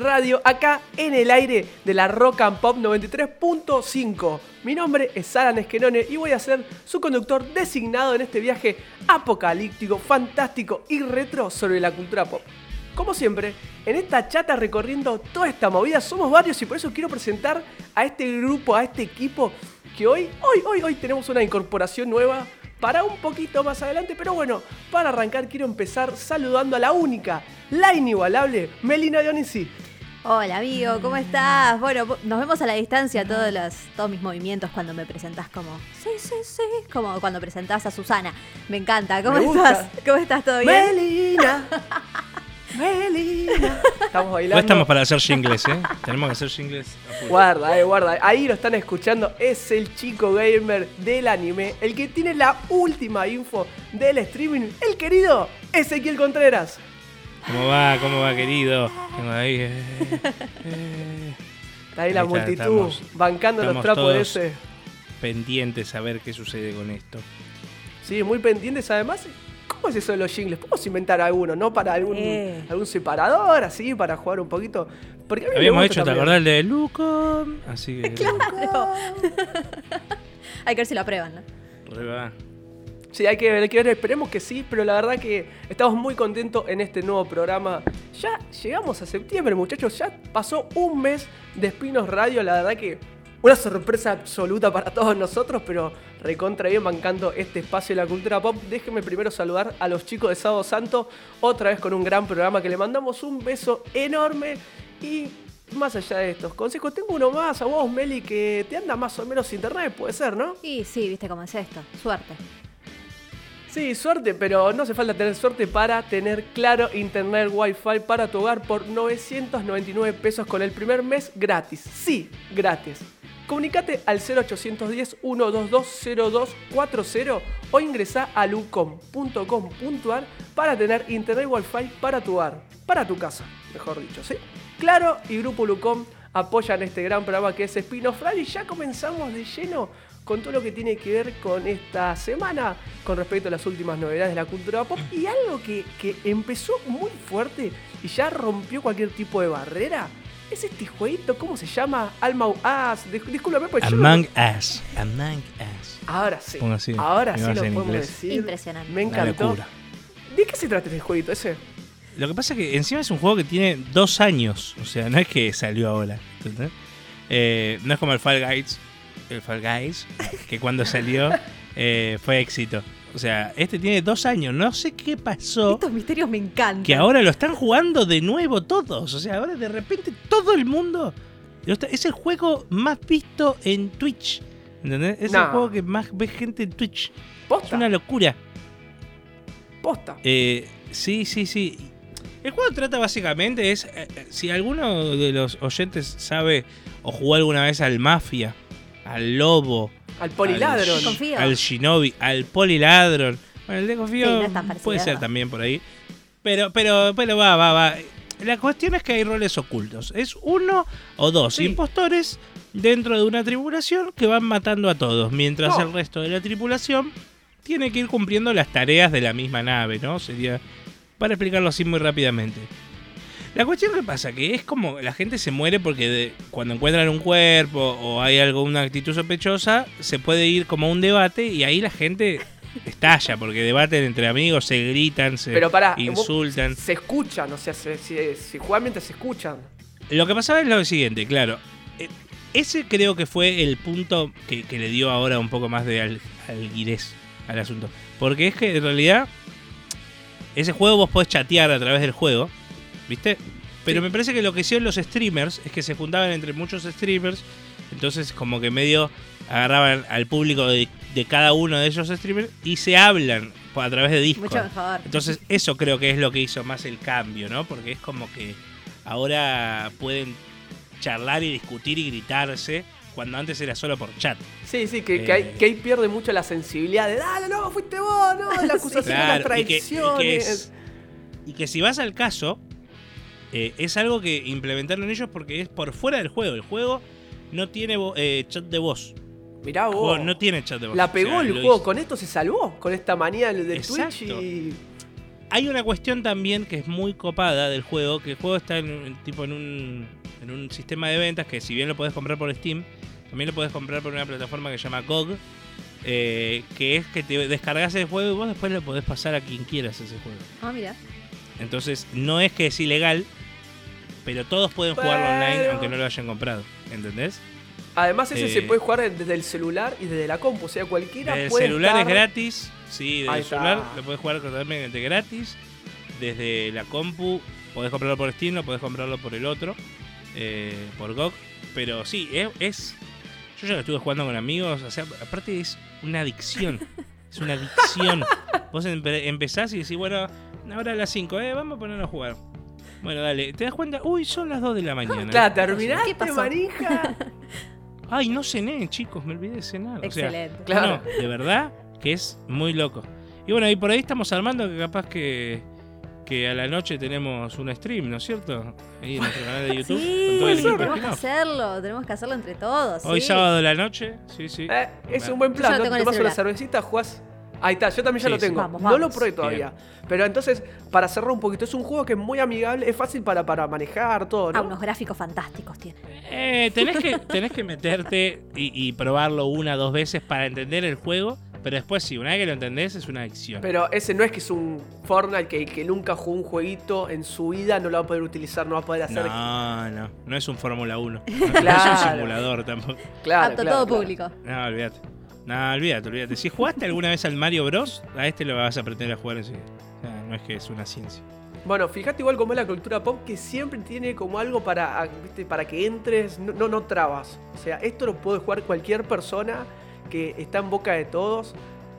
radio acá en el aire de la Rock and Pop 93.5. Mi nombre es Alan Esquenone y voy a ser su conductor designado en este viaje apocalíptico, fantástico y retro sobre la cultura pop. Como siempre, en esta chata recorriendo toda esta movida somos varios y por eso quiero presentar a este grupo, a este equipo que hoy, hoy, hoy, hoy tenemos una incorporación nueva para un poquito más adelante, pero bueno, para arrancar quiero empezar saludando a la única, la inigualable Melina Dionisi. Hola amigo, ¿cómo estás? Bueno, nos vemos a la distancia todos los, todos mis movimientos cuando me presentás como sí, sí, sí, como cuando presentás a Susana. Me encanta. ¿Cómo Me gusta. estás? ¿Cómo estás? ¿Todo bien? Melina. Melina. Estamos bailando. No estamos para hacer jingles, ¿eh? Tenemos que hacer jingles. Guarda, eh, guarda. Ahí lo están escuchando. Es el chico gamer del anime. El que tiene la última info del streaming. El querido Ezequiel Contreras. ¿Cómo va? ¿Cómo va, querido? Tengo ahí. eh, eh, Está ahí la Ahí está, multitud estamos- bancando los trapos de todos- ese. pendientes a ver qué sucede con esto. Sí, muy pendientes además. ¿Cómo es eso de los jingles? Podemos inventar alguno, ¿no? Para algún, Eh. algún separador, así, para jugar un poquito. Porque a mí me Habíamos gusta hecho, ¿te también. acordás el de Luco? Así que. Claro. Hay que ver si lo aprueban, ¿no? re va. Sí, hay que, ver, hay que esperemos que sí, pero la verdad que estamos muy contentos en este nuevo programa. Ya llegamos a septiembre, muchachos, ya pasó un mes de Espinos Radio, la verdad que una sorpresa absoluta para todos nosotros, pero recontra bien bancando este espacio de la cultura pop. Déjenme primero saludar a los chicos de Sábado Santo, otra vez con un gran programa que le mandamos un beso enorme y... Más allá de estos consejos, tengo uno más a vos, Meli, que te anda más o menos internet, puede ser, ¿no? Y sí, viste cómo es esto. Suerte. Sí, suerte, pero no hace falta tener suerte para tener claro internet Wi-Fi para tu hogar por 999 pesos con el primer mes gratis. Sí, gratis. Comunicate al 0810-122-0240 o ingresa a lucom.com.ar para tener internet Wi-Fi para tu hogar, para tu casa, mejor dicho, ¿sí? Claro y Grupo Lucom apoyan este gran programa que es Spin-off Radio y ya comenzamos de lleno con todo lo que tiene que ver con esta semana con respecto a las últimas novedades de la cultura pop y algo que, que empezó muy fuerte y ya rompió cualquier tipo de barrera. Es este jueguito, ¿cómo se llama? Alma As. Dis- Discúlpame, pues yo no- Among Us. Among Us. Ahora sí. Pongo así, Ahora sí lo podemos inglés. decir. Impresionante. Me encantó. ¿De qué se trata este jueguito ese? Lo que pasa es que encima es un juego que tiene dos años. O sea, no es que salió ahora. ¿entendés? Eh, no es como el Fall Guys. El Fall Guys. Que cuando salió eh, fue éxito. O sea, este tiene dos años. No sé qué pasó. Estos misterios me encantan. Que ahora lo están jugando de nuevo todos. O sea, ahora de repente todo el mundo. Es el juego más visto en Twitch. ¿Entendés? Es No. el juego que más ve gente en Twitch. Es Posta. una locura. Posta. Eh, sí, sí, sí. El juego trata básicamente es. eh, eh, si alguno de los oyentes sabe o jugó alguna vez al Mafia, al Lobo, Al poliladron. al, Shinobi, al Poliladron. Bueno, el de Confío Sí, no puede ser también por ahí. Pero, pero, pero va, va, va. La cuestión es que hay roles ocultos. Es uno o dos Sí. impostores dentro de una tripulación que van matando a todos, mientras No. el resto de la tripulación tiene que ir cumpliendo las tareas de la misma nave, ¿no? Sería para explicarlo así muy rápidamente. La cuestión que pasa que es como la gente se muere porque de- cuando encuentran un cuerpo o hay algo, una actitud sospechosa, se puede ir como a un debate y ahí la gente estalla porque debaten entre amigos, se gritan, se Pero pará, insultan. Se escuchan, o sea, se, se, se juegan mientras se escuchan. Lo que pasaba es lo siguiente, claro. Eh, Ese creo que fue el punto que, que le dio ahora un poco más de al, alguirez al asunto. Porque es que en realidad ese juego vos podés chatear a través del juego, ¿viste? Pero Sí. me parece que lo que hicieron los streamers es que se juntaban entre muchos streamers, entonces como que medio agarraban al público de, de cada uno de esos streamers y se hablan a través de Discord. Mucho mejor. Entonces, eso creo que es lo que hizo más el cambio, ¿no? Porque es como que ahora pueden charlar y discutir y gritarse, cuando antes era solo por chat. Sí, sí, que, que, ahí, Eh. que ahí pierde mucho la sensibilidad de, dale, no, fuiste vos, no, la acusación de las Claro, y que- y que traiciones. es- Y que si vas al caso, eh, es algo que implementaron ellos porque es por fuera del juego. El juego no tiene eh, chat de voz. Mirá vos. juego no tiene chat de voz. La O pegó sea, el juego, hizo. con esto se salvó, con esta manía del de Twitch Exacto. y... Hay una cuestión también que es muy copada del juego, que el juego está en, un- tipo en un, en un sistema de ventas que si bien lo podés comprar por Steam, también lo podés comprar por una plataforma que se llama GOG, eh, que es que te descargas el juego y vos después lo podés pasar a quien quieras ese juego. Ah, mira. Entonces no es que es ilegal, pero todos pueden jugarlo online aunque no lo hayan comprado, ¿entendés? Además ese Eh, se puede jugar desde el celular y desde la compu, o sea, cualquiera El puede celular estar- es gratis, sí, desde Ahí el celular está. lo podés jugar totalmente gratis. Desde la compu podés comprarlo por Steam, o podés comprarlo por el otro, eh, por GOG. Pero sí, es, es- Yo ya lo estuve jugando con amigos, o sea, aparte es una adicción. Es una adicción. Vos empe- empezás y decís, bueno, ahora a las 5, eh, vamos a ponernos a jugar. Bueno, dale, te das cuenta, uy, son las 2 de la mañana. Claro, ¿Qué terminaste, pasó? manija. Ay, no cené, chicos, me olvidé de cenar. O sea, Excelente. Claro. no, de verdad que es muy loco. Y bueno, y por ahí estamos armando que capaz que, que a la noche tenemos un stream, ¿no es cierto? Ahí en nuestro canal de YouTube. Sí, con todo el equipo de tenemos que hacerlo, tenemos que hacerlo entre todos. Hoy sí. sábado de la noche, sí, sí. Eh, es Bueno. un buen Yo plan, ya lo ¿no? tengo Te una celular. cervecita, jugás... Ahí está, yo también ya Sí, lo sí. tengo. Vamos, no lo probé todavía. Pero entonces, para cerrar un poquito, es un juego que es muy amigable, es fácil para, para manejar todo, ¿no? Ah, unos gráficos fantásticos tiene. Eh, tenés, que, tenés que meterte y, y probarlo una o dos veces para entender el juego. Pero después, sí, una vez que lo entendés, es una adicción. Pero ese no es que es un Fortnite que, que nunca jugó un jueguito en su vida, no lo va a poder utilizar, no va a poder hacer... No, no, no es un Fórmula 1. No, no es un simulador tampoco. Claro, Apto claro, todo claro. público. No, olvídate. No, olvídate, olvídate. Si jugaste alguna vez al Mario Bros, a este lo vas a aprender a jugar enseguida. O sea, no es que es una ciencia. Bueno, fíjate igual como es la cultura pop que siempre tiene como algo para, ah, ¿viste? para que entres, no, no, no trabas. O sea, esto lo puede jugar cualquier persona que está en boca de todos.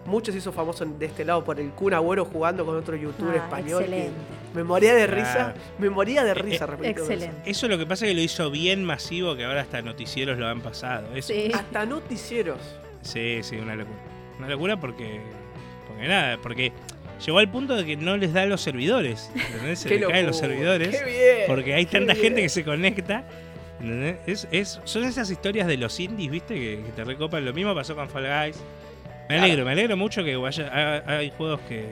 Muchos se hizo famoso de este lado por el Kun Agüero jugando con otro youtuber Ah, español. que excelente. me moría de risa. Me moría de Eh, risa eh, a eso. Excelente. Eso lo que pasa es que lo hizo bien masivo que ahora hasta noticieros lo han pasado. Eso. Sí. Hasta noticieros. Sí, sí, una locura. Una locura porque. Porque nada, porque llegó al punto de que no les da los servidores. ¿entendés? Se Qué le caen los servidores. Qué bien. Porque hay tanta gente que se conecta. ¿entendés? Es, es- son esas historias de los indies, ¿viste? Que, que te recopan. Lo mismo pasó con Fall Guys. Me Claro. alegro, me alegro mucho que vaya, ha- hay juegos que,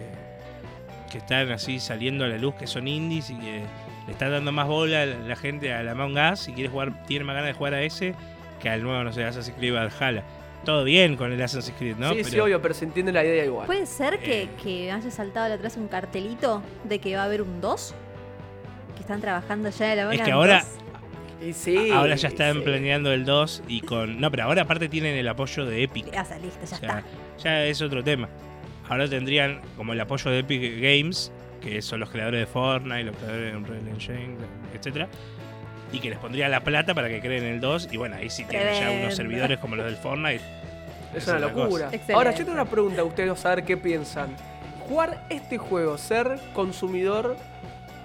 que están así saliendo a la luz que son indies y que le están dando más bola a la gente a la Among Us. Si quiere jugar, tiene más ganas de jugar a ese que al nuevo, no sé, Assassin's Creed Valhalla. Todo bien con el Assassin's Creed, ¿no? sí, sí, Pero- obvio, pero se entiende la idea igual. ¿Puede ser que, Eh. que haya saltado atrás un cartelito de que va a haber un 2? Que están trabajando ya en la Es Among que ahora- 2. Y sí, Ahora ya están sí. planeando el 2 y con. No, pero ahora aparte tienen el apoyo de Epic. Ya está, listo, ya O sea, está. ya es otro tema. Ahora tendrían como el apoyo de Epic Games, que son los creadores de Fortnite, los creadores de Unreal Engine, etcétera, y que les pondría la plata para que creen el 2 y bueno, ahí sí tienen ya unos servidores como los del Fortnite. Es una locura. Ahora, yo tengo una pregunta a ustedes, a ver qué piensan. Jugar este juego, ser consumidor,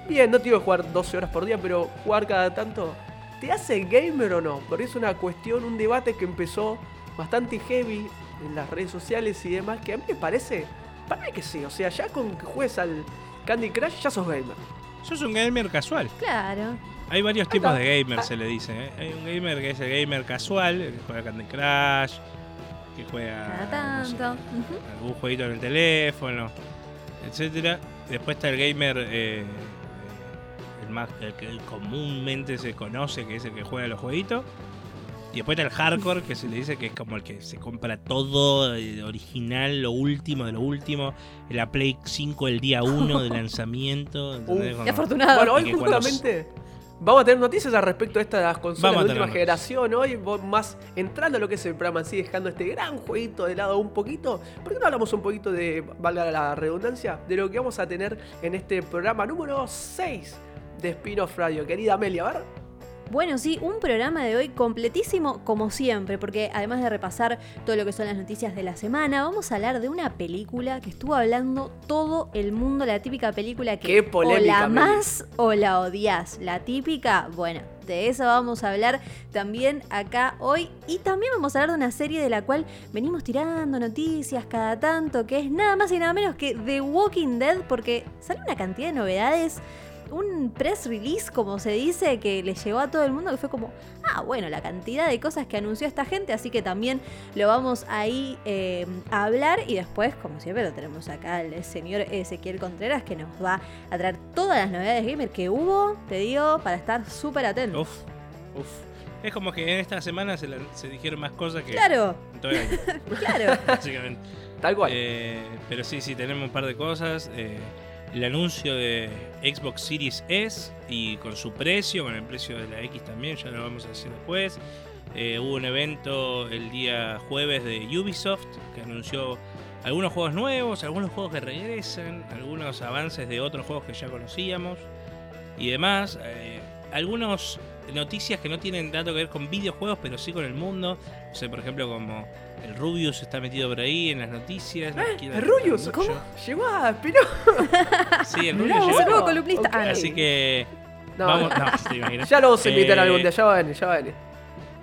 bien, no te digo jugar 12 horas por día, pero jugar cada tanto, ¿te hace gamer o no? Porque es una cuestión, un debate que empezó bastante heavy en las redes sociales y demás, que a mí me parece, para mí que sí, o sea, ya con que juegues al Candy Crush ya sos gamer. Sos un gamer casual. Claro. Hay varios tipos de gamers, se le dice. ¿eh? Hay un gamer que es el gamer casual, el que juega Candy Crush, que juega Cada no sé, tanto. Algún jueguito en el teléfono, etcétera. Después está el gamer, eh, el más el que comúnmente se conoce, que es el que juega los jueguitos. Y después está el hardcore, que se le dice que es como el que se compra todo, eh, original, lo último de lo último. La Play 5 el día 1 de lanzamiento. Uf, Como- Qué afortunado. Bueno, hoy cuando justamente vamos a tener noticias al respecto de estas consolas Vamos de última generación. Hoy más entrando a lo que es el programa en sí, dejando este gran jueguito de lado un poquito. ¿Por qué no hablamos un poquito de, valga la redundancia, de lo que vamos a tener en este programa número 6 de Spin-off Radio? Querida Amelia, a ver. Bueno, sí, un programa de hoy completísimo como siempre, porque además de repasar todo lo que son las noticias de la semana, vamos a hablar de una película que estuvo hablando todo el mundo, la típica película que Qué o la más o la odias. La típica, bueno, de eso vamos a hablar también acá hoy. Y también vamos a hablar de una serie de la cual venimos tirando noticias cada tanto, que es nada más y nada menos que The Walking Dead, porque sale una cantidad de novedades un press release, como se dice, que le llegó a todo el mundo, que fue como, ah, bueno, la cantidad de cosas que anunció esta gente, así que también lo vamos ahí eh, a hablar y después, como siempre, lo tenemos acá el señor Ezequiel Contreras, que nos va a traer todas las novedades gamer que hubo, te digo, para estar súper atentos. Uf, uf. Es como que en esta semana se, la- se dijeron más cosas que Claro, en todo el año, claro. básicamente. Tal cual. Eh, pero sí, sí, tenemos un par de cosas. Eh, el anuncio de Xbox Series S y con su precio, con el precio de la X también, ya lo vamos a decir después. Eh, hubo un evento el día jueves de Ubisoft que anunció algunos juegos nuevos, algunos juegos que regresan, algunos avances de otros juegos que ya conocíamos y demás. Eh, algunas noticias que no tienen tanto que ver con videojuegos, pero sí con el mundo. O sea, por ejemplo, como el Rubius está metido por ahí en las noticias. no quiero ¿El Rubius? mucho. ¿Cómo? Llegó a Pino. Sí, el Rubius llegó. Es el nuevo columnista. Así que No, vamos, no, te imaginas. ya lo vamos a invitar Eh, algún día, ya va a venir, ya va a venir.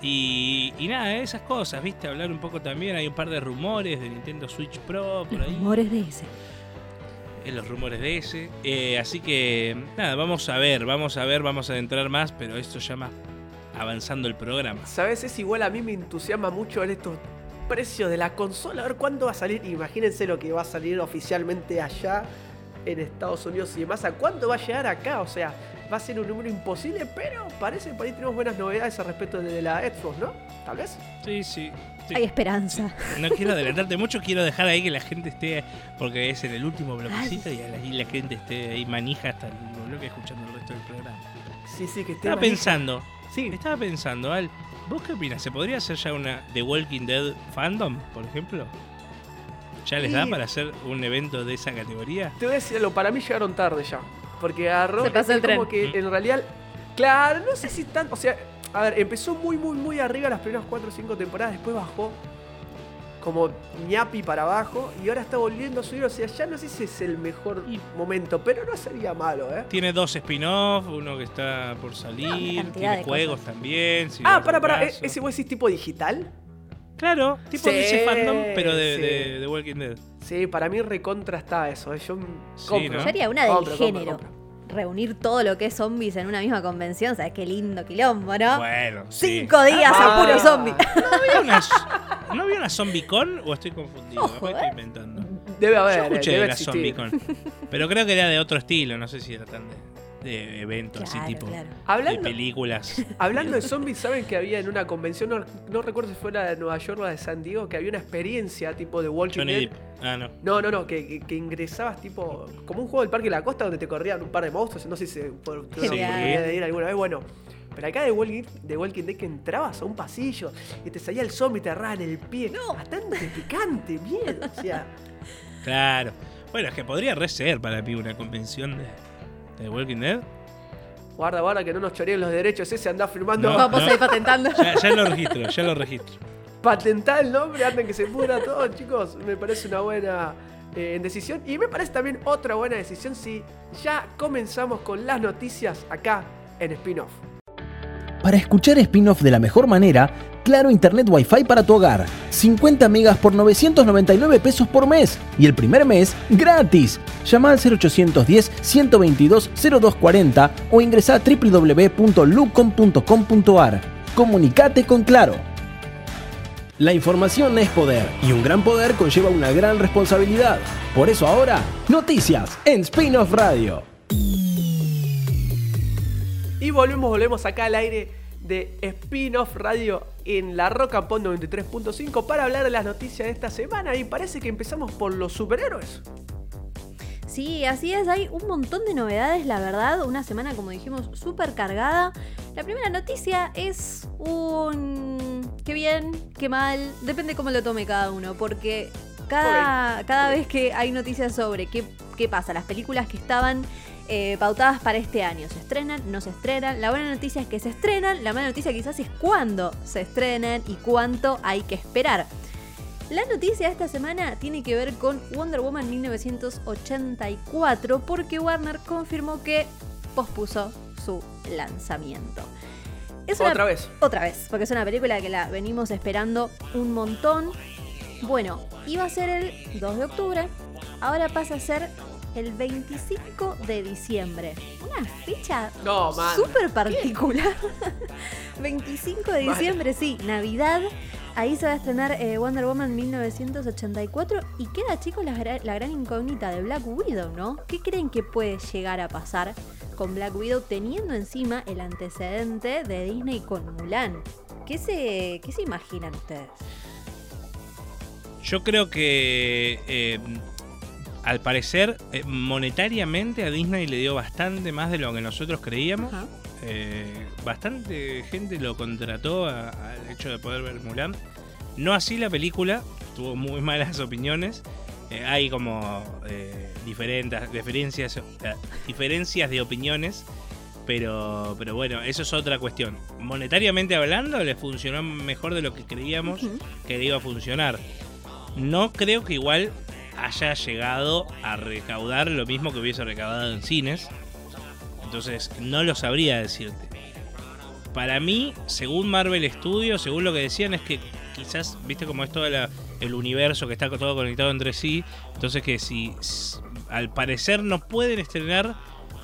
Y, y nada, esas cosas, ¿viste? Hablar un poco también. Hay un par de rumores de Nintendo Switch Pro por ahí. Rumores de ese. en los rumores de ese. Eh, así que, nada, vamos a ver, vamos a ver, vamos a adentrar más, pero esto ya más avanzando el programa. ¿Sabes? Es igual a mí me entusiasma mucho en estos precios de la consola. A ver cuándo va a salir. Imagínense lo que va a salir oficialmente allá en Estados Unidos y demás. ¿A cuándo va a llegar acá? O sea, va a ser un número imposible, pero parece que por ahí tenemos buenas novedades al respecto de la Xbox, ¿no? Tal vez. Sí, sí. sí. Hay esperanza. No quiero adelantarte mucho, quiero dejar ahí que la gente esté, porque es en el último bloquecito y ahí la gente esté ahí manija hasta el último bloque escuchando el resto del programa. Sí, sí, que esté Estaba manija. pensando, Sí, estaba pensando, Al, ¿vos qué opinas? ¿Se podría hacer ya una The Walking Dead fandom, por ejemplo? ¿Ya les da para hacer un evento de esa categoría? Te voy a decir para mí llegaron tarde ya. Porque agarró. Se pasó el tren. como que en realidad. Claro, no sé si tan. O sea, a ver, empezó muy, muy, muy arriba las primeras 4 o 5 temporadas, después bajó como ñapi para abajo y ahora está volviendo a subir. O sea, ya no sé si es el mejor Y- momento, pero no sería malo, ¿eh? Tiene dos spin-offs, uno que está por salir, tiene de juegos cosas. también. si Ah, para, para, caso. ¿ese vos decís tipo digital? Claro, tipo Sí, ese fandom, pero de, sí. de, de Walking Dead. Sí, para mí recontra está eso. ¿eh? Yo Sí, compro. ¿no? Sería una del Compro, compro, género. compro. Reunir todo lo que es zombies en una misma convención, ¿sabes qué lindo quilombo, no? Bueno, sí. Cinco días Ah. a puro zombie. ¿No había una, ¿no había una ZombieCon o estoy confundido? Ojo, estoy eh. inventando. Debe haber. Yo eh, escuché debe de la existir. ZombieCon, pero creo que era de otro estilo, no sé si era tan de, de evento así Claro, tipo claro. de Hablando, películas. Hablando de zombies, ¿saben que había en una convención, no, no recuerdo si fuera de Nueva York o de San Diego, que había una experiencia tipo de Walking Johnny Dead? Depp. Ah, no. No, no, no, que, que- que ingresabas tipo como un juego del Parque de la Costa donde te corrían un par de monstruos, no sé si se por, la oportunidad de ir alguna vez, bueno. Pero acá de Walking, de Walking Dead que entrabas a un pasillo y te salía el zombie y te agarraba en el pie. No, bastante picante, miedo. O sea, Claro. Bueno, es que podría re ser para mí una convención de, de Walking Dead. guarda, guarda que no nos choreen los derechos, ese anda firmando. No. Vamos a ir patentando. Ya, ya lo registro, ya lo registro. patentar el nombre antes que se pudra todo, chicos. Me parece una buena eh, decisión. Y me parece también otra buena decisión si ya comenzamos con las noticias acá en Spin-Off. Para escuchar spin-off de la mejor manera, Claro Internet Wi-Fi para tu hogar. 50 megas por 999 pesos por mes. Y el primer mes, gratis. Llama al 0810 122 0240 o ingresa a www.lucom.com.ar. Comunicate con Claro. La información es poder y un gran poder conlleva una gran responsabilidad. Por eso ahora, noticias en Spin-off Radio. Y volvemos, volvemos acá al aire de Spin-Off Radio en la Roca Pond 93.5 para hablar de las noticias de esta semana. Y parece que empezamos por los superhéroes. Sí, así es, hay un montón de novedades, la verdad, una semana como dijimos súper cargada. La primera noticia es un... qué bien, qué mal, depende cómo lo tome cada uno, porque cada, cada vez que hay noticias sobre qué, qué pasa, las películas que estaban eh, pautadas para este año. ¿Se estrenan? ¿No se estrenan? La buena noticia es que se estrenan, la mala noticia quizás es cuándo se estrenan y cuánto hay que esperar. La noticia de esta semana tiene que ver con Wonder Woman 1984 porque Warner confirmó que pospuso su lanzamiento. Es una- Otra vez. Otra vez, porque es una película que la venimos esperando un montón. Bueno, iba a ser el 2 de octubre, ahora pasa a ser el 25 de diciembre. Una fecha No, súper particular. 25 de diciembre, sí, Navidad. Ahí se va a estrenar eh, Wonder Woman 1984 y queda, chicos, la, la gran incógnita de Black Widow, ¿no? ¿Qué creen que puede llegar a pasar con Black Widow teniendo encima el antecedente de Disney con Mulan? ¿Qué se, qué se imaginan ustedes? Yo creo que eh, al parecer eh, monetariamente a Disney le dio bastante más de lo que nosotros creíamos. Eh, bastante gente lo contrató al hecho de poder ver Mulan. No así la película, tuvo muy malas opiniones. Eh, hay como diferentes diferencias, diferencias de opiniones, pero, pero bueno, eso es otra cuestión. Monetariamente hablando, le funcionó mejor de lo que creíamos Ujú. que le iba a funcionar. No creo que igual haya llegado a recaudar lo mismo que hubiese recaudado en cines. Entonces, no lo sabría decirte. Para mí, según Marvel Studios, según lo que decían, es que quizás, viste como es todo la- el universo que está todo conectado entre sí. Entonces, que si al parecer no pueden estrenar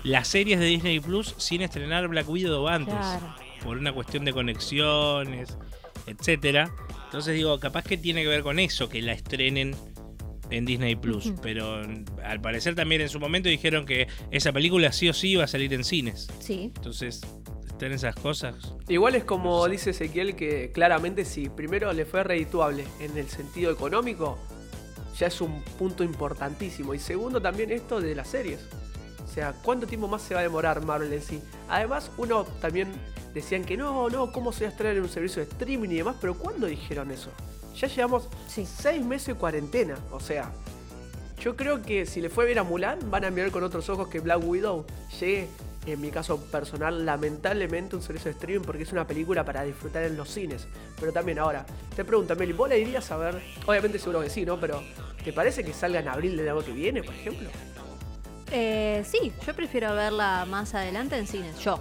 las series de Disney Plus sin estrenar Black Widow antes. Claro. Por una cuestión de conexiones, etcétera. Entonces digo, capaz que tiene que ver con eso, que la estrenen en Disney Plus. Pero al parecer también en su momento dijeron que esa película sí o sí iba a salir en cines. Sí. Entonces, están esas cosas. Igual es como dice Ezequiel que claramente si primero le fue redituable en el sentido económico, ya es un punto importantísimo. Y segundo también esto de las series. O sea, ¿cuánto tiempo más se va a demorar Marvel en sí? Además, uno también decían que no, no, ¿cómo se va a estrenar en un servicio de streaming y demás? Pero ¿cuándo dijeron eso? Ya llevamos Sí. seis meses de cuarentena. O sea, yo creo que si le fue bien a Mulan, van a mirar con otros ojos que Black Widow llegue, en mi caso personal, lamentablemente un servicio de streaming porque es una película para disfrutar en los cines. Pero también ahora, te pregunto, Meli, ¿vos la irías a ver? Obviamente seguro que sí, ¿no? Pero ¿te parece que salga en abril del año que viene, por ejemplo? Eh, sí, yo prefiero verla más adelante en cines, yo.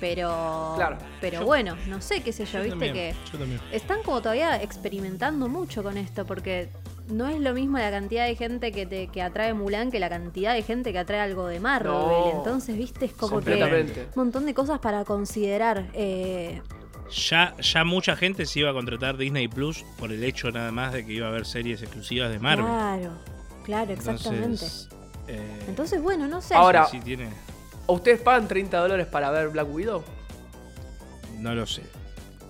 Pero. Claro. Pero Yo- bueno, no sé, qué sé yo, Yo viste también, que. yo también. Están como todavía experimentando mucho con esto, porque no es lo mismo la cantidad de gente que te que atrae Mulan que la cantidad de gente que atrae algo de Marvel. No. Entonces, viste, es como que un montón de cosas para considerar. Eh, Ya, ya mucha gente se iba a contratar Disney Plus por el hecho nada más de que iba a haber series exclusivas de Marvel. Claro, claro, exactamente. Entonces, eh, Entonces, bueno, no sé. Ahora- sí tiene, ¿O ustedes pagan 30 dólares para ver Black Widow? no lo sé.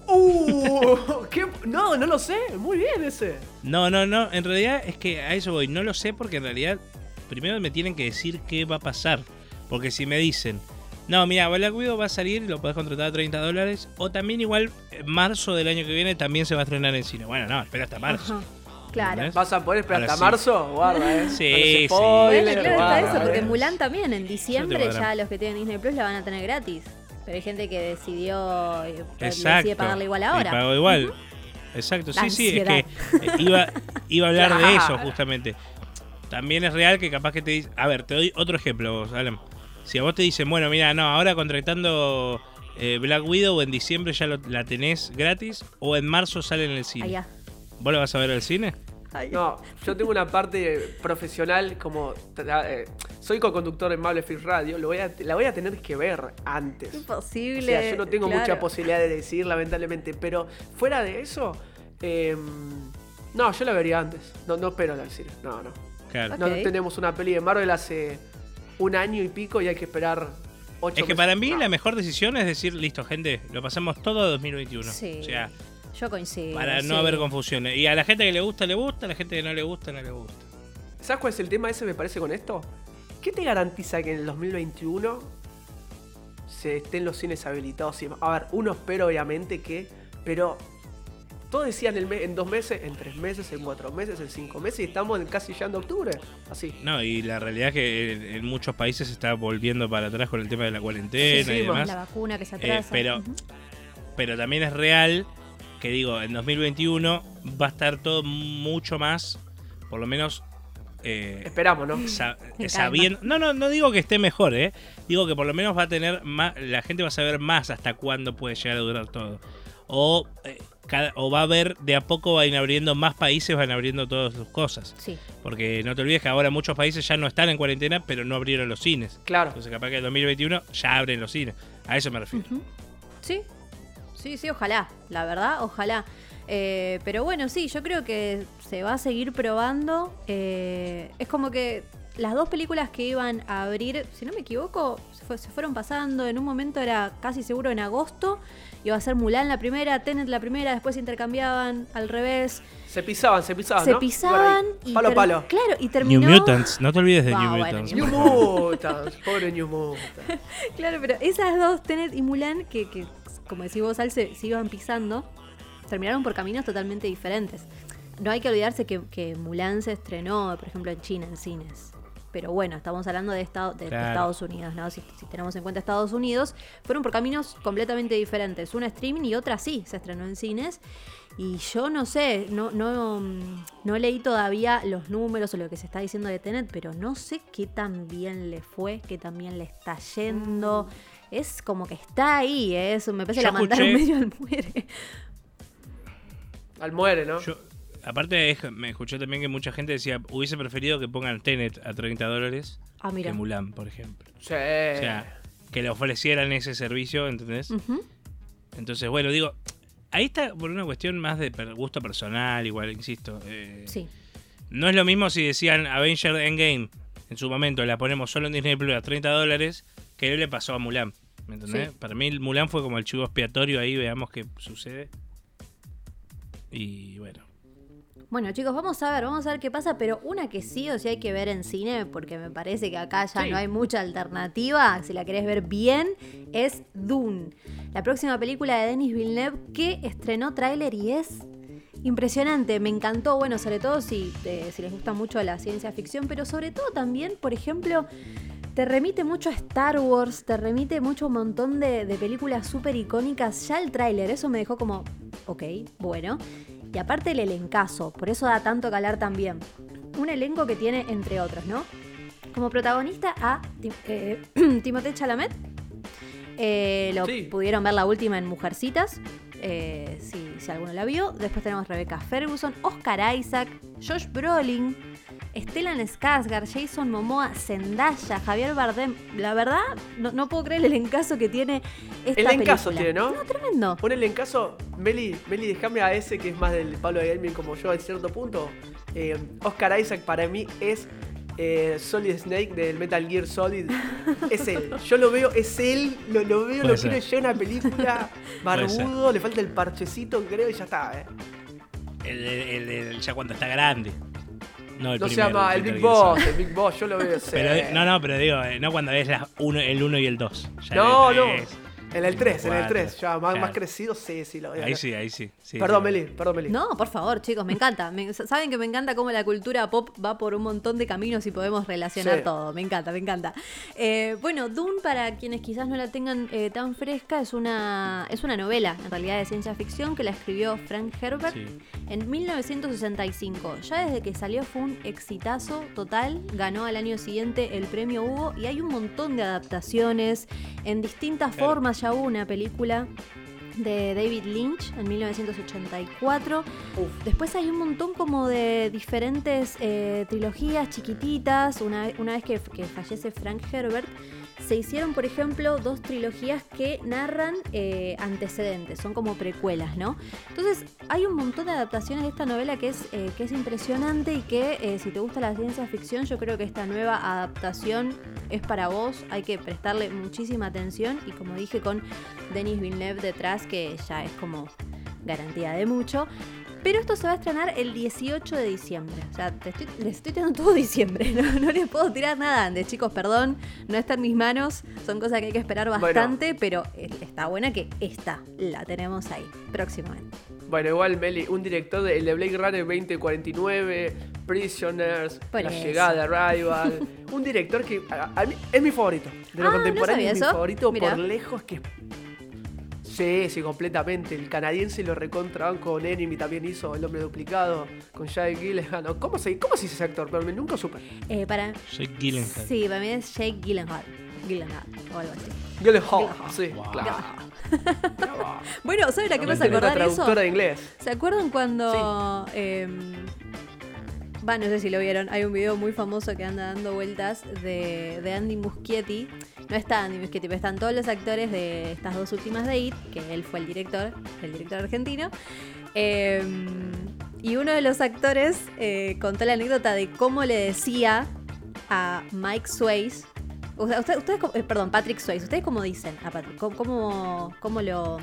¡Uh! ¿qué? No, no lo sé. Muy bien ese. No, no, no. En realidad es que a eso voy. No lo sé porque en realidad primero me tienen que decir qué va a pasar. Porque si me dicen, no, mira, Black Widow va a salir y lo podés contratar a 30 dólares. O también igual en marzo del año que viene también se va a estrenar en cine. Bueno, no, espera hasta marzo. Ajá, Claro. ¿Entendés? ¿Vas a poder esperar Ahora hasta sí. marzo? Guarda, eh. Sí, sí. Bueno, claro, está eso, porque eh. Mulan también en diciembre ya los que tienen Disney Plus la van a tener gratis. Pero hay gente que decidió eh, decide pagarla igual Y ahora. pagó igual. Exacto, La sí, sí, es que eh, iba, iba a hablar de eso justamente. También es real que capaz que te dice, a ver, te doy otro ejemplo, vos, Alan. Si a vos te dicen, bueno, mira, no, ahora contratando eh, Black Widow en diciembre ya lo- la tenés gratis o en marzo sale en el cine. Allá. ¿Vos la vas a ver al cine? No, yo tengo una parte profesional como eh, soy co-conductor en Mable Radio, lo voy a, la voy a tener que ver antes. O Imposible. sea, yo no tengo mucha posibilidad de decidir, lamentablemente. Pero fuera de eso, eh, no, yo la vería antes. No, no espero al cine. No, no. Claro. No tenemos una peli de Marvel hace un año y pico y hay que esperar ocho Es que meses. para mí No. la mejor decisión es decir, listo, gente, lo pasamos todo a 2021. Sí. O sea, Yo coincido. para sí. no haber confusiones. Y a la gente que le gusta, le gusta, a la gente que no le gusta, no le gusta. ¿Sabes cuál es el tema ese, me parece, con esto? ¿Qué te garantiza que en el 2021 se estén los cines habilitados? y demás? A ver, uno espera obviamente que, pero Todos decían en dos meses, en tres meses, en cuatro meses, en cinco meses y estamos en casi llegando a octubre. Así. No, y la realidad es que en, en muchos países se está volviendo para atrás con el tema de la cuarentena Sí, sí, y demás. La vacuna que se Eh, atrasa. pero, pero también es real que digo, en 2021 va a estar todo mucho más, por lo menos eh, Esperamos, ¿no? sa- sabiendo. No, no, no digo que esté mejor, ¿eh? Digo que por lo menos va a tener más. La gente va a saber más hasta cuándo puede llegar a durar todo. O, eh, cada- o va a haber, de a poco van abriendo más países, van abriendo todas sus cosas. Sí. Porque no te olvides que ahora muchos países ya no están en cuarentena, pero no abrieron los cines. Claro. Entonces, capaz que en 2021 ya abren los cines. A eso me refiero. Sí, sí, sí, ojalá, la verdad, ojalá. Eh, pero bueno, sí, yo creo que se va a seguir probando. Eh, es como que las dos películas que iban a abrir, si no me equivoco, se, fue- se fueron pasando. En un momento era casi seguro en agosto. Iba a ser Mulan la primera, Tenet la primera, después se intercambiaban al revés. Se pisaban, se pisaban, se ¿no? pisaban y Palo palo. Claro, y terminó. New Mutants, no te olvides de Ah, New bueno, Mutants. New. Mutants, pobre New Mutants. Claro, pero esas dos, Tenet y Mulan, que, que, como decís vos, Al, se, se iban pisando, terminaron por caminos totalmente diferentes. No hay que olvidarse que, que Mulan se estrenó, por ejemplo, en China, en cines. Pero bueno, estamos hablando de, estado, de, de Claro. Estados Unidos, ¿no? Si, si tenemos en cuenta Estados Unidos, fueron por caminos completamente diferentes. Una streaming y otra sí, se estrenó en cines. Y yo no sé, no, no, mm, no leí todavía los números o lo que se está diciendo de Tenet, pero no sé qué tan bien le fue, qué tan bien le está yendo. Es como que está ahí, ¿eh? eso me parece que Yo la mandaron medio al muere. Al muere, ¿no? Yo, aparte, me escuché también que mucha gente decía, hubiese preferido que pongan Tenet a 30 dólares Ah, mira. que Mulan, por ejemplo. Sí. O sea, que le ofrecieran ese servicio, ¿entendés? Entonces, bueno, digo, ahí está por una cuestión más de gusto personal, igual, insisto. eh, Sí. No es lo mismo si decían Avenger Endgame, en su momento la ponemos solo en Disney Plus a 30 dólares, que le pasó a Mulan. ¿Me entendés? Sí. Para mí Mulan fue como el chivo expiatorio ahí, veamos qué sucede. Y bueno. Bueno, chicos, vamos a ver, vamos a ver qué pasa, pero una que sí o sí hay que ver en cine, porque me parece que acá ya Sí. no hay mucha alternativa, si la querés ver bien, es Dune, la próxima película de Denis Villeneuve que estrenó tráiler y es impresionante, me encantó, bueno, sobre todo si, eh, si les gusta mucho la ciencia ficción, pero sobre todo también, por ejemplo, te remite mucho a Star Wars, te remite mucho a un montón de, de películas súper icónicas. Ya el tráiler, eso me dejó como, ok, bueno. Y aparte el elencazo, por eso da tanto calar también. Un elenco que tiene, entre otros, ¿no? Como protagonista a Tim- eh, Timothée Chalamet. Eh, lo Sí. pudieron ver la última en Mujercitas, eh, si, si alguno la vio. Después tenemos Rebecca Ferguson, Oscar Isaac, Josh Brolin, Stellan Skarsgård, Jason Momoa, Zendaya, Javier Bardem. La verdad, no, no puedo creer el encaso que tiene esta El encaso película. tiene, ¿no? No, tremendo. Ponele en caso, Meli, Meli, déjame a ese que es más del Pablo de Gaming como yo en cierto punto. Eh, Oscar Isaac para mí es eh, Solid Snake del Metal Gear Solid. Es él. Yo lo veo, es él, lo, lo veo, Puede lo ser. quiero ya en una película. Barbudo, le falta el parchecito, creo, y ya está, eh. El, el- el- ya cuando está grande. No, el No se primero, llama el Big Boss, el Big Boss, yo lo veo no, no, pero digo, eh, no cuando es la uno, el 1 y el 2. No, no. En el 3, en el Cuatro, 3, ya más, claro. más crecido, sí, sí, lo veo. Ahí sí, ahí sí. sí, Perdón, sí. Meli, perdón, Meli. No, por favor, chicos, me encanta. Me- Saben que me encanta cómo la cultura pop va por un montón de caminos y podemos relacionar Sí. todo. Me encanta, me encanta. Eh, bueno, Dune, para quienes quizás no la tengan eh, tan fresca, es una, es una novela, en realidad, de ciencia ficción que la escribió Frank Herbert Sí. en 1965. Ya desde que salió fue un exitazo total. Ganó al año siguiente el premio Hugo y hay un montón de adaptaciones. En distintas Claro. formas ya hubo una película de David Lynch en 1984. Uf. Después hay un montón como de diferentes eh, trilogías chiquititas. Una, una vez que, que fallece Frank Herbert, se hicieron, por ejemplo, dos trilogías que narran eh, antecedentes, son como precuelas, ¿no? Entonces, hay un montón de adaptaciones de esta novela que es, eh, que es impresionante y que eh, si te gusta la ciencia ficción, yo creo que esta nueva adaptación es para vos, hay que prestarle muchísima atención y como dije con Denis Villeneuve detrás, que ya es como garantía de mucho. Pero esto se va a estrenar el 18 de diciembre. O sea, te estoy, les estoy tirando todo diciembre. No, no les puedo tirar nada antes, chicos, perdón. No está en mis manos. Son cosas que hay que esperar bastante, pero está buena que esta la tenemos ahí próximamente. Bueno, igual, Meli, un director de, el de Blade Runner 2049, Prisoners, Por La eso. Llegada, Arrival. un director que a- a mí es mi favorito. De lo Ah, ¿no contemporáneo sabía es mi favorito Mirá. por lejos que... Sí, sí, completamente. El canadiense lo recontra con Enemy también hizo El Hombre Duplicado, con Jake Gyllenhaal. ¿Cómo se, cómo se dice ese actor? Pero me- nunca supe. Eh, para, Soy Gyllenhaal. sí, para mí es Jake Gyllenhaal. Gyllenhaal o algo así. Gyllenhaal, sí, Wow. claro. Bueno, ¿saben a qué me hace acordar eso? traductora de inglés. ¿Se acuerdan cuando... em, No sé si lo vieron. Hay un video muy famoso que anda dando vueltas de, de Andy Muschietti. No está Andy Muschietti, pero están todos los actores de estas dos últimas de IT, que él fue el director, el director argentino. Em, y uno de los actores eh, contó la anécdota de cómo le decía a Mike Swayze. Ustedes, co- eh, perdón, Patrick Swayze. ¿Ustedes cómo dicen a Patrick? ¿Cómo, cómo, cómo lo,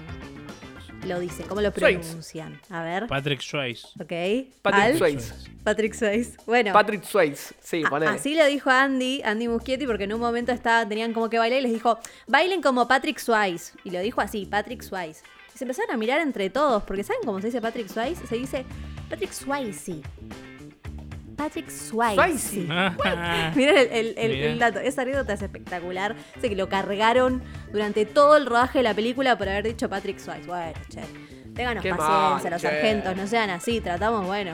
lo dicen? ¿Cómo lo pronuncian? A ver. Patrick Swayze. Ok. Patrick Swayze. Patrick Swayze. Bueno. Patrick Swayze, sí, ponele. así lo dijo Andy, Andy Muschietti, porque en un momento estaba, tenían como que bailar y les dijo, bailen como Patrick Swayze. Y lo dijo así, Patrick Swayze. Y se empezaron a mirar entre todos, porque ¿saben cómo se dice Patrick Swayze? Se dice Patrick Swayze. Patrick Swayze. Swayze. Miren el, el- el- Mirá. el dato. Esa anécdota es espectacular. Sé que lo cargaron durante todo el rodaje de la película por haber dicho Patrick Swayze. Bueno, che. Ténganos Qué paciencia, mal, los che. sargentos, no sean así. Tratamos, bueno.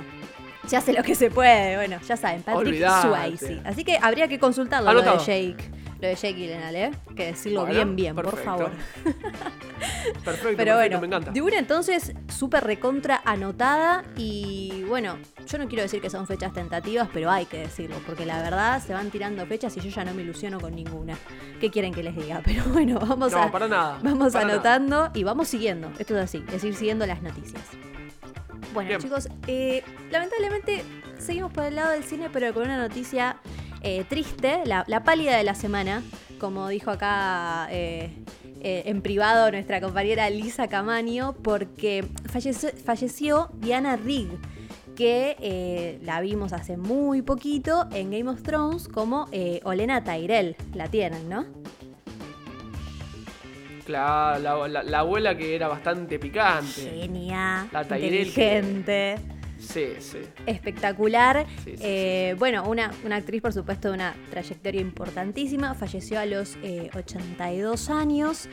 Se hace lo que se puede. Bueno, ya saben, Patrick Olvidate. Swayze. Así que habría que consultarlo lo de. Jake. Lo de Jake Gyllenhaal, ¿eh? Que decirlo Bueno, bien, bien, perfecto. por favor. Perfecto, Pero perfecto, bueno, me encanta. de una entonces súper recontra anotada y bueno, yo no quiero decir que son fechas tentativas, pero hay que decirlo, porque la verdad se van tirando fechas y yo ya no me ilusiono con ninguna. ¿Qué quieren que les diga? Pero bueno, vamos No, a para nada. vamos para nada. anotando y vamos siguiendo. Esto es así, es ir siguiendo las noticias. Bueno, Bien. chicos, eh, lamentablemente seguimos por el lado del cine, pero con una noticia eh, triste, la, la pálida de la semana, como dijo acá eh, eh, en privado nuestra compañera Lisa Camaño, porque falleció, falleció Diana Rigg, que eh, la vimos hace muy poquito en Game of Thrones como eh, Olena Tyrell. La tienen, ¿no? Claro, la, la- la abuela que era bastante picante. Genia, La Tyrell inteligente. Sí, sí. espectacular. Sí, sí, Eh, Bueno, una, una actriz, por supuesto, de una trayectoria importantísima. Falleció a los eh, 82 años.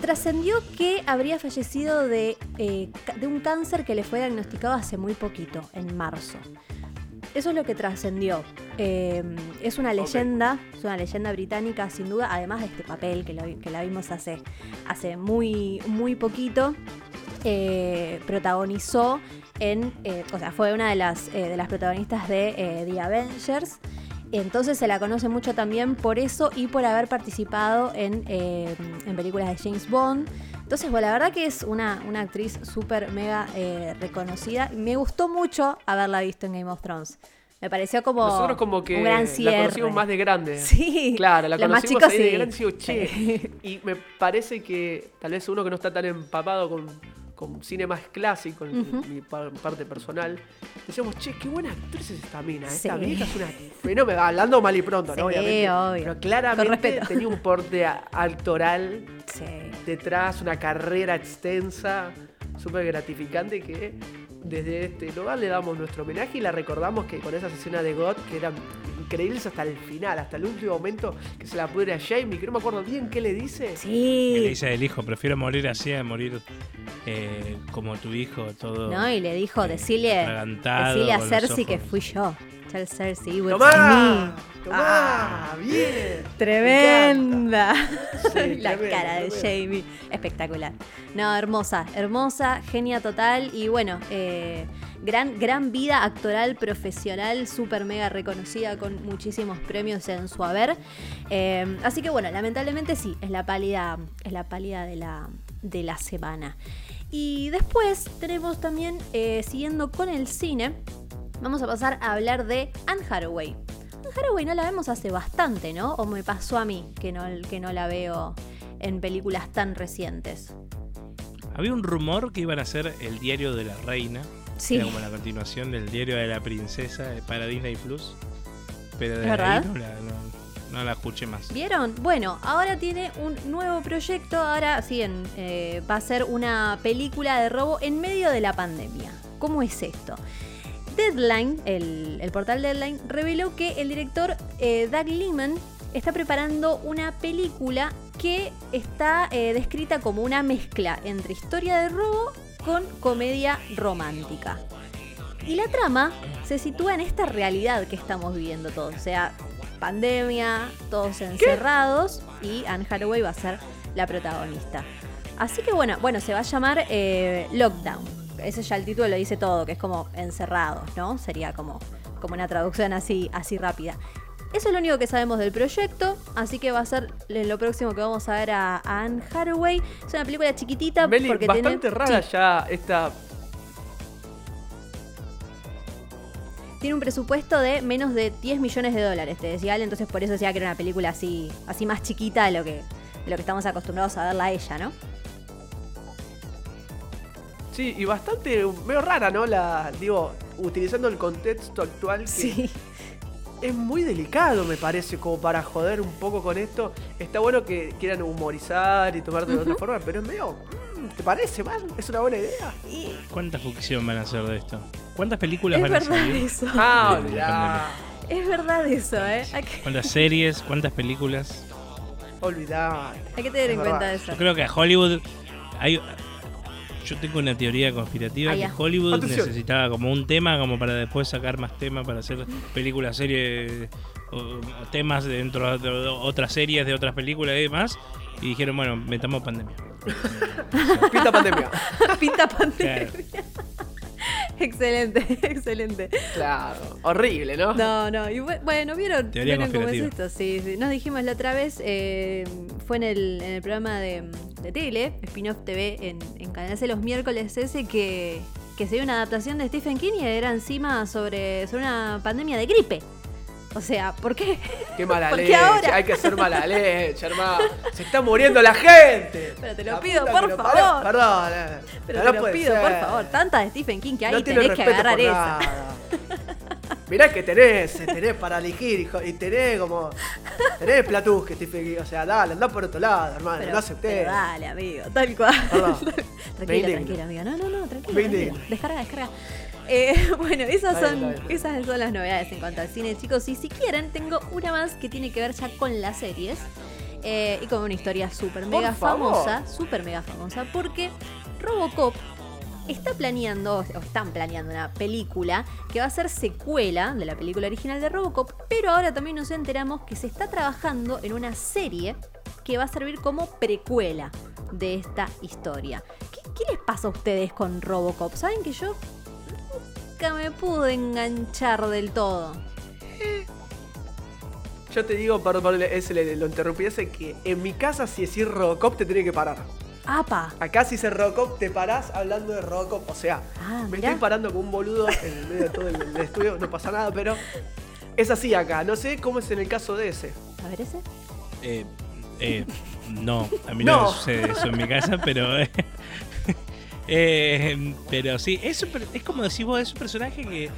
Trascendió que habría fallecido de, eh, de un cáncer que le fue diagnosticado hace muy poquito, en marzo. Eso es lo que trascendió. Eh, es una leyenda, es una leyenda británica sin duda, además de este papel que, lo vi- que la vimos hace, hace muy, muy poquito. Eh, protagonizó en, eh, o sea, fue una de las, eh, de las protagonistas de eh, The Avengers. Entonces se la conoce mucho también por eso y por haber participado en, en películas de James Bond. Entonces, bueno, la verdad que es una, una actriz súper mega reconocida. Me gustó mucho haberla visto en Game of Thrones. Me pareció como, Nosotros como que un gran la conocimos más de grande. Sí. Claro, la Los más conocimos chicos ahí de grande. Sí. Y me parece que tal vez uno que no está tan empapado con, con cine más clásico, en mi par- parte personal, decíamos, che, qué buena actriz es esta mina. Esta Sí. vieja es una fenómeno, hablando mal y pronto, Sí, ¿no? Obviamente. obvio. Pero claramente tenía un porte actoral Sí. detrás, una carrera extensa, súper gratificante que desde este lugar le damos nuestro homenaje y la recordamos que con esas escenas de God que eran increíbles hasta el final, hasta el último momento que se la pudre a Jamie, que no me acuerdo bien qué le dice. Que le Sí. dice el hijo, prefiero morir así a morir eh, como tu hijo, todo. ¿No? Y le dijo, eh, decile a Cersei que fui yo. Tell Cersei. ¡Tomá! Ah. ¡Bien! Tremenda. Sí, la tremendo, cara de tremendo. Jamie. Espectacular. No, hermosa, hermosa, genia total. Y bueno, eh, gran, gran vida actoral, profesional, súper mega reconocida con muchísimos premios en su haber. Eh, así que bueno, lamentablemente sí, es la pálida, es la pálida de la, de la semana. Y después tenemos también, eh, siguiendo con el cine, vamos a pasar a hablar de Anne Hathaway. Anne Hathaway no la vemos hace bastante, ¿no? O me pasó a mí que no, que no la veo en películas tan recientes. Había un rumor que iban a hacer el diario de la reina. Sí. Era como la continuación del diario de la princesa para Disney Plus. Pero de verdad? ahí no la, no- no la escuché más. ¿Vieron? Bueno, ahora tiene un nuevo proyecto. Ahora sí, en, eh, va a ser una película de robo en medio de la pandemia. ¿Cómo es esto? Deadline, el, el portal Deadline, reveló que el director eh, Doug Liman está preparando una película que está eh, descrita como una mezcla entre historia de robo con comedia romántica. Y la trama se sitúa en esta realidad que estamos viviendo todos. O sea, pandemia, todos encerrados y Anne Hathaway va a ser la protagonista. Así que bueno, bueno, se va a llamar eh, Lockdown. Ese ya el título lo dice todo, que es como encerrados, ¿no? Sería como, como una traducción así, así rápida. Eso es lo único que sabemos del proyecto, así que va a ser lo próximo que vamos a ver a, a Anne Hathaway. Es una película chiquitita Meli, porque bastante tiene, rara sí, ya esta. tiene un presupuesto de menos de 10 millones de dólares, te decía Ale, entonces por eso decía que era una película así, así más chiquita de lo que, de lo que estamos acostumbrados a verla a ella, ¿no? Sí, y bastante medio rara, ¿no? La, digo, utilizando el contexto actual que Sí. es muy delicado, me parece, como para joder un poco con esto. Está bueno que quieran humorizar y tomarte de otra forma, pero es medio. mm, ¿Te parece, man? ¿Es una buena idea? Y ¿Cuánta ficción van a hacer de esto? ¿Cuántas películas es van a verdad salir? eso. Ah, olvidá. Es verdad eso, ¿eh? Que, ¿Cuántas series? ¿Cuántas películas? Olvidá. hay que tener Es en verdad. cuenta eso. Yo creo que a Hollywood hay yo tengo una teoría conspirativa Ah, que. Hollywood Atención. necesitaba como un tema como para después sacar más temas para hacer películas, series o temas dentro de otras series de otras películas y demás y dijeron, bueno, metamos pandemia. Pinta pandemia. Pinta pandemia. Claro. excelente, excelente. Claro. Horrible, ¿no? No, no. Y bu- bueno, ¿vieron, Teoría ¿vieron cómo es esto? Sí, sí. Nos dijimos la otra vez, eh, fue en el, en el programa de, de tele, Spin-off TV, en, en Canal C los miércoles ese, que, que se dio una adaptación de Stephen King y era encima sobre, sobre una pandemia de gripe. O sea, ¿por qué? Qué mala leche. ahora- Hay que ser mala leche, hermano. Se está muriendo la gente. Pero te lo La pido, por lo favor. Perdón. eh. Pero No, te lo pido, por favor. Tanta de Stephen King que hay, no tenés que agarrar esa. nada. Mirá que tenés, eh, tenés para elegir, hijo, y tenés como. Tenés platús que Stephen King. O sea, dale, andá por otro lado, hermano. Pero, no acepté. pero dale, amigo, tal cual. Perdón. Tranquila, tranquila, amigo. No, no, no, tranquila. Tranquila. Descarga, descarga. Eh, bueno, esas son, esas son las novedades en cuanto al cine, chicos. Y si quieren, tengo una más que tiene que ver ya con las series. eh, y con una historia súper mega famosa. Súper mega famosa. Porque Robocop está planeando, o están planeando una película que va a ser secuela de la película original de Robocop, pero ahora también nos enteramos que se está trabajando en una serie que va a servir como precuela de esta historia. ¿Qué, qué les pasa a ustedes con Robocop? Saben que yo nunca me pude enganchar del todo. Yo te digo, perdón, perdón, lo interrumpí, ese que en mi casa si decís Robocop te tiene que parar. ¡Apa! Acá si dice Robocop te parás hablando de Robocop. O sea, Ah, me estoy parando como un boludo en el medio de todo el, el estudio, no pasa nada, pero es así acá. No sé cómo es en el caso de ese. A ver ese. Eh, eh, no, a mí no, No. me sucede eso en mi casa, pero. eh, pero sí, es, un per- es como decís vos, es un personaje que.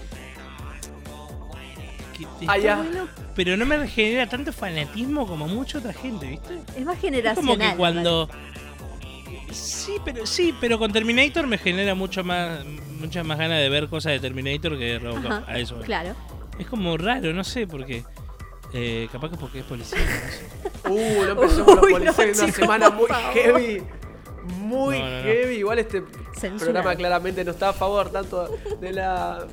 que está Ah, ya. bueno, pero no me genera tanto fanatismo como mucha otra gente, ¿viste? Es más Es generacional. como que cuando. Sí, pero sí, pero con Terminator me genera mucho más muchas más ganas de ver cosas de Terminator que de. Robocop. Ajá, A eso. voy. Claro. Es como raro, no sé, porque eh, capaz que porque es policía, no sé. Uh, no empezó con los policías no, en una semana por muy favor. heavy. Muy No, no, no. heavy. Igual este programa claramente no está a favor tanto de la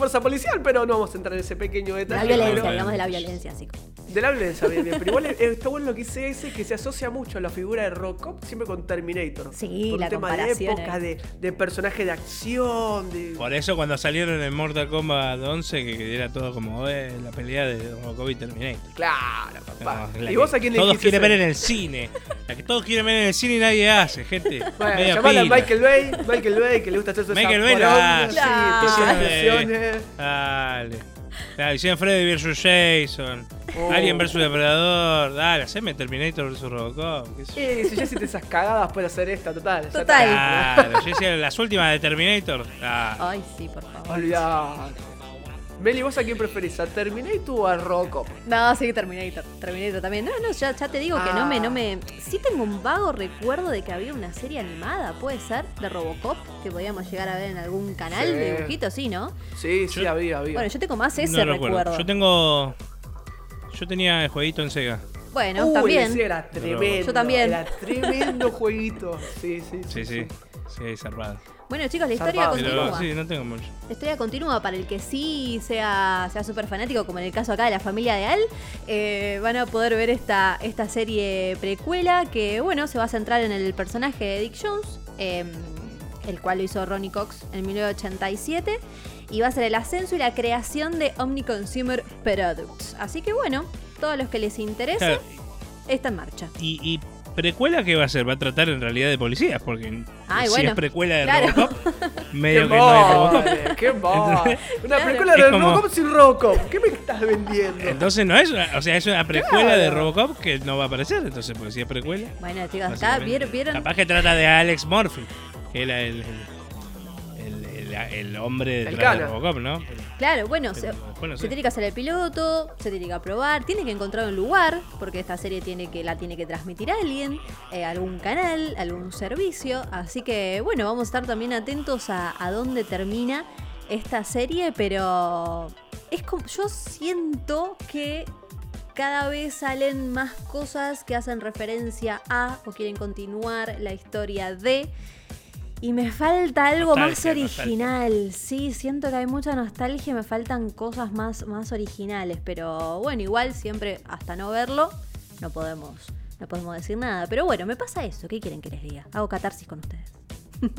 fuerza policial, pero no vamos a entrar en ese pequeño De detalle. la violencia, pero- digamos de la violencia, sí. De la violencia, bien, bien. Pero igual está bueno lo que dice ese que se asocia mucho a la figura de Robocop siempre con Terminator. Sí, Por la un tema de época, de, de personaje de acción, de. Por eso cuando salieron en Mortal Kombat 11, que, era todo como eh, la pelea de Robocop y Terminator. Claro, papá. No, la ¿Y vos a quién le Todos quieren ver en el cine. La que todos quieren ver en el cine y nadie hace, gente. Bueno, Media llamale a. Michael Bay, Michael Bay, que le gusta hacer sus Michael Bay lo hace. sí, Claro. Dale. Dale. Hicieron Freddy vs. Jason. Oh. Alien vs. Depredador. Dale, haceme Terminator vs. Robocop. qué sé yo. Eh, si ya hiciste esas cagadas, puede hacer esta, total. ya Total. Claro, yo las últimas de Terminator. Ah, Ay, sí, por favor. Olvidate. Meli, ¿vos a quién preferís? ¿A Terminator o a Robocop? No, sí, Terminator. Terminator también. No, no, ya, ya te digo que no me, no me. Sí tengo un vago recuerdo de que había una serie animada, puede ser, de Robocop, que podíamos llegar a ver en algún canal Sí. de dibujitos, sí, ¿no? Sí, sí, Yo- había, había. Bueno, yo tengo más ese no recuerdo. recuerdo. Yo tengo. Yo tenía el jueguito en Sega. Bueno, Uy, también. ese era tremendo. Yo también. Era tremendo jueguito. Sí, sí, Sí, sí. Sí, ahí zarpado. Bueno, chicos, la historia Zarpado. Pero continúa. sí, no tengo mucho. La historia continúa para el que sí sea, sea súper fanático, como en el caso acá de la familia de Al. eh, van a poder ver esta, esta serie precuela que, bueno, se va a centrar en el personaje de Dick Jones, eh, el cual lo hizo Ronnie Cox en 1987. Y va a ser el ascenso y la creación de Omni Consumer Products. Así que, bueno, todos los que les interese, Claro, está en marcha. y, y precuela qué va a ser? Va a tratar en realidad de policías, porque Ay, si bueno, es precuela de claro. Robocop, ¡Qué medio que no hay Robocop. mole! ¡Qué mole! Una Claro. película de como- Robocop sin Robocop. ¿Qué me estás vendiendo? Entonces no es una, o sea, es una precuela Claro. de Robocop que no va a aparecer, entonces porque si es precuela. Bueno, chicos, acá básicamente. vieron, vieron Capaz que trata de Alex Murphy, que era el, el, el- el- el hombre El detrás de. Robocop, ¿no? Claro, bueno, se, tiene que hacer el piloto, se tiene que aprobar, tiene que encontrar un lugar, porque esta serie tiene que la tiene que transmitir alguien, eh, algún canal, algún servicio. Así que bueno, vamos a estar también atentos a, a dónde termina esta serie, pero es como, yo siento que cada vez salen más cosas que hacen referencia a o quieren continuar la historia de. Y me falta algo más nostalgia. original. Sí, siento que hay mucha nostalgia y me faltan cosas más, más originales. Pero bueno, igual siempre hasta no verlo, no podemos, no podemos decir nada. Pero bueno, me pasa eso. ¿Qué quieren que les diga? Hago catarsis con ustedes.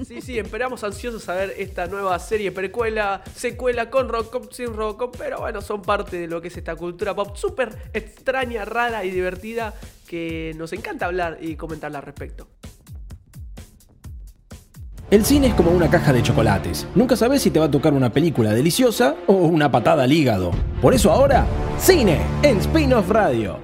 Sí, sí, esperamos ansiosos a ver esta nueva serie precuela, secuela con Robocop, sin Robocop, pero bueno, son parte de lo que es esta cultura pop súper extraña, rara y divertida que nos encanta hablar y comentarla al respecto. El cine es como una caja de chocolates. Nunca sabes si te va a tocar una película deliciosa o una patada al hígado. Por eso ahora, cine en Spin-off Radio.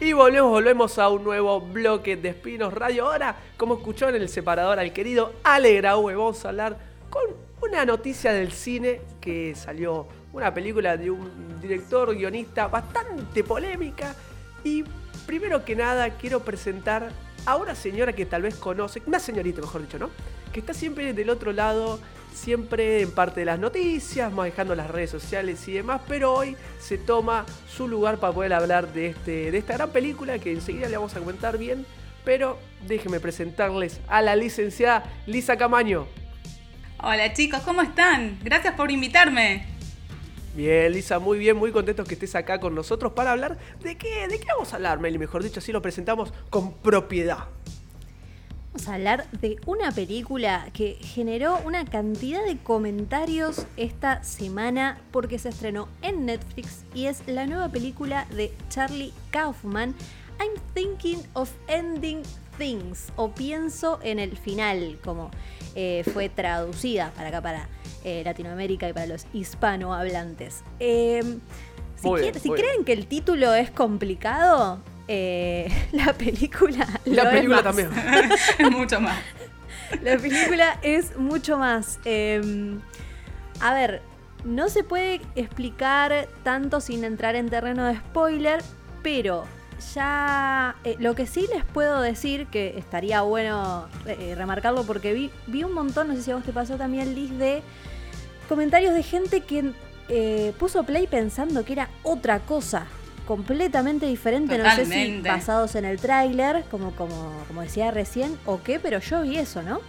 Y volvemos, volvemos a un nuevo bloque de Espinos Radio. Ahora, como escuchó en el separador al querido Ale Graue, vamos a hablar con una noticia del cine que salió una película de un director, guionista bastante polémica. Y primero que nada, quiero presentar a una señora que tal vez conoce, una señorita mejor dicho, ¿no? Que está siempre del otro lado, siempre en parte de las noticias, manejando las redes sociales y demás, pero hoy se toma su lugar para poder hablar de, este, de esta gran película que enseguida le vamos a comentar bien. Pero déjenme presentarles a la licenciada Lisa Camaño. Hola chicos, ¿cómo están? Gracias por invitarme. Bien, Lisa, muy bien, muy contentos que estés acá con nosotros para hablar de qué, de qué vamos a hablar, Meli, mejor dicho, así lo presentamos con propiedad. Vamos a hablar de una película que generó una cantidad de comentarios esta semana porque se estrenó en Netflix y es la nueva película de Charlie Kaufman, I'm Thinking of Ending Things o Pienso en el final, como eh, fue traducida para acá, para eh, Latinoamérica y para los hispanohablantes. Eh, si Muy bien, quiere- si muy creen que el título es complicado, eh, la película... La lo es película más. también. Mucho más. La película es mucho más. eh, a ver, no se puede explicar tanto sin entrar en terreno de spoiler, pero ya eh, lo que sí les puedo decir, que estaría bueno eh, remarcarlo porque vi, vi un montón, no sé si a vos te pasó también, Liz, de comentarios de gente que eh, puso play pensando que era otra cosa. Completamente diferente, no sé si Totalmente. basados en el tráiler, como, como, como decía recién, o qué, pero yo vi eso, ¿no?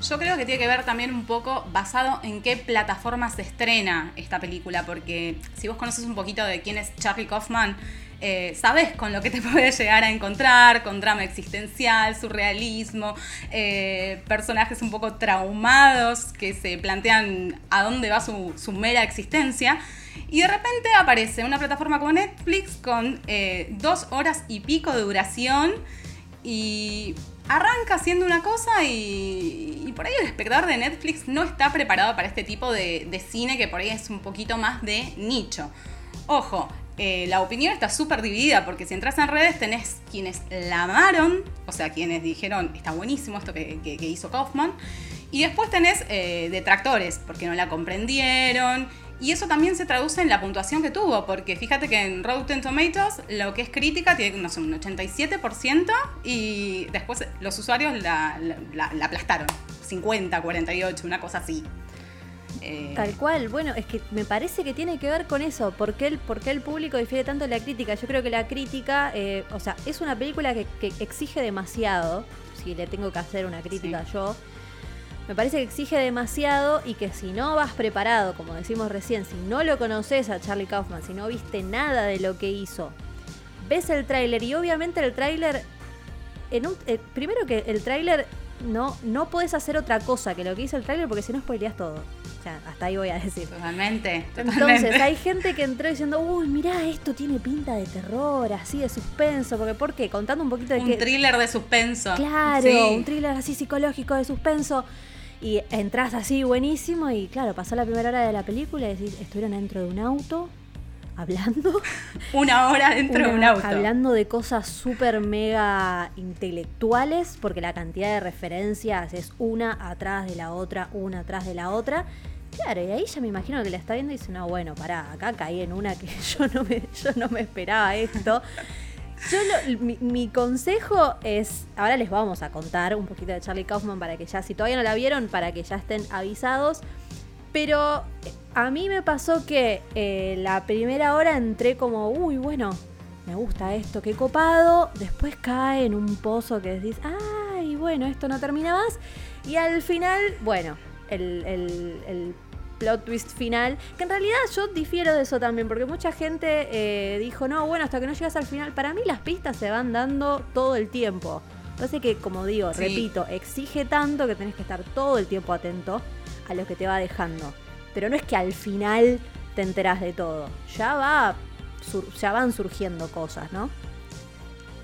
Yo creo que tiene que ver también un poco basado en qué plataforma se estrena esta película, porque si vos conoces un poquito de quién es Charlie Kaufman, eh, sabes con lo que te puedes llegar a encontrar, con drama existencial, surrealismo, eh, personajes un poco traumados que se plantean a dónde va su, mera existencia. Y de repente aparece una plataforma como Netflix con eh, dos horas y pico de duración y arranca siendo una cosa y, y por ahí el espectador de Netflix no está preparado para este tipo de, de cine que por ahí es un poquito más de nicho. Ojo, eh, la opinión está súper dividida porque si entras en redes tenés quienes la amaron, o sea, quienes dijeron está buenísimo esto que, hizo Kaufman, y después tenés eh, detractores porque no la comprendieron. Y eso también se traduce en la puntuación que tuvo, porque fíjate que en Rotten Tomatoes lo que es crítica tiene no sé, un 87% y después los usuarios la- la aplastaron. 50, 48, una cosa así. Eh, Tal cual, bueno, es que me parece que tiene que ver con eso, ¿por qué el, por qué el público difiere tanto de la crítica? Yo creo que la crítica, eh, o sea, es una película que, que exige demasiado, si le tengo que hacer una crítica Sí. yo, me parece que exige demasiado y que si no vas preparado, como decimos recién, si no lo conoces a Charlie Kaufman, si no viste nada de lo que hizo, ves el tráiler y obviamente el tráiler, en un, eh, primero que el tráiler no, no puedes hacer otra cosa que lo que hizo el tráiler porque si no spoileas todo. O sea, hasta ahí voy a decir. Totalmente, totalmente. Entonces, hay gente que entró diciendo, uy, mirá, esto tiene pinta de terror, así de suspenso, porque ¿por qué? Contando un poquito de un qué. thriller de suspenso. Claro, Sí. un thriller así psicológico de suspenso. Y entras así buenísimo y claro, pasó la primera hora de la película y decís, estuvieron dentro de un auto hablando. Una hora dentro de un auto. Hablando de cosas súper mega intelectuales, porque la cantidad de referencias es una atrás de la otra, una atrás de la otra. Claro, y ahí ya me imagino que la está viendo y dice, no, bueno, pará, acá caí en una que yo no me, yo no me esperaba esto. Yo lo- mi, mi consejo es, ahora les vamos a contar un poquito de Charlie Kaufman para que ya, si todavía no la vieron, para que ya estén avisados. Pero eh, a mí me pasó que eh, la primera hora entré como, uy, bueno, me gusta esto, qué copado. Después cae en un pozo que decís, ay, bueno, esto no termina más. Y al final, bueno, el, el- el plot twist final, que en realidad yo difiero de eso también, porque mucha gente eh, dijo, no, bueno, hasta que no llegas al final, para mí las pistas se van dando todo el tiempo. Parece que, como digo, Sí. repito, exige tanto que tenés que estar todo el tiempo atento a lo que te va dejando. Pero no es que al final te enterás de todo. Ya va sur- ya van surgiendo cosas, ¿no?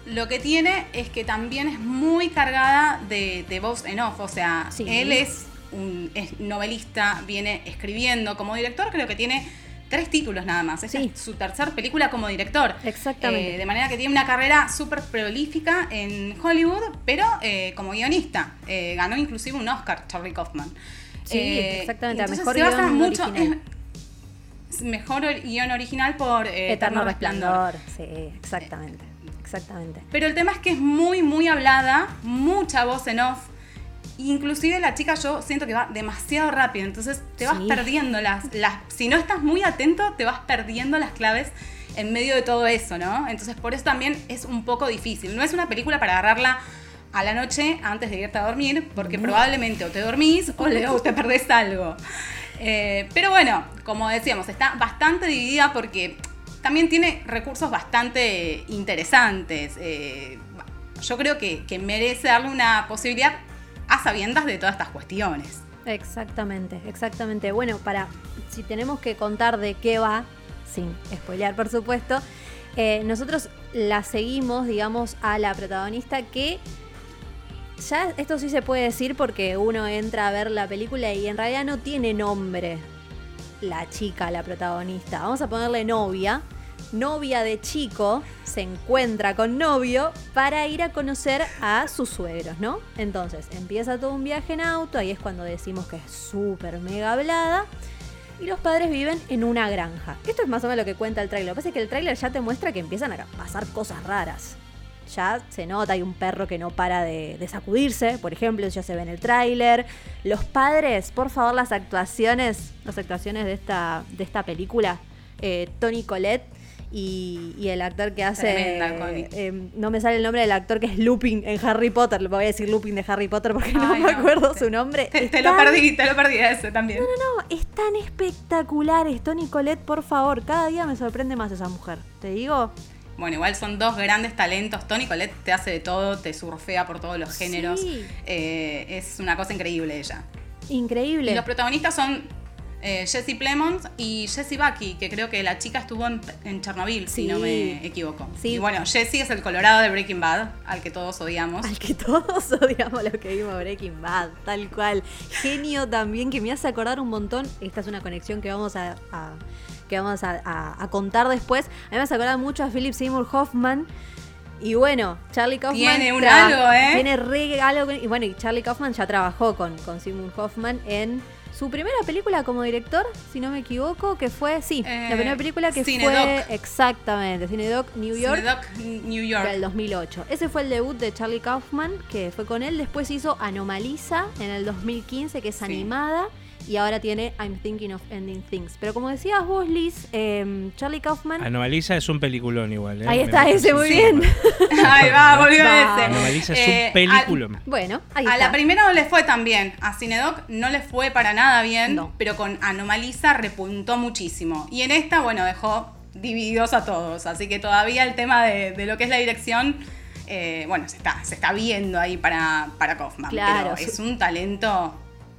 Lo que tiene es que también es muy cargada de, de voz en off. O sea, Sí. él es un es novelista, viene escribiendo. Como director creo que tiene tres títulos nada más. Esta Sí. es su tercer película como director. Exactamente. Eh, de manera que tiene una carrera súper prolífica en Hollywood, pero eh, como guionista. Eh, ganó inclusive un Oscar Charlie Kaufman. Sí, Eh, exactamente, a mejor guion mucho original. es- mejor guion original por eh, Eterno Resplandor. Sí, exactamente. Exactamente. Pero el tema es que es muy, muy hablada, mucha voz en off. Inclusive la chica yo siento que va demasiado rápido, entonces te vas Sí. perdiendo las, las... Si no estás muy atento, te vas perdiendo las claves en medio de todo eso, ¿no? Entonces por eso también es un poco difícil. No es una película para agarrarla a la noche antes de irte a dormir, porque probablemente o te dormís o, le- o te perdés algo. Eh, pero bueno, como decíamos, está bastante dividida porque también tiene recursos bastante interesantes. Eh, yo creo que, que merece darle una posibilidad a sabiendas de todas estas cuestiones. Exactamente, exactamente. Bueno, para si tenemos que contar de qué va, sin spoilear por supuesto, eh, nosotros la seguimos, digamos, a la protagonista que ya esto sí se puede decir porque uno entra a ver la película y en realidad no tiene nombre la chica, la protagonista. Vamos a ponerle novia. Novia de chico se encuentra con novio para ir a conocer a sus suegros, ¿no? Entonces empieza todo un viaje en auto, ahí es cuando decimos que es súper mega hablada. Y los padres viven en una granja. Esto es más o menos lo que cuenta el tráiler. Lo que pasa es que el tráiler ya te muestra que empiezan a pasar cosas raras. Ya se nota, hay un perro que no para de, de sacudirse, por ejemplo, ya se ve en el tráiler. Los padres, por favor, las actuaciones, las actuaciones de esta, de esta película, eh, Tony Collette y, y el actor que hace. Tremenda, eh, no me sale el nombre del actor que es Lupin en Harry Potter. Le voy a decir Lupin de Harry Potter porque no me no, acuerdo te- su nombre. Te, te lo perdí, te lo perdí ese también. No, no, es tan espectaculares. Tony Colette, por favor, cada día me sorprende más esa mujer. Te digo, Bueno, igual son dos grandes talentos. Tony Colette te hace de todo, te surfea por todos los géneros. Sí. Eh, es una cosa increíble ella. increíble. Y los protagonistas son Eh, Jessie Plemons y Jessie Bucky, que creo que la chica estuvo en, en Chernobyl, si no me equivoco. Sí. Y bueno, Jessie es el colorado de Breaking Bad, al que todos odiamos. Al que todos odiamos lo que vimos Breaking Bad, tal cual. Genio también que me hace acordar un montón. Esta es una conexión que vamos a, a- que vamos a, a- a contar después. A mí me acordar mucho a Philip Seymour Hoffman. Y bueno, Charlie Kaufman. Tiene un algo, ¿eh? Tiene re algo. Y bueno, y Charlie Kaufman ya trabajó con, con Seymour Hoffman en su primera película como director, si no me equivoco, que fue. Sí, Eh, la primera película que Cinedoc. fue. Exactamente, Cinedoc New York. Cinedoc, New York. Del 2008. Ese fue el debut de Charlie Kaufman, que fue con él. Después hizo Anomalisa en el 2015, que es Sí. animada. Y ahora tiene I'm Thinking of Ending Things. Pero como decías vos, Liz, eh, Charlie Kaufman. Anomaliza es un peliculón igual. ¿eh? Ahí está ese, muy bien. Ahí va, volvió Va. ese. Anomaliza es Eh, un peliculón. Bueno, ahí A, está. la primera no le fue tan bien. A Cinedoc no le fue para nada bien, No. pero con Anomaliza repuntó muchísimo. Y en esta, bueno, dejó divididos a todos. Así que todavía el tema de, de lo que es la dirección, eh, bueno, se está, se está viendo ahí para, para Kaufman. Claro, pero es un talento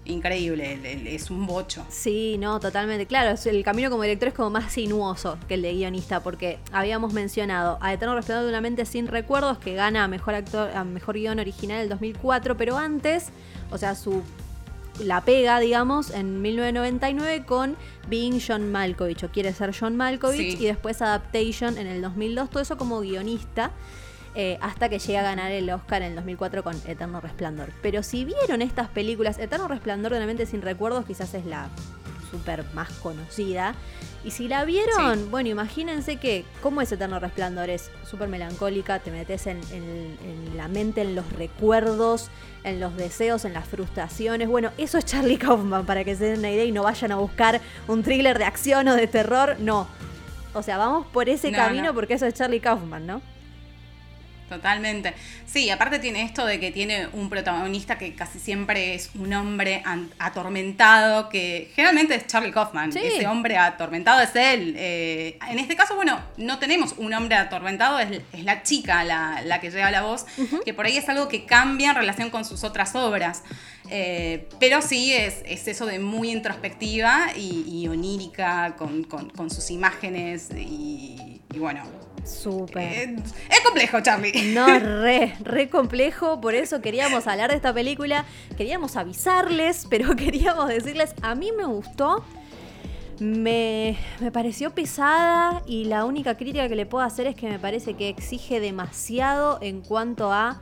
increíble, el- el- es un bocho. Sí, no, totalmente. Claro, el camino como director es como más sinuoso que el de guionista, porque habíamos mencionado a Eterno Resplandor de una mente sin recuerdos, que gana a mejor actor, a mejor guion original el 2004, pero antes, o sea, su la pega, digamos, en 1999 con Being John Malkovich, o quiere ser John Malkovich, Sí. y después Adaptation en el 2002, todo eso como guionista. Eh, hasta que llega a ganar el Oscar en el 2004 con Eterno Resplandor. Pero si vieron estas películas, Eterno Resplandor de una mente sin recuerdos quizás es la súper más conocida. Y si la vieron, bueno, imagínense que, ¿cómo es Eterno Resplandor? Es súper melancólica, te metes en, en- en la mente, en los recuerdos, en los deseos, en las frustraciones. Bueno, eso es Charlie Kaufman, para que se den una idea y no vayan a buscar un thriller de acción o de terror, no. O sea, vamos por ese No, camino no. porque eso es Charlie Kaufman, ¿no? Totalmente. Sí, aparte tiene esto de que tiene un protagonista que casi siempre es un hombre atormentado, que generalmente es Charlie Kaufman. Sí. Ese hombre atormentado es él. Eh, en este caso, bueno, no tenemos un hombre atormentado, es, es la chica la, la que lleva la voz, que por ahí es algo que cambia en relación con sus otras obras. Eh, pero sí es, es eso de muy introspectiva y, y onírica con, con- con sus imágenes y, y bueno. Súper. eh, es complejo, Charlie. No, re, re complejo, por eso queríamos hablar de esta película, queríamos avisarles, pero queríamos decirles, a mí me gustó, me, me pareció pesada y la única crítica que le puedo hacer es que me parece que exige demasiado en cuanto a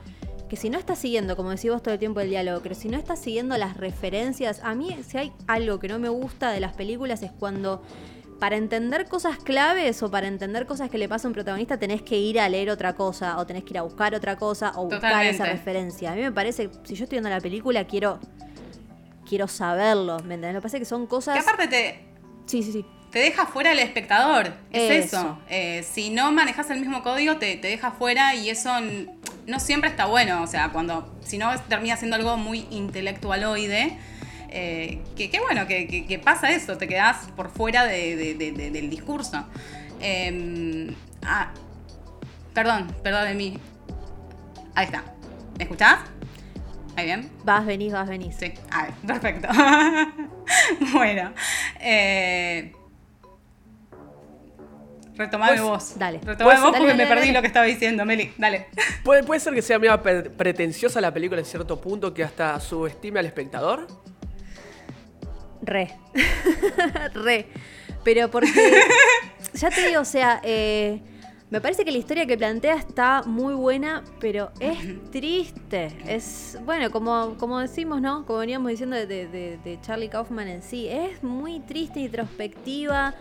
que si no estás siguiendo, como decís vos todo el tiempo el diálogo, pero si no estás siguiendo las referencias, a mí si hay algo que no me gusta de las películas es cuando para entender cosas claves o para entender cosas que le pasa a un protagonista tenés que ir a leer otra cosa o tenés que ir a buscar otra cosa o buscar Totalmente. esa referencia. A mí me parece, si yo estoy viendo la película, quiero quiero saberlo, ¿me entendés? Lo que pasa es que son cosas... Que aparte te, Sí, sí, sí. te deja fuera el espectador. Es Eso. eso. Eh, si no manejas el mismo código, te, te deja fuera y eso no siempre está bueno. O sea, cuando. Si no, termina siendo algo muy intelectualoide. Eh, que, que bueno, que, que- que pasa eso, te quedás por fuera de- de- de- de- del discurso. Eh, ah, perdón, perdón de mí. Ahí está. ¿Me escuchás? ¿Ahí bien? Vas, venís, vas, venís. Sí, a ver, perfecto. bueno. Eh, retomame Pues, vos. dale. Retomame Pues, vos dale, porque dale, me perdí dale. lo que estaba diciendo, Meli. Dale. ¿Puede, puede ser que sea medio pre- pretenciosa la película en cierto punto que hasta subestime al espectador. Re. Re. Pero porque. ya te digo, o sea, eh, me parece que la historia que plantea está muy buena, pero es triste. Es. Bueno, como, como decimos, ¿no? Como veníamos diciendo de, de- de- de Charlie Kaufman en sí. Es muy triste, introspectiva.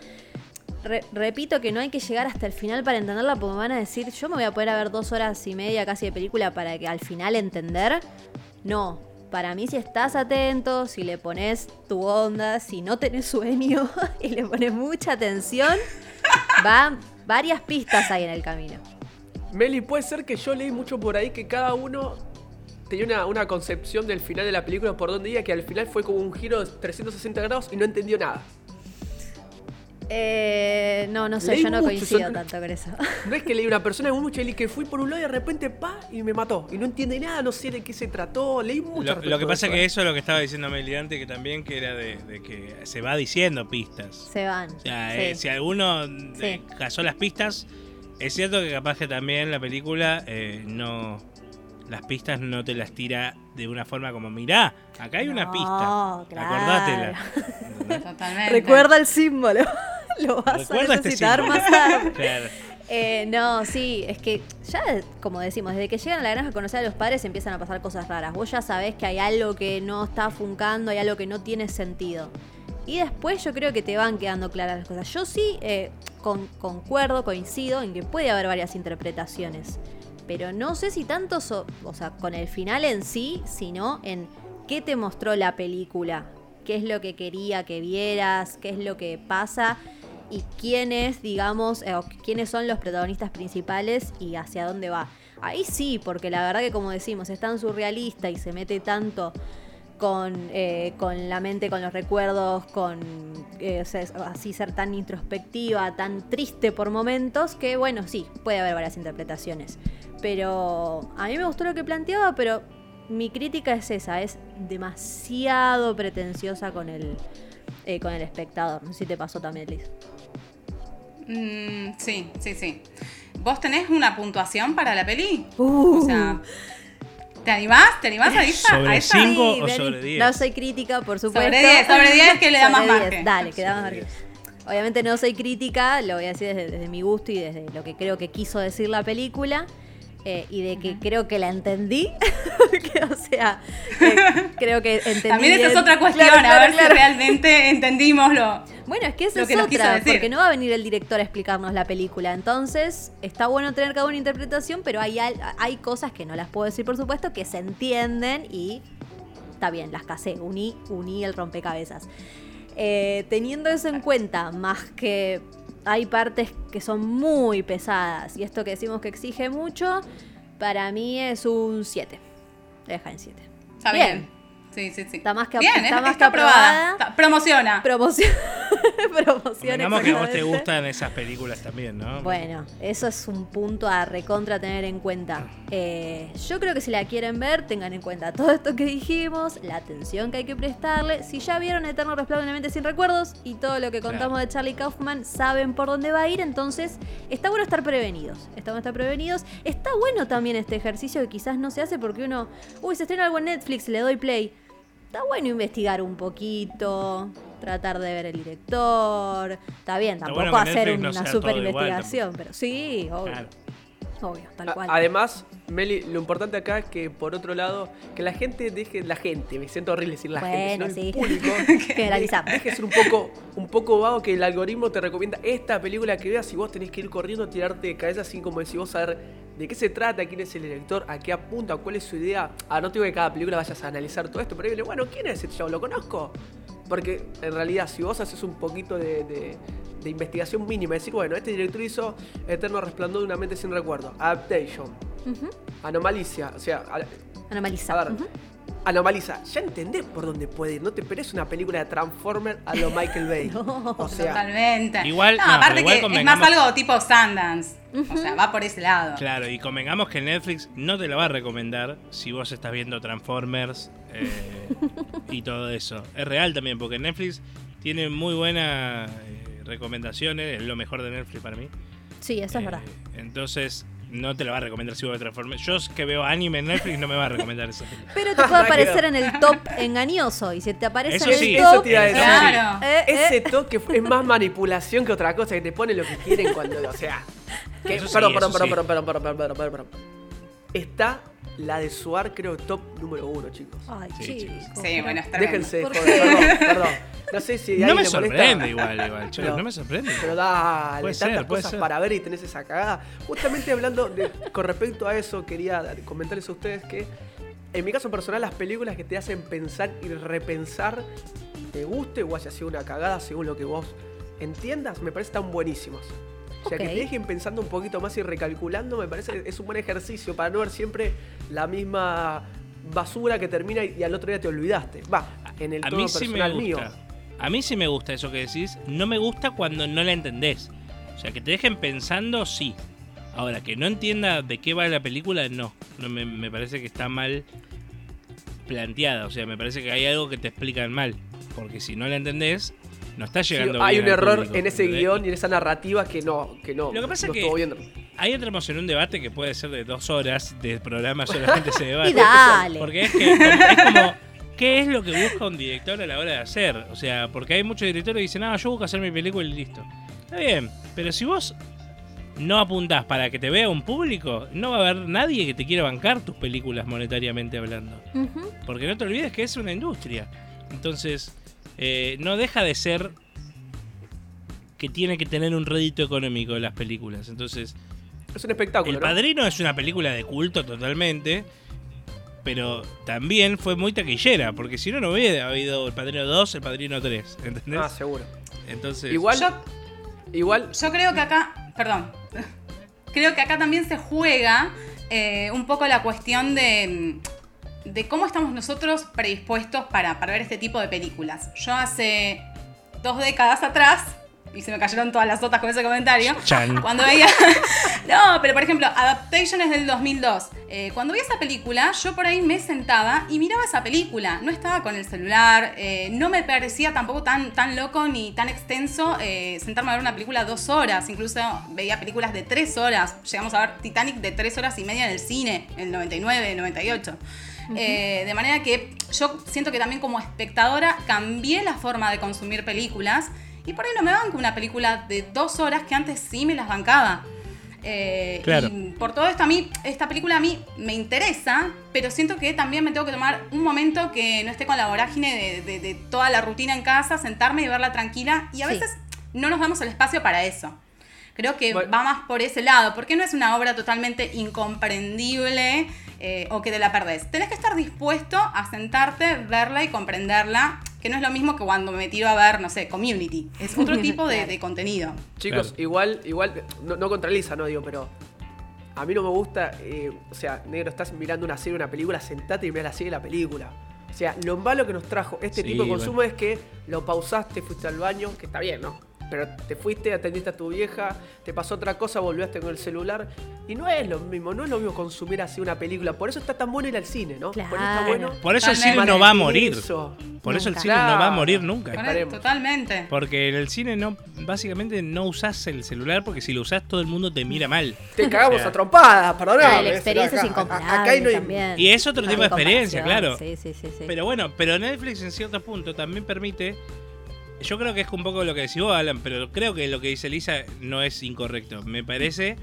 Re- repito que no hay que llegar hasta el final para entenderla, porque me van a decir, yo me voy a poder a ver dos horas y media casi de película para que al final entender. No, para mí si estás atento, si le pones tu onda, si no tenés sueño y le pones mucha atención, va varias pistas ahí en el camino. Meli, puede ser que yo leí mucho por ahí que cada uno tenía una, una concepción del final de la película por donde iba que al final fue como un giro de 360 grados y no entendió nada. Eh, no, no sé, Leí yo no mucho, coincido son- tanto con eso. No es que leí una persona mucho y que fui por un lado y de repente pa y me mató. Y no entiende nada, no sé de qué se trató. Leí mucho. Lo, que pasa eso, que eso es lo que estaba diciendo Meli antes, que también que era de, de que se va diciendo pistas. Se van. O sea, Sí. eh, si alguno Sí. eh, cazó las pistas, es cierto que capaz que también la película eh, no. Las pistas no te las tira de una forma como, mirá, acá hay una pista. claro. Acordátela. Totalmente. Recuerda el símbolo. Lo vas Recuerda a este necesitar más tarde. Claro. Eh, no, sí, es que ya, como decimos, desde que llegan a la granja a conocer a los padres empiezan a pasar cosas raras. Vos ya sabés que hay algo que no está funcando, hay algo que no tiene sentido. Y después yo creo que te van quedando claras las cosas. Yo sí eh, con- concuerdo, coincido en que puede haber varias interpretaciones. Pero no sé si tanto, so- o sea, con el final en sí, sino en qué te mostró la película. Qué es lo que quería que vieras, qué es lo que pasa y quiénes, digamos, eh, o quiénes son los protagonistas principales y hacia dónde va. Ahí sí, porque la verdad que como decimos, es tan surrealista y se mete tanto con, eh, con la mente, con los recuerdos, con eh, así ser tan introspectiva, tan triste por momentos, que bueno, sí, puede haber varias interpretaciones. Pero a mí me gustó lo que planteaba, pero mi crítica es esa, es demasiado pretenciosa con el, con el espectador. No sé si te pasó también, Liz. Mm, sí, sí, sí. ¿Vos tenés una puntuación para la peli? Uh. O sea, ¿te animás? ¿Te animás a esa? Sobre a esa? cinco. o vení. sobre diez? No soy crítica, por supuesto. Sobre diez, sobre diez que le da más margen. Dale, que da más margen. Obviamente no soy crítica, lo voy a decir desde, desde mi gusto y desde lo que creo que quiso decir la película. Eh, y de que creo que la entendí. Que, o sea, eh, creo que entendí. También esa es otra cuestión, Claro, a ver claro. si realmente entendimos lo... Bueno, es que esa es que quiso otra, porque no va a venir el director a explicarnos la película. Entonces, está bueno tener cada una interpretación, pero hay, hay cosas que no las puedo decir, por supuesto, que se entienden y está bien, las casé, uní, uní el rompecabezas. Eh, teniendo eso en cuenta, más que hay partes que son muy pesadas y esto que decimos que exige mucho, para mí es un 7. Deja en 7. Está bien. Sí, sí, sí. Está más que- bien, está es- más que aprobada. aprobada. Está- promociona. Promoción. Promoción. Digamos que a vos te gustan esas películas también, ¿no? Bueno, eso es un punto a recontra tener en cuenta. Eh, yo creo que si la quieren ver, tengan en cuenta todo esto que dijimos, la atención que hay que prestarle. Si ya vieron Eterno Resplandor de mente sin recuerdos y todo lo que contamos de Charlie Kaufman, saben por dónde va a ir, entonces está bueno estar prevenidos. Está bueno estar prevenidos. Está bueno también este ejercicio que quizás no se hace porque uno, uy, se estrena algo en Netflix, le doy play. Está bueno investigar un poquito, tratar de ver el director. Está bien, tampoco bueno que hacer Netflix no una sea super igual investigación, pero sí, obvio. Claro. Obvio, tal cual. Además, Meli, lo importante acá es que, por otro lado, que la gente deje, la gente, me siento horrible decir la Bueno, gente, sino sí. el público, Generalizamos. deje ser un poco, un poco vago que el algoritmo te recomienda esta película que veas y vos tenés que ir corriendo, tirarte de cabeza así como si vos saber de qué se trata, quién es el director, a qué apunta, cuál es su idea. Ah, no digo que cada película vayas a analizar todo esto, pero dile, bueno, ¿quién es este chavo? ¿Lo conozco? Porque en realidad, si vos haces un poquito de, de- de investigación mínima, decir, bueno, este director hizo Eterno Resplandor de una mente sin recuerdo, Adaptation, Ujú. Anomalicia, o sea, a, a ver. Anomaliza, ya entendés por dónde puede ir, no te esperes una película de Transformer a lo Michael Bay. No, o sea, Totalmente. Igual- no, no, aparte igual que es más algo tipo Sundance. O sea, va por ese lado. Claro, y convengamos que Netflix no te la va a recomendar si vos estás viendo Transformers eh, y todo eso. Es real también, porque Netflix tiene muy buenas eh, recomendaciones, es lo mejor de Netflix para mí. Sí, eso es Eh, verdad. Entonces, no te la va a recomendar si vos ves Transformers. Yo que veo anime en Netflix no me va a recomendar película. Pero te puede aparecer en el top engañoso. Y si te aparece Eso en el sí, top. eso te iba a decir. Claro. eh, eh, ese toque es más manipulación que otra cosa, que te pone lo que quieren cuando, o sea... que- Eso sí, perdón, eso perdón, sí. perdón, perdón, perdón, perdón, perdón, perdón, perdón. Está la de Suar, creo, top número uno, chicos. Ay, Sí, chicos. Sí, bueno, es tremendo. Déjense ¿Por joder, perdón, perdón. No sé si No me sorprende igual, igual, no me sorprende. Pero dale, Puede tantas ser, puede cosas ser. para ver y tenés esa cagada. Justamente hablando de, con respecto a eso, quería comentarles a ustedes que, en mi caso personal, las películas que te hacen pensar y repensar, te guste o haya sido una cagada según lo que vos entiendas, me parece tan buenísimas. O sea, que te dejen pensando un poquito más y recalculando, me parece que es un buen ejercicio para no ver siempre la misma basura que termina y, y al otro día te olvidaste. Va, en el A tono mí sí me gusta. mío. A mí sí me gusta eso que decís. No me gusta cuando no la entendés. O sea, que te dejen pensando, sí. Ahora, que no entienda de qué va la película, no. no me, me parece que está mal planteada. O sea, me parece que hay algo que te explican mal. Porque si no la entendés, no está Sí, llegando hay bien un al error público, en ese guion y en esa narrativa que no, que no, Lo que pasa no que-. Ahí entramos en un debate que puede ser de dos horas de programa solamente se debate. Y dale. Porque es que es como, ¿qué es lo que busca un director a la hora de hacer? O sea, porque hay muchos directores que dicen, ah, yo busco hacer mi película y listo. Está bien, pero si vos no apuntás para que te vea un público, no va a haber nadie que te quiera bancar tus películas monetariamente hablando. Porque no te olvides que es una industria. Entonces, eh, no deja de ser que tiene que tener un rédito económico las películas. Entonces, Es un espectáculo, El ¿no? Padrino es una película de culto totalmente, pero también fue muy taquillera, porque si no, no hubiera habido El Padrino 2, El Padrino 3, ¿entendés? Ah, seguro. Entonces, Igual, Yo, igual, yo creo que acá, perdón, creo que acá también se juega eh, un poco la cuestión de, de cómo estamos nosotros predispuestos para, para ver este tipo de películas. Yo hace dos décadas atrás, y se me cayeron todas las notas con ese comentario, Chan. cuando veía... no, pero por ejemplo, Adaptation es del 2002. Eh, cuando vi esa película, yo por ahí me sentaba y miraba esa película. No estaba con el celular, eh, no me parecía tampoco tan, tan loco ni tan extenso eh, sentarme a ver una película dos horas. Incluso veía películas de tres horas. Llegamos a ver Titanic de tres horas y media en el cine, en el 99, 98. Eh, de manera que yo siento que también como espectadora cambié la forma de consumir películas y por ahí no me banco una película de dos horas que antes sí me las bancaba. Eh, Claro. Y por todo esto a mí, esta película a mí me interesa, pero siento que también me tengo que tomar un momento que no esté con la vorágine de, de- de toda la rutina en casa, sentarme y verla tranquila y a Sí. veces no nos damos el espacio para eso. Creo que Bueno. va más por ese lado, porque no es una obra totalmente incomprendible eh, o que te la perdés. Tenés que estar dispuesto a sentarte, verla y comprenderla, que no es lo mismo que cuando me tiro a ver, no sé, Community. Es otro tipo de, contenido. chicos, Claro. igual, igual, no, no contra Lisa, no digo, pero a mí no me gusta, eh, o sea, negro, estás mirando una serie, una película, sentate y mirá la serie la película. O sea, lo malo que nos trajo este Sí, tipo de bueno. consumo es que lo pausaste, fuiste al baño, que está bien, ¿no? Pero te fuiste, atendiste a tu vieja, te pasó otra cosa, volviste con el celular. Y no es lo mismo, no es lo mismo consumir así una película. Por eso está tan bueno ir al cine, ¿no? Por eso está bueno. por eso el cine no va a morir. Eso. Por eso el cine no va a morir nunca. Esperemos. Totalmente. Porque en el cine no, básicamente no usás el celular porque si lo usás todo el mundo te mira mal. Te cagamos O sea, a trompadas, perdón. La experiencia es incomparable también. Y es otro No tipo de experiencia, claro. Sí, sí, sí, sí. Pero bueno, pero Netflix en cierto punto también permite. Yo creo que es un poco lo que decís vos, Alan, pero creo que lo que dice Lisa no es incorrecto. Me parece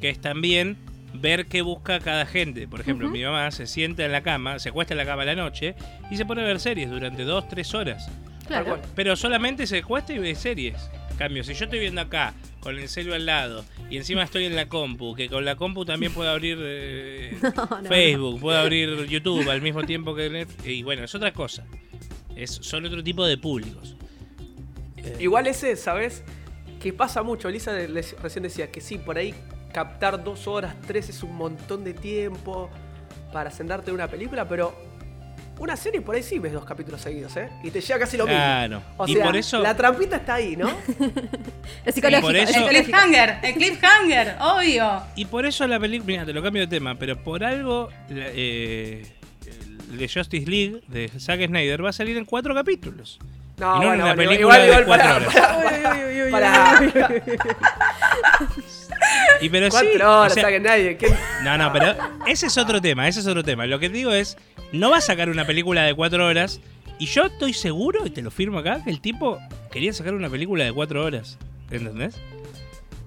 que es también ver qué busca cada gente. Por ejemplo, mi mamá se sienta en la cama, se acuesta en la cama a la noche y se pone a ver series durante dos, tres horas. claro. Pero solamente se acuesta y ve series. En Cambio, si yo estoy viendo acá con el celu al lado y encima estoy en la compu, que con la compu también puedo abrir eh, no, Facebook, puedo abrir YouTube al mismo tiempo que Netflix, y bueno, es otra cosa. Es, son otro tipo de públicos. Eh, Igual ese, ¿sabes? Que pasa mucho. Lisa de- les- recién decía que sí, por ahí captar dos horas, tres es un montón de tiempo para sentarte en una película, pero una serie por ahí sí ves dos capítulos seguidos, ¿eh? Y te llega casi lo mismo. Claro. O y sea, por eso. la trampita está ahí, ¿no? Es psicológico. eso- El cliffhanger, el cliffhanger, obvio. Y por eso la película. Mira, te lo cambio de tema, pero por algo. eh, de Justice League de Zack Snyder va a salir en cuatro capítulos. No, Y no en una película igual, de igual, cuatro pará, horas. Y pero sí, Cuatro horas, o sea, que nadie. ¿quién- No, no, pero ese es otro tema, ese es otro tema. Lo que te digo es, no va a sacar una película de cuatro horas. Y yo estoy seguro, y te lo firmo acá, que el tipo quería sacar una película de cuatro horas. ¿Entendés?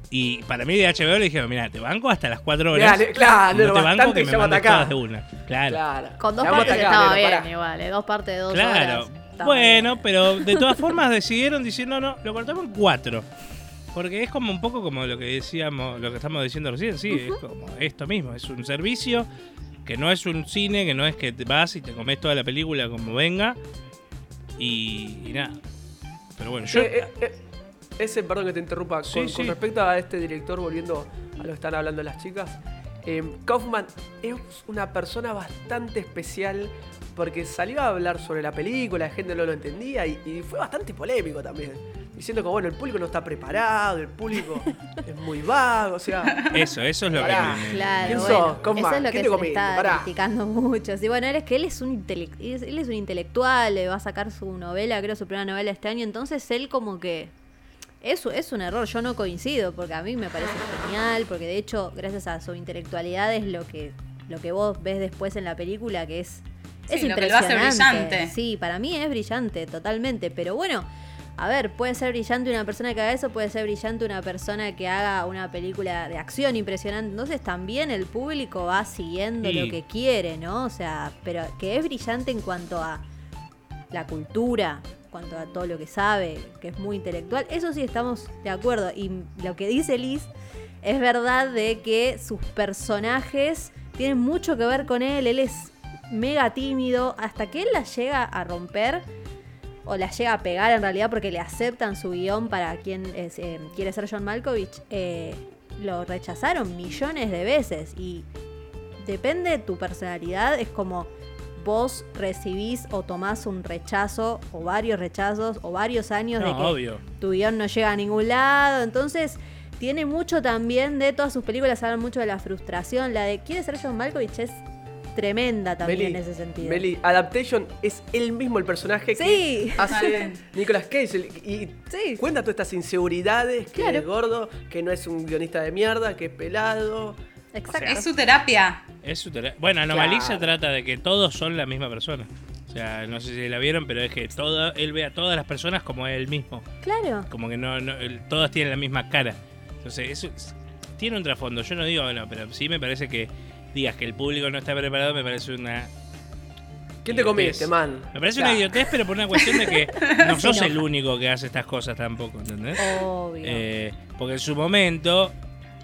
Y para mí de HBO le dijeron, mira, te banco hasta las cuatro horas. Mirá, claro, no no, te banco que me mandes todas de una. Claro. Claro. Con dos partes acá, estaba bien, igual. eh, Dos partes de dos Claro. horas. Bueno, bien. pero de todas formas decidieron decir, no, no, lo cortamos en cuatro. Porque es como un poco como lo que decíamos, lo que estamos diciendo recién, sí, es como esto mismo, es un servicio que no es un cine, que no es que te vas y te comes toda la película como venga y, y nada. Pero bueno, yo Eh, eh, eh, ese, perdón que te interrumpa, Sí, con, sí. con respecto a este director, volviendo a lo que están hablando las chicas, eh, Kaufman es una persona bastante especial porque salió a hablar sobre la película, la gente no lo entendía y, y fue bastante polémico también. Diciendo que bueno, el público no está preparado, el público es muy vago, o sea. Eso, eso es lo Pará. que Claro, ¿Quién bueno, sos? Con eso es lo ¿Qué que te se está Pará. criticando mucho. Sí, bueno, él es que él es un intele- él es un intelectual, le va a sacar su novela, creo su primera novela este año, entonces él como que eso es un error, yo no coincido, porque a mí me parece genial, porque de hecho, gracias a su intelectualidad es lo que lo que vos ves después en la película que es es Sí, lo que lo hace impresionante. brillante. Sí, para mí es brillante totalmente, pero bueno, a ver, puede ser brillante una persona que haga eso, puede ser brillante una persona que haga una película de acción impresionante. Entonces también el público va siguiendo lo que quiere, ¿no? O sea, pero que es brillante en cuanto a la cultura, en cuanto a todo lo que sabe, que es muy intelectual. Eso sí estamos de acuerdo. Y lo que dice Liz es verdad de que sus personajes tienen mucho que ver con él. Él es mega tímido hasta que él la llega a romper o la llega a pegar en realidad porque le aceptan su guion para quien es, eh, quiere ser John Malkovich, eh, lo rechazaron millones de veces. Y depende de tu personalidad, es como vos recibís o tomás un rechazo o varios rechazos o varios años No, de que obvio. tu guion no llega a ningún lado, entonces tiene mucho también de todas sus películas, hablan mucho de la frustración, la de quiere ser John Malkovich es tremenda también Meli, en ese sentido. Meli, Adaptation es él mismo el personaje Sí. que hace. Nicolas Cage y Sí. cuenta todas estas inseguridades, que Claro. es gordo, que no es un guionista de mierda, que es pelado. Exacto. Es su terapia. Es su tele- Bueno, Anomalí se Claro. trata de que todos son la misma persona. O sea, no sé si la vieron, pero es que todo, él ve a todas las personas como él mismo. Claro. Como que no, no todas tienen la misma cara. Entonces, eso es- tiene un trasfondo. Yo no digo, no, pero sí me parece que digas que el público no está preparado, me parece una. ¿Quién te comiste, man? Me parece Ya. una idiotez, pero por una cuestión de que no sos el único que hace estas cosas tampoco, ¿entendés? Obvio. Eh, porque en su momento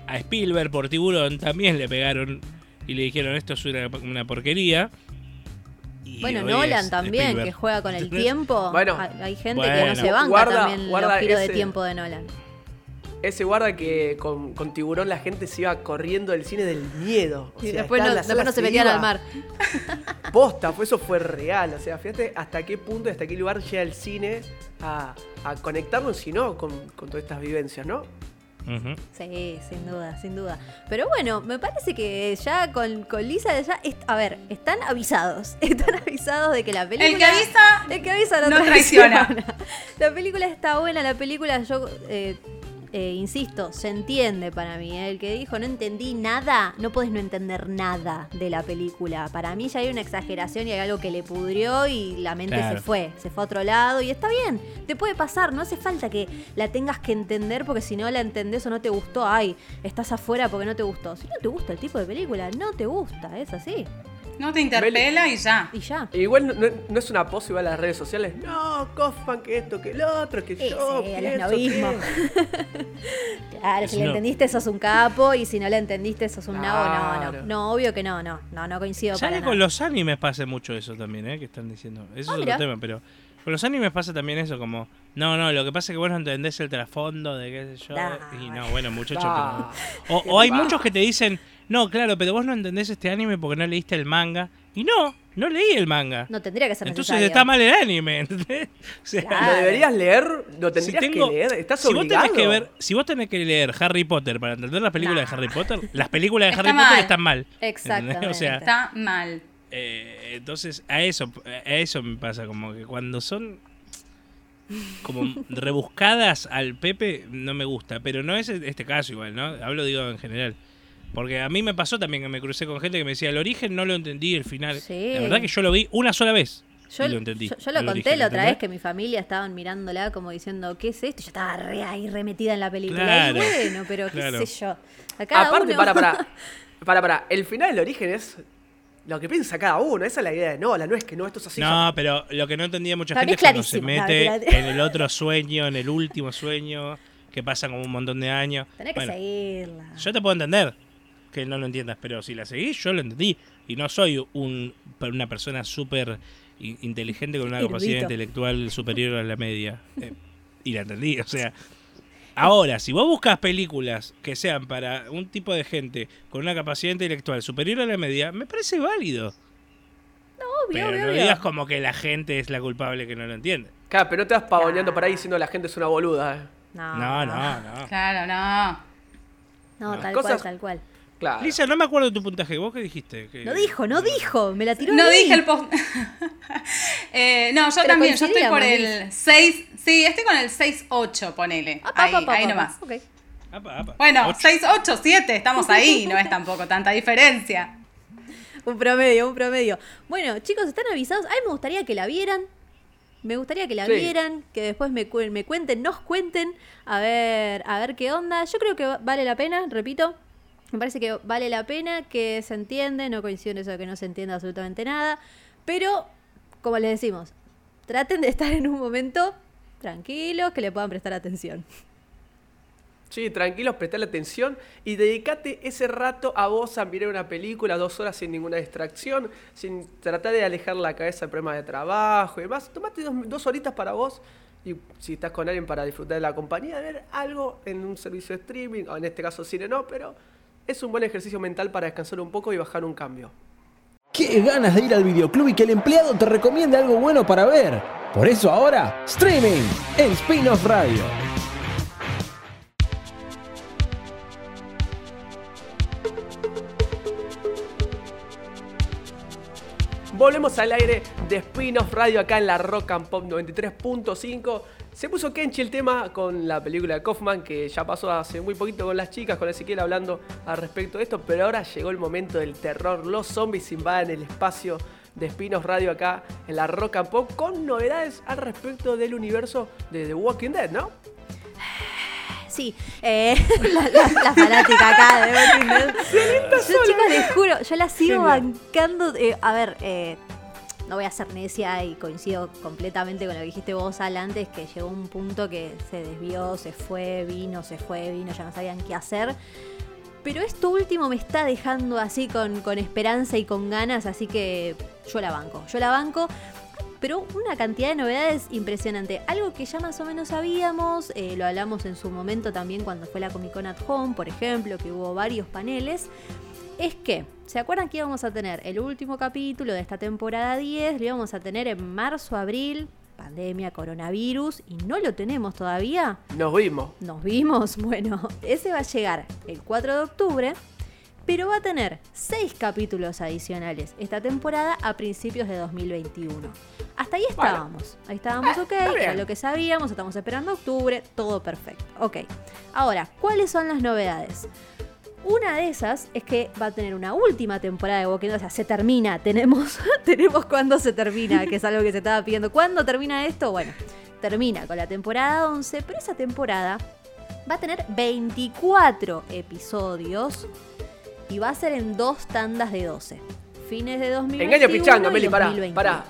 a Spielberg por Tiburón también le pegaron y le dijeron esto es una, una porquería. Y bueno, Nolan también, Spielberg. que juega con el tiempo. Bueno. hay, gente que no se banca Guarda- también guarda los giros de tiempo de Nolan. Ese guarda que con, con tiburón la gente se iba corriendo del cine del miedo. O Y sea, después no, después se metían al mar. Posta, fue, eso fue real. O sea, fíjate hasta qué punto y hasta qué lugar llega el cine a, a conectarnos, si no, con, con todas estas vivencias, ¿no? Sí, sin duda, sin duda. Pero bueno, me parece que ya con, con Lisa, ya a ver, están avisados. Están avisados de que la película. El que avisa El que avisa no, no traiciona. traiciona. La película está buena, la película yo eh, eh, insisto, se entiende para mí. ¿eh? El que dijo no entendí nada, no podés no entender nada de la película. Para mí ya hay una exageración y hay algo que le pudrió y la mente Claro. se fue, se fue a otro lado y está bien, te puede pasar, no hace falta que la tengas que entender porque si no la entendés o no te gustó, ay, estás afuera porque no te gustó. Si no te gusta el tipo de película, no te gusta, es así. No te interpela y ya. Y ya. Igual no, no- no es una pose igual a las redes sociales. No, Kaufman, que esto, que lo otro, que Sí, yo. sí, el pienso esnovismo. que- Claro, si le entendiste sos un capo y si no le entendiste sos un nabo, no, no. No, obvio que no, no. No, no coincido Ya para que nada. con los animes pasa mucho eso también, ¿eh? Que están diciendo. Eso Ah, es mira. otro tema, pero con los animes pasa también eso, como. No, no, lo que pasa es que vos no entendés el trasfondo de qué sé yo. Nah, y no, bueno, muchachos, Ah. pero. O, o hay muchos que te dicen, no, claro, pero vos no entendés este anime porque no leíste el manga. Y no, no leí el manga. No tendría que ser Entonces necesario. está mal el anime, ¿entendés? O sea, Claro. ¿Lo deberías leer? ¿Lo si tendrías tengo- que leer? ¿Estás si vos tenés que ver, si vos tenés que leer Harry Potter para entender las películas Nah. de Harry Potter, las películas de Está Harry mal. Potter están mal. Exactamente. O sea, Está mal. eh, entonces, a eso, a eso me pasa, como que cuando son como rebuscadas al Pepe, no me gusta. Pero no es este caso igual, ¿no? Hablo, digo, en general. Porque a mí me pasó también que me crucé con gente que me decía, el origen no lo entendí, el final. Sí. La verdad que yo lo vi una sola vez. Yo, y lo entendí. yo- yo lo conté origen, la otra ¿entendés? vez que mi familia estaban mirándola como diciendo, ¿qué es esto? Y yo estaba re ahí remetida en la película. Claro, y bueno, pero qué claro. sé yo. Aparte, uno- para, para. Para, para. El final del origen es lo que piensa cada uno. Esa es la idea de Nola. No es que no, esto es así. No, pero lo que no entendía mucha Para gente es cuando se. No, mete en el otro sueño, en el último sueño, que pasan como un montón de años. Tenés que seguirla. Yo te puedo entender que no lo entiendas, pero si la seguís, yo lo entendí. Y no soy un, una persona súper in- inteligente con una capacidad intelectual superior a la media. Eh, y la entendí, o sea. Ahora, si vos buscas películas que sean para un tipo de gente con una capacidad intelectual superior a la media, me parece válido. Obvio, Pero obvio, no obvio. digas como que la gente es la culpable que no lo entiende. Claro, pero no te vas pavoneando por ahí diciendo la gente es una boluda. eh. No, No, no, no. Claro, no. No, tal cosas- cual, tal cual. Claro. Lisa, no me acuerdo de tu puntaje. ¿Vos qué dijiste? No dijo, no dijo. Me la tiró No dije el post. Eh, no, yo Pero también, yo estoy por el 6. Sí, estoy con el 6-8, ponele. Apa, ahí, apa, ahí apa, nomás. ok. Apa, apa. Bueno, Ocho. 6-8, 7, estamos ahí, no es tampoco tanta diferencia. Un promedio, un promedio. Bueno, chicos, están avisados. A mí me gustaría que la vieran. Me gustaría que la Sí. vieran, que después me, cu- me cuenten, nos cuenten, a ver, a ver qué onda. Yo creo que va- vale la pena, repito. Me parece que vale la pena, que se entiende, no coincido en eso de que no se entienda absolutamente nada. Pero, como les decimos, traten de estar en un momento tranquilos, que le puedan prestar atención. Sí, tranquilos, prestale atención y dedicate ese rato a vos a mirar una película dos horas sin ninguna distracción, sin tratar de alejar la cabeza del problema de trabajo y demás. Tomate dos, dos horitas para vos y si estás con alguien para disfrutar de la compañía, de ver algo en un servicio de streaming, o en este caso cine no, pero es un buen ejercicio mental para descansar un poco y bajar un cambio. Qué ganas de ir al videoclub y que el empleado te recomiende algo bueno para ver. Por eso ahora, streaming en Spin-off Radio. Volvemos al aire de Spin-off Radio acá en la Rock and Pop 93.5. Se puso Kenchi el tema con la película de Kaufman, que ya pasó hace muy poquito con las chicas, con Ezequiel hablando al respecto de esto, pero ahora llegó el momento del terror. Los zombies invaden el espacio de Spin-off Radio acá en la Rock and Pop con novedades al respecto del universo de The Walking Dead, ¿no? Sí, eh, la, la- la fanática acá de. Yo, chicos, les juro, yo la sigo Genial. bancando. eh, a ver, eh, no voy a ser necia y coincido completamente con lo que dijiste vos, Al, antes, que llegó un punto que se desvió, se fue, vino, se fue, vino, ya no sabían qué hacer. Pero esto último me está dejando así con, con esperanza y con ganas, así que yo la banco. Yo la banco. Pero una cantidad de novedades impresionante. Algo que ya más o menos sabíamos, eh, lo hablamos en su momento también cuando fue la Comic Con at Home, por ejemplo, que hubo varios paneles. Es que, ¿se acuerdan que íbamos a tener el último capítulo de esta temporada 10? Lo íbamos a tener en marzo, abril, pandemia, coronavirus, y no lo tenemos todavía. Nos vimos. Nos vimos, bueno, ese va a llegar el 4 de octubre, pero va a tener 6 capítulos adicionales esta temporada a principios de 2021. Hasta ahí estábamos, ahí estábamos ok, está era lo que sabíamos, estamos esperando octubre, todo perfecto, ok. Ahora, ¿cuáles son las novedades? Una de esas es que va a tener una última temporada de Walking Dead, o sea, se termina, tenemos, tenemos cuándo se termina, que es algo que se estaba pidiendo. ¿Cuándo termina esto? Bueno, termina con la temporada 11, pero esa temporada va a tener 24 episodios y va a ser en dos tandas de 12. Fines de 2021 Engaño pichanga, Meli, pará, 2022. pará.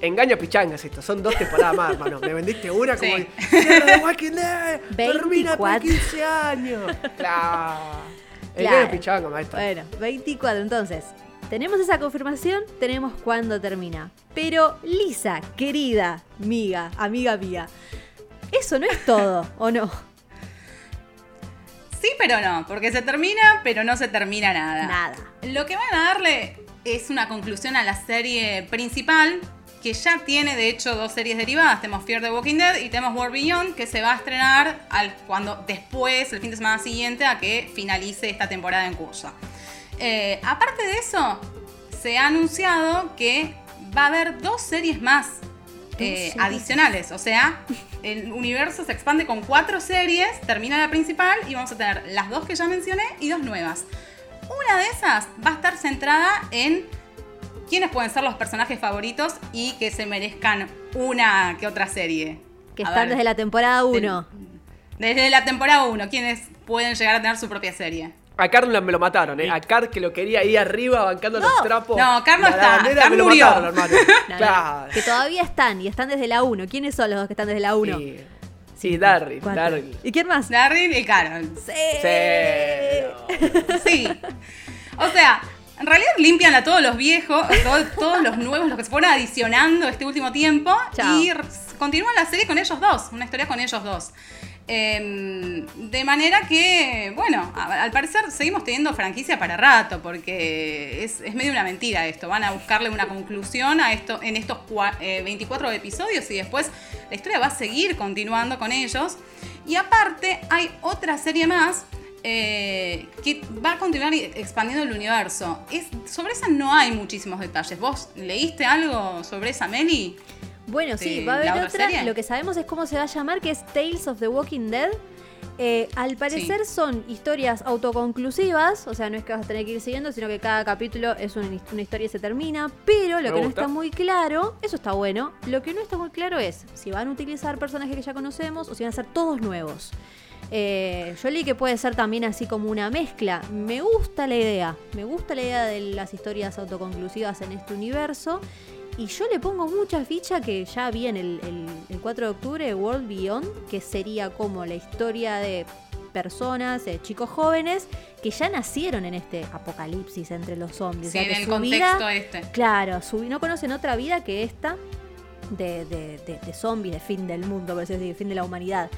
Engaño pichangas esto, son dos temporadas más, hermano. Me vendiste una como Sí. "Cierra The Walking Dead, termina por 24. 15 años. Claro. Engaño Claro. pichanga, maestro. Bueno, 24. Entonces, tenemos esa confirmación, tenemos cuándo termina. Pero, Lisa, querida, amiga, amiga mía, eso no es todo, ¿o no? Sí, pero no, porque se termina, pero no se termina nada. Nada. Lo que van a darle es una conclusión a la serie principal, que ya tiene de hecho dos series derivadas. Tenemos Fear the Walking Dead y tenemos War Beyond, que se va a estrenar al, cuando después, el fin de semana siguiente, a que finalice esta temporada en curso. Eh, aparte de eso, se ha anunciado que va a haber dos series más eh, adicionales. O sea, el universo se expande con cuatro series, termina la principal y vamos a tener las dos que ya mencioné y dos nuevas. Una de esas va a estar centrada en quiénes pueden ser los personajes favoritos y que se merezcan una que otra serie. Que A están ver, desde la temporada 1. Desde la temporada 1, quienes pueden llegar a tener su propia serie. A Carl me lo mataron, ¿eh? A Carl que lo quería ahí arriba bancando los trapos. No, Carl no está, Carl me lo mataron, hermano. No, no, claro. Que todavía están y están desde la 1. ¿Quiénes son los dos que están desde la 1? Sí, sí, Darryl. Darryl. ¿Y quién más? Daryl y Carol. Sí. Sí. Sí. O sea, en realidad limpian a todos los viejos, todo- todos los nuevos, los que se fueron adicionando este último tiempo. Chao. Y continúan la serie con ellos dos, una historia con ellos dos. Em, de manera que, bueno, al parecer seguimos teniendo franquicia para rato, porque es, medio una mentira esto. Van a buscarle una conclusión a esto en estos 24 eh, episodios y después la historia va a seguir continuando con ellos. Y aparte, hay otra serie más eh, que va a continuar expandiendo el universo. Es, sobre esa no hay muchísimos detalles. ¿Vos leíste algo sobre esa, Meli? Bueno, sí, va a haber otra. Lo que sabemos es cómo se va a llamar, que es Tales of the Walking Dead. Eh, al parecer son historias autoconclusivas, o sea, no es que vas a tener que ir siguiendo, sino que cada capítulo es una, historia y se termina. Pero lo que no está muy claro, eso está bueno, lo que no está muy claro es si van a utilizar personajes que ya conocemos o si van a ser todos nuevos. Eh, yo leí que puede ser también así como una mezcla. Me gusta la idea, me gusta la idea de las historias autoconclusivas en este universo. Y yo le pongo mucha ficha que ya vi en el, 4 de octubre, World Beyond, que sería como la historia de personas, de chicos jóvenes, que ya nacieron en este apocalipsis entre los zombies. Sí, en el contexto este. Claro, no conocen otra vida que esta de, de, zombies, de fin del mundo, por decir, fin de la humanidad.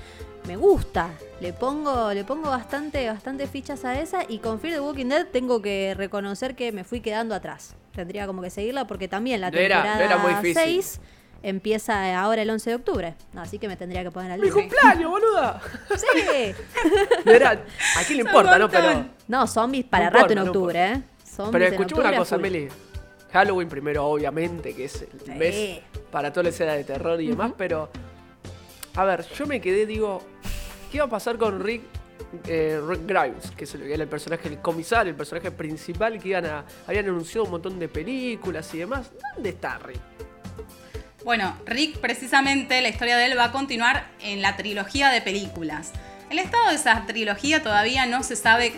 Me gusta, le pongo, le pongo bastante, bastante fichas a esa y con Fear the Walking Dead tengo que reconocer que me fui quedando atrás tendría como que seguirla porque también la temporada 6 empieza ahora el 11 de octubre. Así que me tendría que poner al día. ¡Mi cumpleaños, boluda! Sí. ¿a quién le importa, no? Pero. No, zombies para rato en octubre, ¿eh? Pero escuchame una cosa, Meli. Halloween primero, obviamente, que es el mes para toda la escena de terror y demás, pero. A ver, yo me quedé, digo, ¿qué va a pasar con Rick eh, Rick Grimes, que es el, personaje, el comisario, el personaje principal que iban a, habían anunciado un montón de películas y demás. ¿Dónde está Rick? Bueno, Rick precisamente la historia de él va a continuar en la trilogía de películas. El estado de esa trilogía todavía no se sabe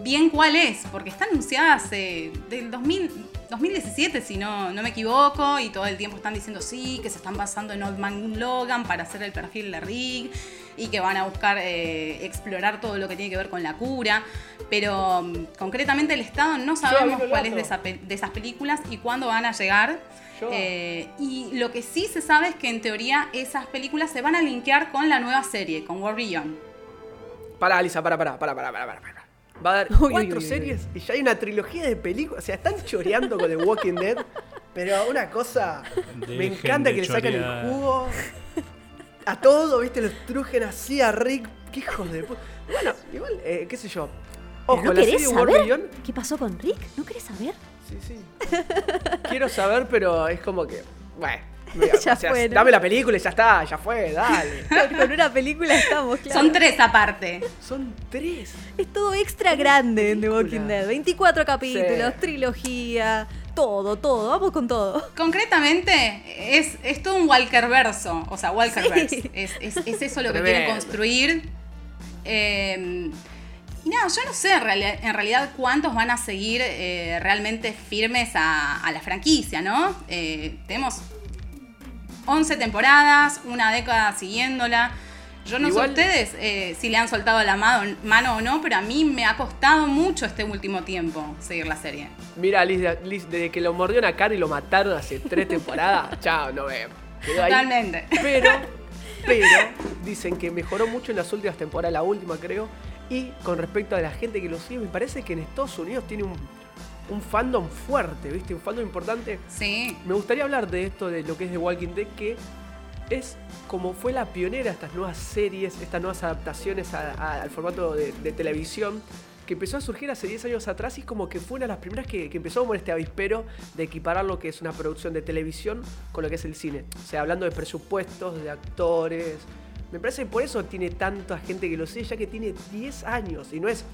bien cuál es, porque está anunciada hace del 2017, si no, no me equivoco, y todo el tiempo están diciendo sí, que se están basando en Old Man Logan para hacer el perfil de Rick y que van a buscar eh, explorar todo lo que tiene que ver con la cura. Pero mm, concretamente el Estado no sabemos cuál es de, esas películas y cuándo van a llegar. Eh, y lo que sí se sabe es que en teoría esas películas se van a linkear con la nueva serie, con War Beyond. Para, Alisa, para, para, para, para, para, para. Va a dar cuatro series y ya hay una trilogía de películas. O sea, están choreando con The Walking Dead. Pero una cosa, me encanta que le saquen el jugo a todo, ¿viste? Los trujen así a Rick. ¡Qué hijos de puta! Bueno, igual, eh, qué sé yo. Ojo, ¿No la serie saber ¿Qué pasó con Rick? ¿No querés saber? Sí, sí. Quiero saber, pero es como que. Bueno. ya fue, Dame la película y ya está, ya fue, dale. Con una película estamos, claro. Son tres aparte. Son tres. Es todo extra grande en The Walking Dead. 24 capítulos, trilogía todo, todo, vamos con todo. Concretamente, es, es todo un Walker verso, o sea, Walker Es, es, eso lo que quieren construir. Eh, y nada, yo no sé en realidad, cuántos van a seguir eh, realmente firmes a, la franquicia, ¿no? Eh, tenemos 11 temporadas, una década siguiéndola. Yo no sé ustedes eh, si le han soltado la mano, mano, o no, pero a mí me ha costado mucho este último tiempo seguir la serie. Mira, Liz, desde que lo mordió una cara y lo mataron hace tres temporadas, chao, no vemos. Totalmente. Pero, pero, dicen que mejoró mucho en las últimas temporadas, la última creo. Y con respecto a la gente que lo sigue, me parece que en Estados Unidos tiene un, un fandom fuerte, ¿viste? Un fandom importante. Sí. Me gustaría hablar de esto, de lo que es The Walking Dead, que es como fue la pionera de estas nuevas series, estas nuevas adaptaciones al formato de, televisión, que empezó a surgir hace 10 años atrás y como que fue una de las primeras que, empezó con este avispero de equiparar lo que es una producción de televisión con lo que es el cine. O sea, hablando de presupuestos, de actores. Me parece que por eso tiene tanta gente que lo sigue, ya que tiene 10 años y no es,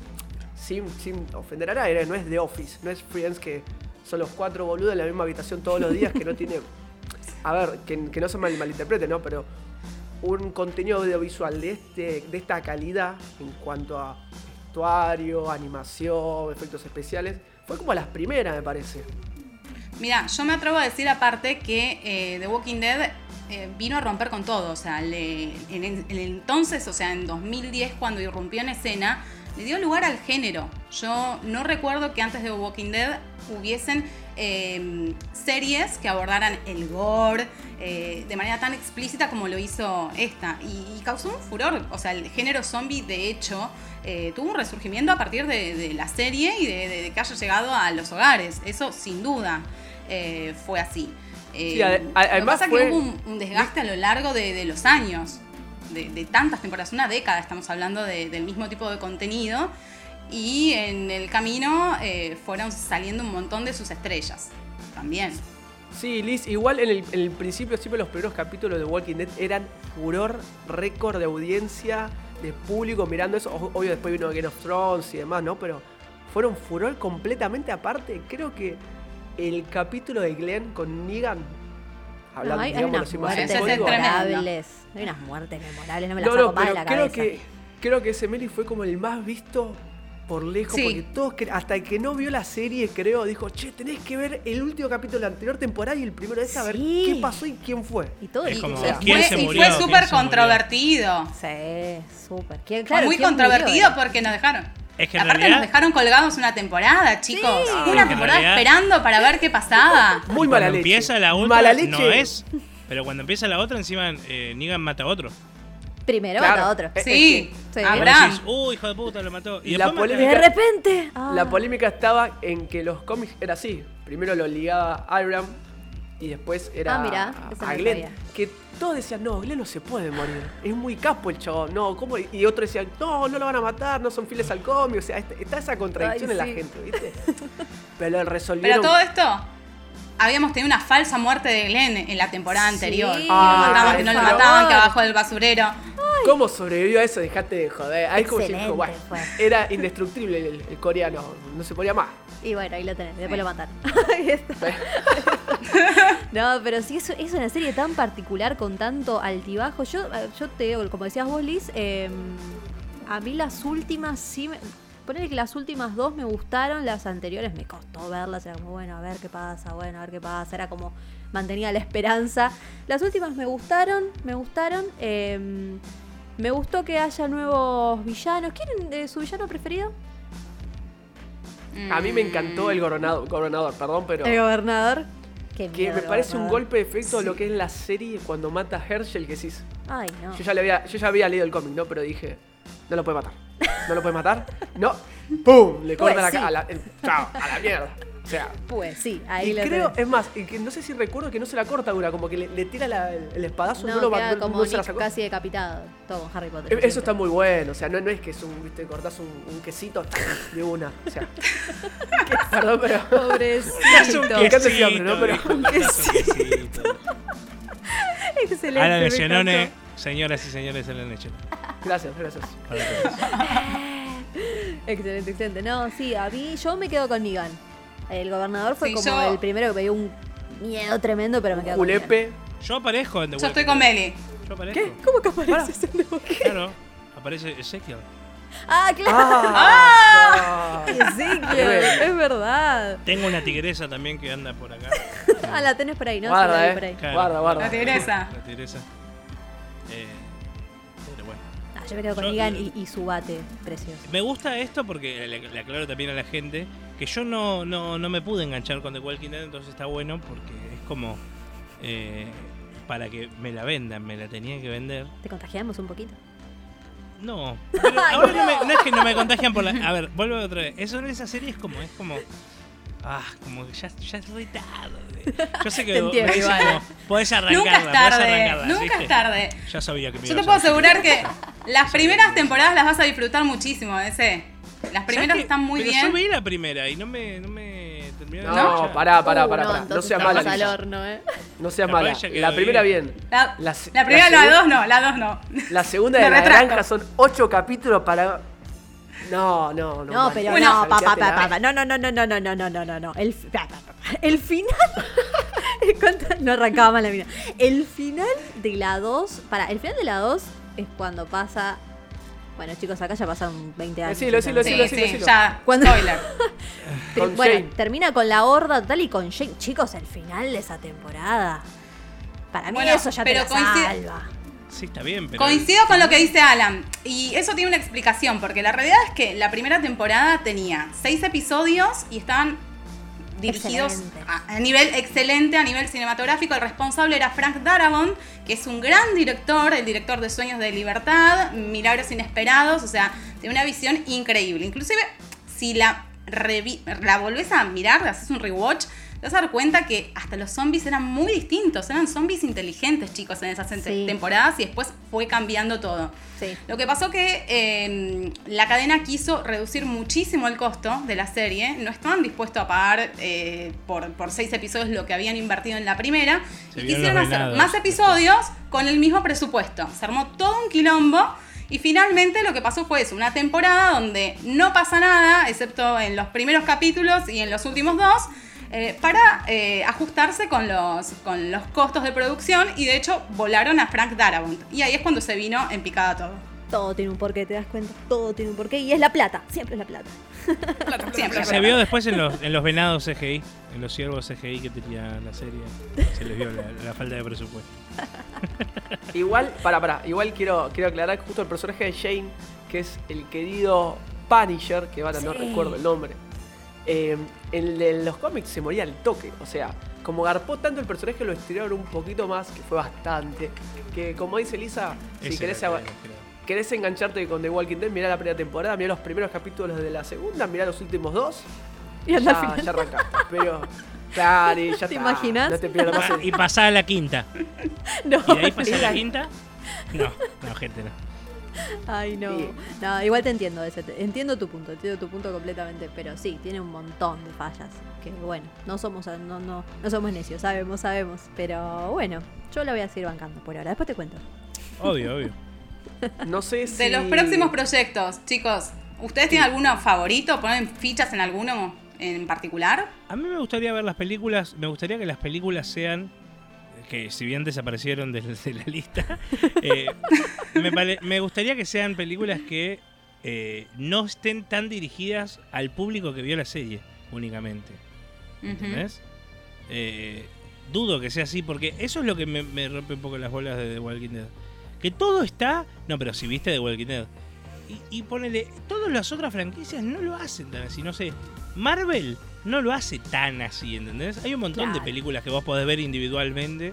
sin, sin ofender a nadie, no es The Office, no es Friends que son los cuatro boludos en la misma habitación todos los días que no tiene a ver, que, no se mal, malinterprete, ¿no? Pero un contenido audiovisual de, este, de esta calidad en cuanto a vestuario, animación, efectos especiales, fue como las primeras, me parece. Mira, yo me atrevo a decir aparte que eh, The Walking Dead eh, vino a romper con todo. O sea, en, el entonces, o sea, en 2010, cuando irrumpió en escena, le dio lugar al género. Yo no recuerdo que antes de Walking Dead hubiesen eh, series que abordaran el gore eh, de manera tan explícita como lo hizo esta. Y, y causó un furor. O sea, el género zombie, de hecho, eh, tuvo un resurgimiento a partir de, de la serie y de, de- de que haya llegado a los hogares. Eso sin duda eh, fue así. Sí, ade- a- lo que además pasa es fue- que hubo un, un desgaste a lo largo de, de los años, de, de tantas temporadas, una década estamos hablando de- del mismo tipo de contenido. Y en el camino eh, fueron saliendo un montón de sus estrellas también. Sí, Liz, igual en el, en el principio, siempre los primeros capítulos de Walking Dead eran furor, récord de audiencia, de público mirando eso. Obvio, después vino Game of Thrones y demás, ¿no? Pero fueron furor completamente aparte. Creo que el capítulo de Glenn con Negan, hablando, hay, hay digamos, unas más en muertes memorables. Hay unas muertes memorables, no me las No, saco no, más de pero la creo cabeza. que, creo que ese Meli fue como el más visto por lejos, Sí. porque todos, hasta el que no vio la serie, creo, dijo, che, tenés que ver el último capítulo de la anterior temporada y el primero de esta, a ver Sí. qué pasó y quién fue. Y todo Es el como, o sea, ¿quién fue, se y fue ¿Quién súper controvertido. Sí, súper. ¿Quién- Fue claro, muy ¿quién controvertido murió? porque nos dejaron. Es que Aparte realidad- nos dejaron colgados una temporada, chicos. Sí. Una temporada realidad- esperando para ver qué pasaba. Muy Y mala leche. empieza la otra, Mala leche. no es. Pero cuando empieza la otra, encima eh, Negan mata a otro. Primero Claro. mata a otro. Sí, Sí. Abraham. decís, uh, hijo de puta, lo mató. Y La Y de repente. ah. La polémica estaba en que los cómics era así. Primero lo ligaba a Iram y después era Ah, mirá, a- a Glenn. sabía. Que todos decían, no, Glenn no se puede morir. Es muy capo el chabón. No, ¿cómo? Y otros decían, no, no lo van a matar, no son fieles al cómic. O sea, est- está esa contradicción Ay, en la gente, ¿viste? Pero lo Pero resolvieron. todo esto, habíamos tenido una falsa muerte de Glenn en la temporada Sí. anterior. Que Ah, lo mataban, que no lo mataban, que abajo del basurero. ¿Cómo sobrevivió a eso? Dejate de joder. Ahí como dijo, bueno, era indestructible el, el coreano. No se podía más. Y bueno, ahí lo tenés, después lo mataron. No, pero sí, es, es una serie tan particular con tanto altibajo. Yo, eh, yo te digo, como decías vos, Liz, eh, a mí las últimas sí me. Ponele que las últimas dos me gustaron, las anteriores me costó verlas, era como, bueno, a ver qué pasa, bueno, a ver qué pasa, era como mantenía la esperanza. Las últimas me gustaron, me gustaron. eh, me gustó que haya nuevos villanos. ¿Quieren eh, su villano preferido? A mí me encantó el gobernador, gobernador perdón, pero... El gobernador. Qué Que me parece un golpe de efecto lo que es la serie cuando mata a Herschel, que decís, Ay, no. Yo ya, le había, yo ya había leído el cómic, ¿no? Pero dije, no lo puede matar. No lo puede matar. No. ¡Pum! Le corta Pues la cara. Chao, a la mierda. O sea. Pues sí, ahí y lo creo, tenés. es más, y que no sé si recuerdo que no se la corta dura, como que le, le tira la- el, espadazo, no, No, lo queda no- como no se la sacó. casi decapitado. Todo Harry Potter. Eh, Eso siempre. está muy bueno, o sea, no, no es que es un, viste, cortás un, un quesito de una. O sea. que- perdón, pero. Pobrecito. Encanta ese hombre, ¿no? Pero- dijo, quesito. Excelente. Alan me Lecionone, encantó. señoras y señores, Alan Lecionone. Gracias, gracias. Para todos. Excelente, excelente. No, sí, a mí yo me quedo con Negan. El gobernador fue Sí, como yo- el primero que me dio un miedo tremendo, pero me Negan. Julepe. Yo aparezco en The Yo estoy con. Meli. Yo aparezco. ¿Qué? ¿Cómo que apareces en The Walking? Claro, aparece Ezekiel. Ah, claro. ¡Ah! Ezequiel, Tremendo. es verdad. Tengo una tigresa también que anda por acá. Ah, la tenés por ahí, ¿no? Guarda, eh. por ahí. Claro. Guarda, guarda. La tigresa. La tigresa. Eh, pero bueno. Ah, yo me quedo con Yo- Negan y, y su bate precioso. Me gusta esto porque le, le aclaro también a la gente que yo no, no, no me pude enganchar con The Walking Dead, entonces está bueno porque es como eh, para que me la vendan, me la tenía que vender. ¿Te contagiamos un poquito? No, pero ahora no, me- no es que no me contagian por la... A ver, vuelvo otra vez. Eso en esa serie es como... Es como Ah, como que ya, ya es muy tarde. Yo sé que Te entiendo, me dicen igual. como, podés arrancarla, Nunca es podés tarde. arrancarla, Nunca ¿viste? es tarde. Ya sabía que me Yo te puedo asegurar que las primeras temporadas las vas a disfrutar muchísimo, ese. Las ¿Sabes primeras qué? están muy Pero bien. Yo vi la primera y no me, no me terminó de No, enganchar. pará, pará, Uh, pará, no, pará. Seas mala. al Lisa. horno, ¿eh? No seas Capaz mala. ya quedó La primera bien. La, La se- la primera, la segu- dos no, la dos no. La segunda Me de la retracto. granja son ocho capítulos para. No, no, no. No, pero Bueno, no, papá, Quédatela. papá, no, no, no, no, no, no, no, no, no, no, no. El, fi- pa, pa, pa, pa. el final. No arrancaba mal la mina. El final de la 2. Para, el final de la 2 es cuando pasa. Bueno, chicos, acá ya pasan 20 años. Decilo, decilo, Sí, decilo, sí, decilo. ya. Cuando- Spoiler. Bueno, Shane. termina con la horda total y con Shane. Chicos, el final de esa temporada. Para mí Bueno, eso ya te la coincide- salva. Sí, está bien, pero. Coincido con lo que dice Alan. Y eso tiene una explicación, porque la realidad es que la primera temporada tenía seis episodios y estaban dirigidos a, a nivel excelente, a nivel cinematográfico. El responsable era Frank Darabont, que es un gran director, el director de Sueños de Libertad, Milagros Inesperados, o sea, tiene una visión increíble. Inclusive, si la, revi- la volvés a mirar, haces un rewatch, te vas a dar cuenta que hasta los zombies eran muy distintos, eran zombies inteligentes, chicos, en esas Sí. temporadas y después fue cambiando todo. Sí. Lo que pasó que eh, la cadena quiso reducir muchísimo el costo de la serie. No estaban dispuestos a pagar eh, por, por seis episodios lo que habían invertido en la primera. Se y quisieron hacer venados. más episodios con el mismo presupuesto. Se armó todo un quilombo. Y finalmente lo que pasó fue eso, una temporada donde no pasa nada, excepto en los primeros capítulos y en los últimos dos, eh, para eh, ajustarse con los, con los costos de producción y de hecho volaron a Frank Darabont. Y ahí es cuando se vino en picada todo. Todo tiene un porqué, ¿te das cuenta? Todo tiene un porqué y es la plata, siempre es la plata. Siempre. Se vio después en los, en los venados CGI, en los ciervos CGI que tenía la serie. Se les vio la, la falta de presupuesto. Igual, para, para, igual quiero, quiero aclarar que justo el personaje de Shane, que es el querido Punisher, que ahora no recuerdo el nombre, eh, en, en los cómics se moría al toque. O sea, como garpó tanto el personaje, lo estiraron un poquito más, que fue bastante. Que como dice Lisa, si querés, querés engancharte con The Walking Dead, mirá la primera temporada, mirá los primeros capítulos de la segunda, mirá los últimos dos. Y anda ya, al final. ya arrancaste. Pero, claro, y ya ¿Te está. imaginas? No te pierdas más. Pa- el- Y pasaba la quinta. No, ¿Y de ahí pasaba la digan. quinta? No, no, gente, no. Ay, no. Sí. No, igual te entiendo ese. te- Entiendo tu punto, entiendo tu punto completamente. Pero sí, tiene un montón de fallas. Que bueno, no somos, no, no, no somos necios, sabemos, sabemos. Pero bueno, yo la voy a seguir bancando por ahora. Después te cuento. Obvio, obvio. No sé si. De los próximos proyectos, chicos, ¿ustedes tienen alguno favorito? ¿Ponen fichas en alguno en particular? A mí me gustaría ver las películas, me gustaría que las películas sean, que si bien desaparecieron de, de la lista, eh, me, pare- me gustaría que sean películas que eh, no estén tan dirigidas al público que vio la serie únicamente. ¿Entendés? Eh, dudo que sea así, porque eso es lo que me, me rompe un poco las bolas de The Walking Dead. Que todo está. No, pero si viste The Walking Dead. Y, y ponele. Todas las otras franquicias no lo hacen tan así. No sé. Marvel no lo hace tan así, ¿entendés? Hay un montón de películas que vos podés ver individualmente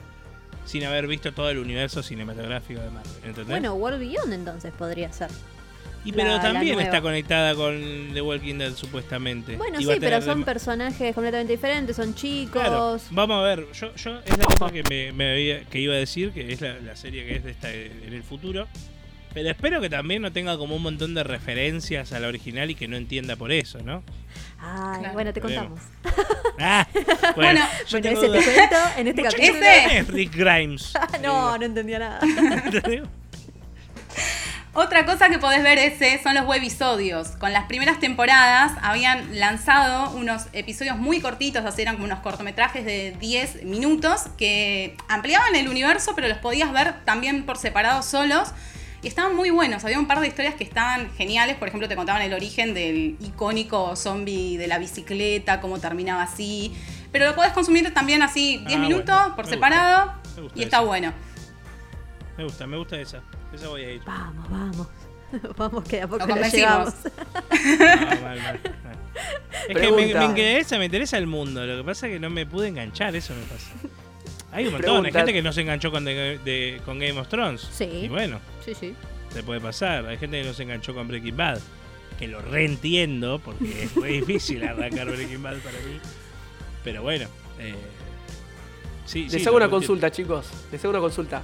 sin haber visto todo el universo cinematográfico de Marvel, ¿entendés? Bueno, World Beyond entonces podría ser. y pero la- también está conectada con The Walking Dead supuestamente. Bueno, sí, pero son personajes completamente diferentes, son chicos. Claro, vamos a ver, yo, yo es la cosa que me, me había- que iba a decir, que es la, la serie que es de esta en el futuro. Pero espero que también no tenga como un montón de referencias a la original y que no entienda por eso, ¿no? Ay, Claro. bueno, te contamos. Ah, bueno, Bueno, yo Bueno, tengo ese te dudas. cuento en este Mucho- capítulo. ese- Es Rick Grimes. no, no entendía nada. Otra cosa que podés ver ese son los webisodios. Con las primeras temporadas habían lanzado unos episodios muy cortitos, así eran como unos cortometrajes de 10 minutos que ampliaban el universo, pero los podías ver también por separado solos. Y estaban muy buenos, había un par de historias que estaban geniales, por ejemplo te contaban el origen del icónico zombie de la bicicleta, cómo terminaba así, pero lo podés consumir también así 10 Ah, minutos bueno, por me separado gusta, me gusta y está bueno. Me gusta, me gusta esa. Esa voy a ir. Vamos, vamos. Vamos, que a poco Lo lo convencimos. llevamos. No, mal, mal, mal. Es que me, interesa, me interesa el mundo. Lo que pasa es que no me pude enganchar, eso me pasa. Hay un montón, hay Pregunta. gente que no se enganchó con, de- de- con Game of Thrones. Sí. Y bueno, Sí, sí. se puede pasar. Hay gente que no se enganchó con Breaking Bad. Que lo reentiendo, porque es muy difícil arrancar Breaking Bad para mí. Pero bueno. Eh, sí, Les sí, hago una consulta, chicos. Les hago una consulta.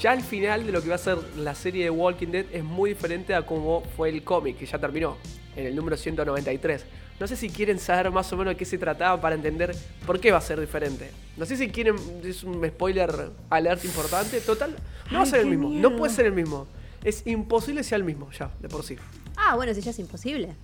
Ya al final de lo que va a ser la serie de Walking Dead es muy diferente a cómo fue el cómic, que ya terminó, en el número 193. No sé si quieren saber más o menos de qué se trataba para entender por qué va a ser diferente. No sé si quieren, es un spoiler alert importante. Total, no va a ser el mismo. miedo. No puede ser el mismo. Es imposible sea el mismo, ya, de por sí. Ah, bueno, si ya es imposible.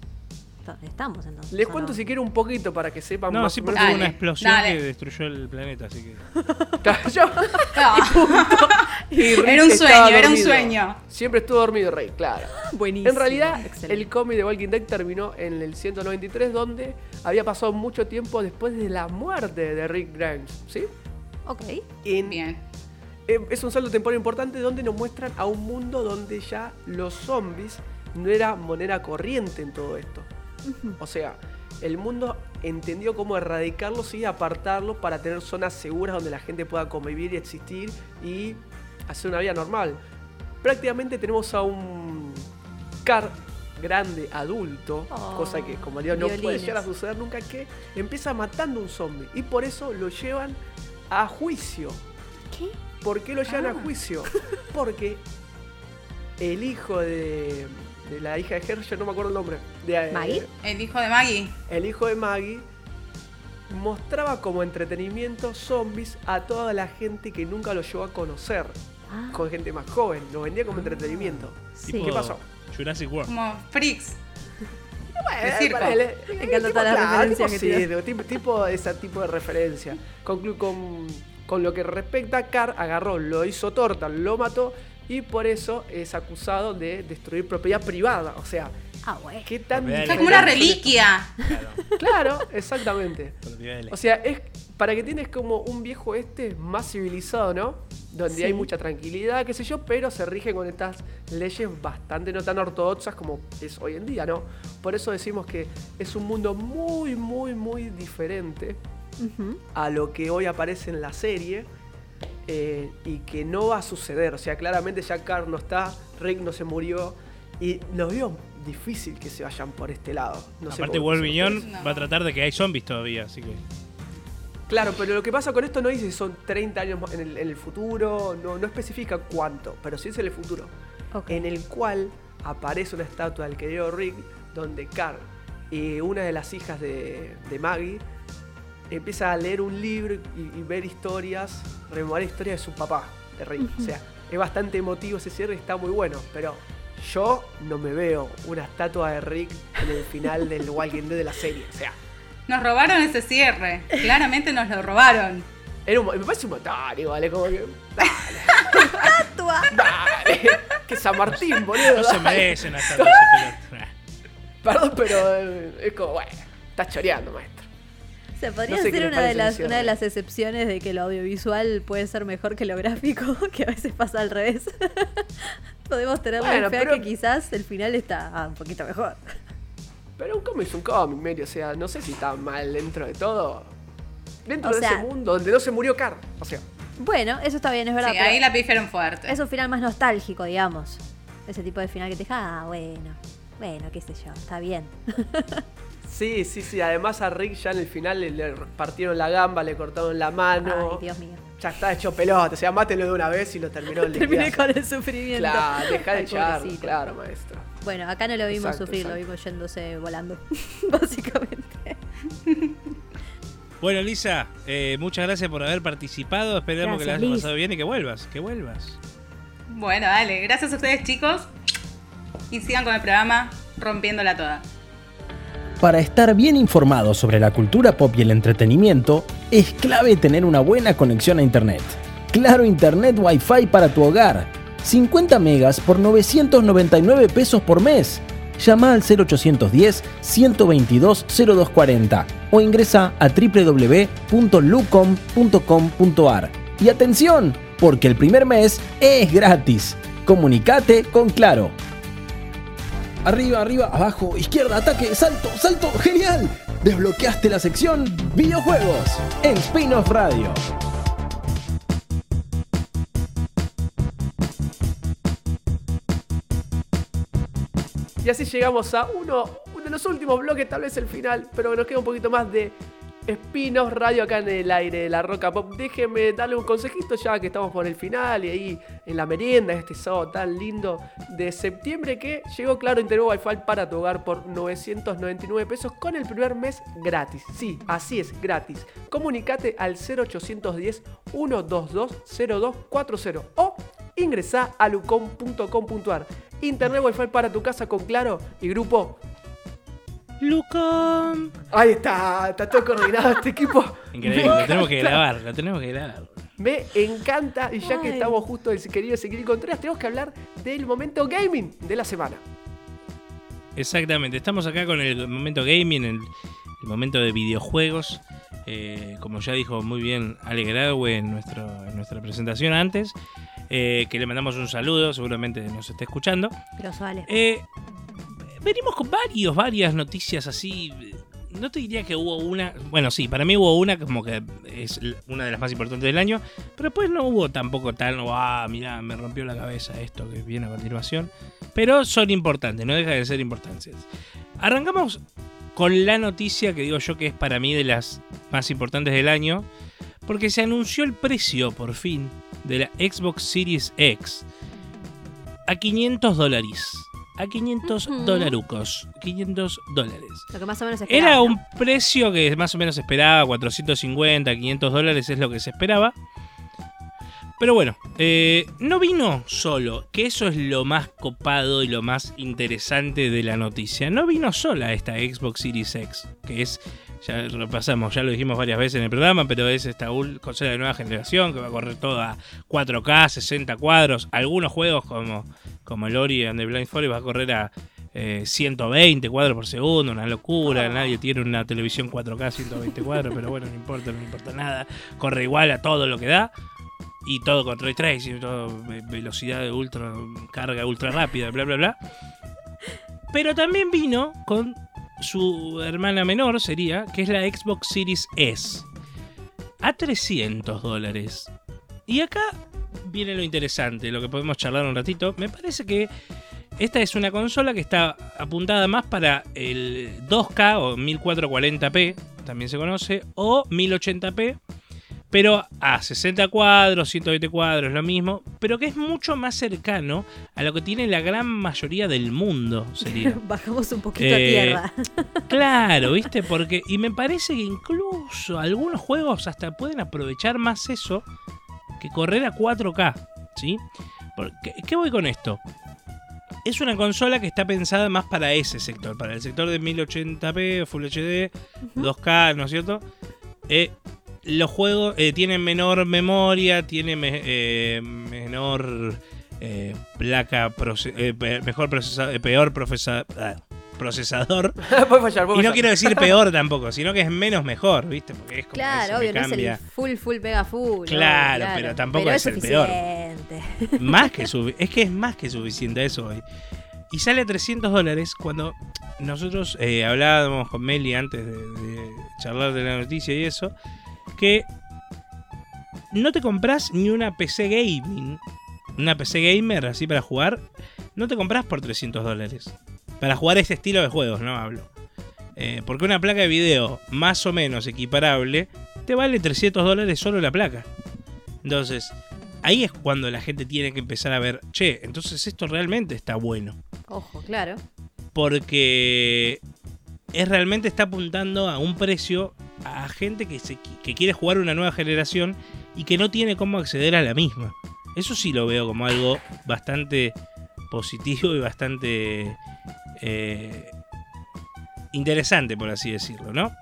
Ta- Estamos entonces. Les ¿o cuento no? si quieren un poquito para que sepan No, más sí, porque hubo una explosión dale. que destruyó el planeta, así que. Y Rick Era un sueño, era un sueño. Siempre estuvo dormido Rey, claro. Buenísimo. En realidad, Excelente. el cómic de Walking Dead terminó en el 193, donde había pasado mucho tiempo después de la muerte de Rick Grimes, ¿sí? Ok. En, Bien. eh, es un salto temporal importante donde nos muestran a un mundo donde ya los zombies no era moneda corriente en todo esto. O sea, el mundo entendió cómo erradicarlos y apartarlos para tener zonas seguras donde la gente pueda convivir y existir y hacer una vida normal. Prácticamente tenemos a un Car grande, adulto, Oh, cosa que como digo no puede llegar a suceder nunca, que empieza matando un zombie y por eso lo llevan a juicio. ¿Qué? ¿Por qué lo llevan Ah. a juicio? Porque el hijo de, de la hija de Herschel, no me acuerdo el nombre. De, eh, ¿Maggie? El hijo de Maggie. El hijo de Maggie mostraba como entretenimiento zombies a toda la gente que nunca lo llegó a conocer. Ah, Con gente más joven, lo vendía como entretenimiento. sí. Tipo ¿Qué pasó? Jurassic World. Como freaks. Bueno, Me eh, encantan tipo, claro, que tipo, tipo ese tipo de referencia. Conclu- con, con lo que respecta a Carr, agarró, lo hizo torta, lo mató y por eso es acusado de destruir propiedad privada. O sea, Ah, güey. ¿qué tan sea, como una reliquia. Claro. exactamente. O sea, es para que tienes como un viejo este más civilizado, ¿no? Donde Sí. hay mucha tranquilidad, qué sé yo, pero se rige con estas leyes bastante no tan ortodoxas como es hoy en día, ¿no? Por eso decimos que es un mundo muy, muy, muy diferente a lo que hoy aparece en la serie eh, y que no va a suceder. O sea, claramente ya Carl no está, Rick no se murió y lo veo difícil que se vayan por este lado. No sé Aparte, cómo Wolf piensan Viñón No. va a tratar de que hay zombies todavía, así que. Claro, pero lo que pasa con esto no dice si son 30 años más en el, en el futuro, no, no especifica cuánto, pero sí es en el futuro. En el cual aparece una estatua del querido Rick, donde Carl y una de las hijas de, de Maggie empieza a leer un libro y, y ver historias, rememorar historias de su papá, de Rick. O sea, es bastante emotivo ese cierre y está muy bueno, pero yo no me veo una estatua de Rick en el final del Walking Dead de la serie. O sea, Nos robaron ese cierre. Claramente nos lo robaron. era un- me parece un montón, igual, es como que. Estatua. Dale, que San Martín, boludo. No se merecen hasta. Perdón, pero eh, es como, bueno, estás choreando, maestro. Se podría No sé qué ser una de, las, una de las excepciones de que lo audiovisual puede ser mejor que lo gráfico, que a veces pasa al revés. Podemos tener la fe pero- que quizás el final está ah, un poquito mejor. Pero un cómic es un cómic, medio, o sea, no sé si está mal dentro de todo. Dentro O de sea- ese mundo donde no se murió Carr. O sea, Bueno, eso está bien, es verdad. Sí, ahí la pifiaron fuerte. Es un final más nostálgico, digamos. Ese tipo de final que te deja, ah, bueno, bueno, qué sé yo, está bien. sí, sí, sí. Además a Rick ya en el final le, le partieron la gamba, le cortaron la mano. Ay, Dios mío. Ya está hecho pelota. O sea, mátelo de una vez y lo terminó el Terminé con el sufrimiento. Claro, deja de pobrecito. claro, maestro. Bueno, acá no lo vimos Exacto, sufrir, lo vimos yéndose volando, básicamente. Bueno, Lisa, eh, muchas gracias por haber participado. Esperemos que la hayas Liz. pasado bien y que vuelvas. Que vuelvas. Bueno, dale. Gracias a ustedes, chicos. Y sigan con el programa Rompiéndola Toda. Para estar bien informado sobre la cultura pop y el entretenimiento, es clave tener una buena conexión a Internet. Claro Internet Wi-Fi para tu hogar. 50 megas por 999 pesos por mes. Llama al 0810-122-0240 o ingresa a www.lucom.com.ar. Y atención, porque el primer mes es gratis. Comunicate con Claro. Arriba, arriba, abajo, izquierda, ataque, salto, salto, genial. Desbloqueaste la sección videojuegos en Spin-off Radio. Y así llegamos a uno, de los últimos bloques, tal vez el final, pero nos queda un poquito más de Espinos Radio acá en el aire de la Roca Pop. Déjenme darle un consejito ya que estamos por el final y ahí en la merienda, este sábado tan lindo de septiembre que llegó claro Internet Wi-Fi para tu hogar por 999 pesos con el primer mes gratis. Sí, así es, gratis. Comunicate al 0810 122 0240 o ingresa a lucom.com.ar. Internet Wi-Fi para tu casa con Claro y Grupo. Lucom. Ahí está, está todo coordinado este equipo. Increíble, lo tenemos que grabar, lo tenemos que grabar. Me encanta y ya que Ay. estamos justo del querido Ezequiel Contreras, tenemos que hablar del momento gaming de la semana. Exactamente, estamos acá con el momento gaming, el, el momento de videojuegos. eh, como ya dijo muy bien Ale en, nuestro, en nuestra presentación antes, eh, que le mandamos un saludo, seguramente nos esté escuchando. Pero vale. Eh, venimos con varios, varias noticias así. No te diría que hubo una. Bueno, sí, para mí hubo una como que es una de las más importantes del año. Pero después no hubo tampoco tal. Ah, mira, me rompió la cabeza esto que viene a continuación. Pero son importantes, no deja de ser importantes. Arrancamos con la noticia que digo yo que es para mí de las más importantes del año. Porque se anunció el precio, por fin, de la Xbox Series X a 500 dólares a 500 Ujú. dolarucos. 500 dólares. Lo que más o menos esperaba, Era ¿no? un precio que más o menos esperaba, 450, 500 dólares es lo que se esperaba. Pero bueno, eh, no vino solo, que eso es lo más copado y lo más interesante de la noticia. No vino sola esta Xbox Series X, que es, ya repasamos, ya lo dijimos varias veces en el programa, pero es esta consola de nueva generación que va a correr toda 4K, 60 cuadros. Algunos juegos como, como el Ori and the Blind Forest va a correr a eh, 120 cuadros por segundo, una locura. Nadie tiene una televisión 4K 120 cuadros, pero bueno, no importa, no importa nada. Corre igual a todo lo que da. Y todo con ray tracing, todo ve- velocidad de ultra, carga ultra rápida, bla bla bla. Pero también vino con su hermana menor, sería, que es la Xbox Series S. A 300 dólares. Y acá viene lo interesante, lo que podemos charlar un ratito. Me parece que esta es una consola que está apuntada más para el 2K o 1440p, también se conoce, o 1080p, pero a 60 cuadros, 120 cuadros, lo mismo, pero que es mucho más cercano a lo que tiene la gran mayoría del mundo, sería. Bajamos un poquito Eh, a tierra. Claro, ¿viste? Porque. Y me parece que incluso algunos juegos hasta pueden aprovechar más eso que correr a 4K. ¿Sí? Porque, ¿Qué voy con esto? Es una consola que está pensada más para ese sector, para el sector de 1080p, Full HD, 2K, ¿no es cierto? Eh, los juegos eh, tienen menor memoria, tienen me- eh, menor eh, placa, proce- eh, pe- mejor procesa- eh, peor ah, procesador. puede fallar, puede Y no fallar. quiero decir peor tampoco, sino que es menos mejor, ¿viste? Porque es como Claro, obvio, no es el full, full, pega full. Claro, obvio, pero tampoco Pero es el peor. Más que es que es más que suficiente eso hoy. Y sale a 300 dólares cuando nosotros eh, hablábamos con Meli antes de, de charlar de la noticia y eso, que no te compras ni una PC gaming, una PC gamer así para jugar, no te compras por 300 dólares. Para jugar ese estilo de juegos, no hablo. Eh, porque una placa de video más o menos equiparable te vale 300 dólares solo la placa. Entonces, ahí es cuando la gente tiene que empezar a ver, che, entonces esto realmente está bueno. Ojo, claro. Porque es realmente está apuntando a un precio a gente que, se, que quiere jugar una nueva generación y que no tiene cómo acceder a la misma. Eso sí lo veo como algo bastante positivo y bastante eh, interesante, por así decirlo, ¿no?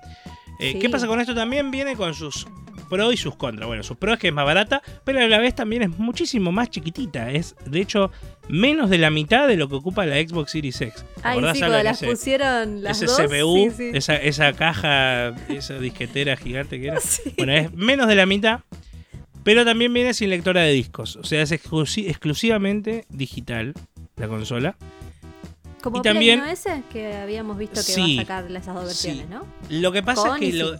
Eh, Sí. ¿Qué pasa con esto? También viene con sus pros y sus contras. Bueno, sus pros es que es más barata, pero a la vez también es muchísimo más chiquitita. Es, de hecho, menos de la mitad de lo que ocupa la Xbox Series X. ¿Te Ay, sí, cuando las ese- pusieron las ese dos. CPU, sí, sí. Esa, esa caja, esa disquetera gigante que era. Sí. Bueno, es menos de la mitad, pero también viene sin lectora de discos. O sea, es exclusi- exclusivamente digital la consola. Como y Play, también- ¿no? ese que habíamos visto que Sí, va a sacar esas dos sí. versiones, ¿no? Lo que pasa Con es que lo-.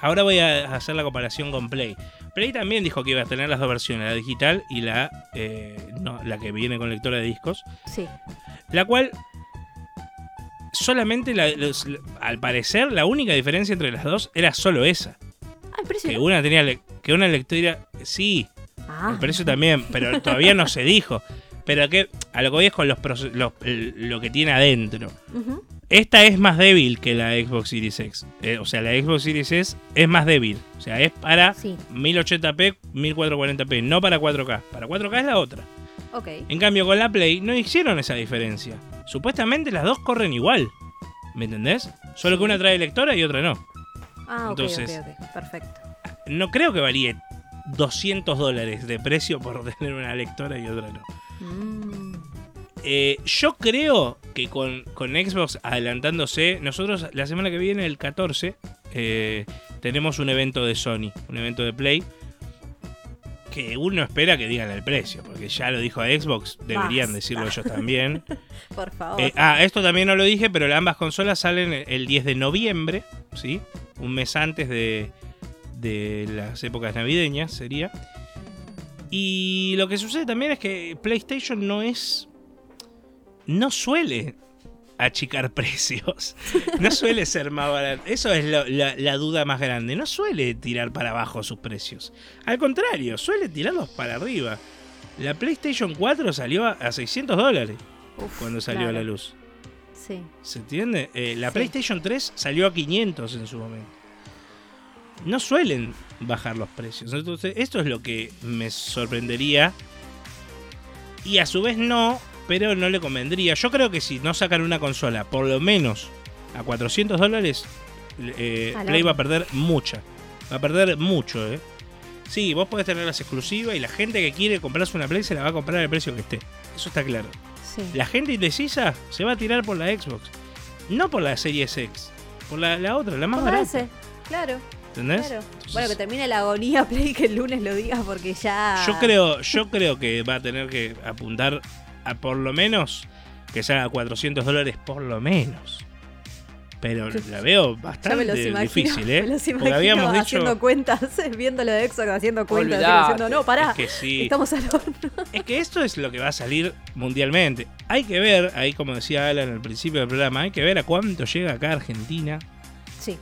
Ahora voy a hacer la comparación con Play. Play también dijo que iba a tener las dos versiones, la digital y la, eh, no, la que viene con lectora de discos. Sí. La cual solamente, la- los- al parecer, la única diferencia entre las dos era solo esa. Ah, el precio. Que una tenía que una lectura, sí, Ah, el precio también, pero todavía no se dijo. Pero que a lo que voy es con los, lo que tiene adentro. ujú. Esta es más débil que la Xbox Series X. Eh, o sea, la Xbox Series S es más débil. O sea, es para Sí, 1080p, 1440p, no para 4K. Para 4K es la otra. ok. En cambio, con la Play no hicieron esa diferencia. Supuestamente las dos corren igual. ¿Me entendés? Solo que una trae lectora y otra no. Ah, ok, Entonces-. Perfecto. No creo que varíe 200 dólares de precio por tener una lectora y otra no. Mm, Eh, yo creo que con, con Xbox adelantándose, nosotros la semana que viene, el 14, eh, tenemos un evento de Sony, un evento de Play, que uno espera que digan el precio, porque ya lo dijo Xbox, deberían Basta. decirlo ellos también. Por favor. Eh, ah, esto también no lo dije, pero ambas consolas salen el 10 de noviembre, ¿sí? Un mes antes de, de las épocas navideñas sería. Y lo que sucede también es que PlayStation no es... No suele achicar precios. No suele ser más barato. Eso es lo- la, la duda más grande. No suele tirar para abajo sus precios. Al contrario, suele tirarlos para arriba. La PlayStation 4 salió a, a 600 dólares Uf, cuando salió a la luz. Sí. ¿Se entiende? Eh, la Sí. PlayStation 3 salió a 500 en su momento. No suelen bajar los precios. Entonces, esto es lo que me sorprendería. Y a su vez no, pero no le convendría. Yo creo que si no sacan una consola, por lo menos a 400 dólares, eh, Play va a perder mucha. Va a perder mucho, ¿eh? Sí, vos podés tener las exclusivas y la gente que quiere comprarse una Play se la va a comprar al precio que esté. Eso está claro. Sí. La gente indecisa se va a tirar por la Xbox. No por la Series X. Por la, la otra, la más barata. ese. Claro, ¿Entendés? claro. Entonces, Bueno, que termine la agonía Play que el lunes lo digas porque ya. yo creo, yo creo que va a tener que apuntar a por lo menos que salga a 400 dólares por lo menos. Pero la veo Ya me bastante los imagino, difícil, ¿eh? me los Porque imagino habíamos dicho haciendo cuentas, viendo lo de Xbox haciendo cuentas, Olvidate. diciendo, no, pará, es que sí, estamos al horno. es que esto es lo que va a salir mundialmente. Hay que ver, ahí como decía Alan al principio del programa, hay que ver a cuánto llega acá a Argentina. Sí,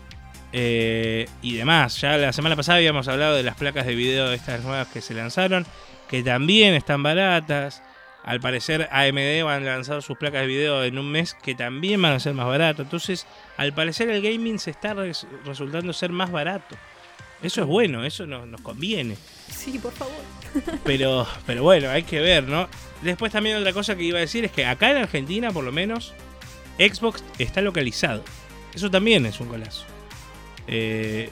eh, y demás. Ya la semana pasada habíamos hablado de las placas de video de estas nuevas que se lanzaron, que también están baratas. Al parecer AMD van a lanzar sus placas de video en un mes que también van a ser más baratas. Entonces, al parecer el gaming se está res- resultando ser más barato. Eso es bueno, eso no- nos conviene. sí, por favor. Pero, pero bueno, hay que ver, ¿no? Después también otra cosa que iba a decir es que acá en Argentina, por lo menos, Xbox está localizado. Eso también es un golazo. Eh,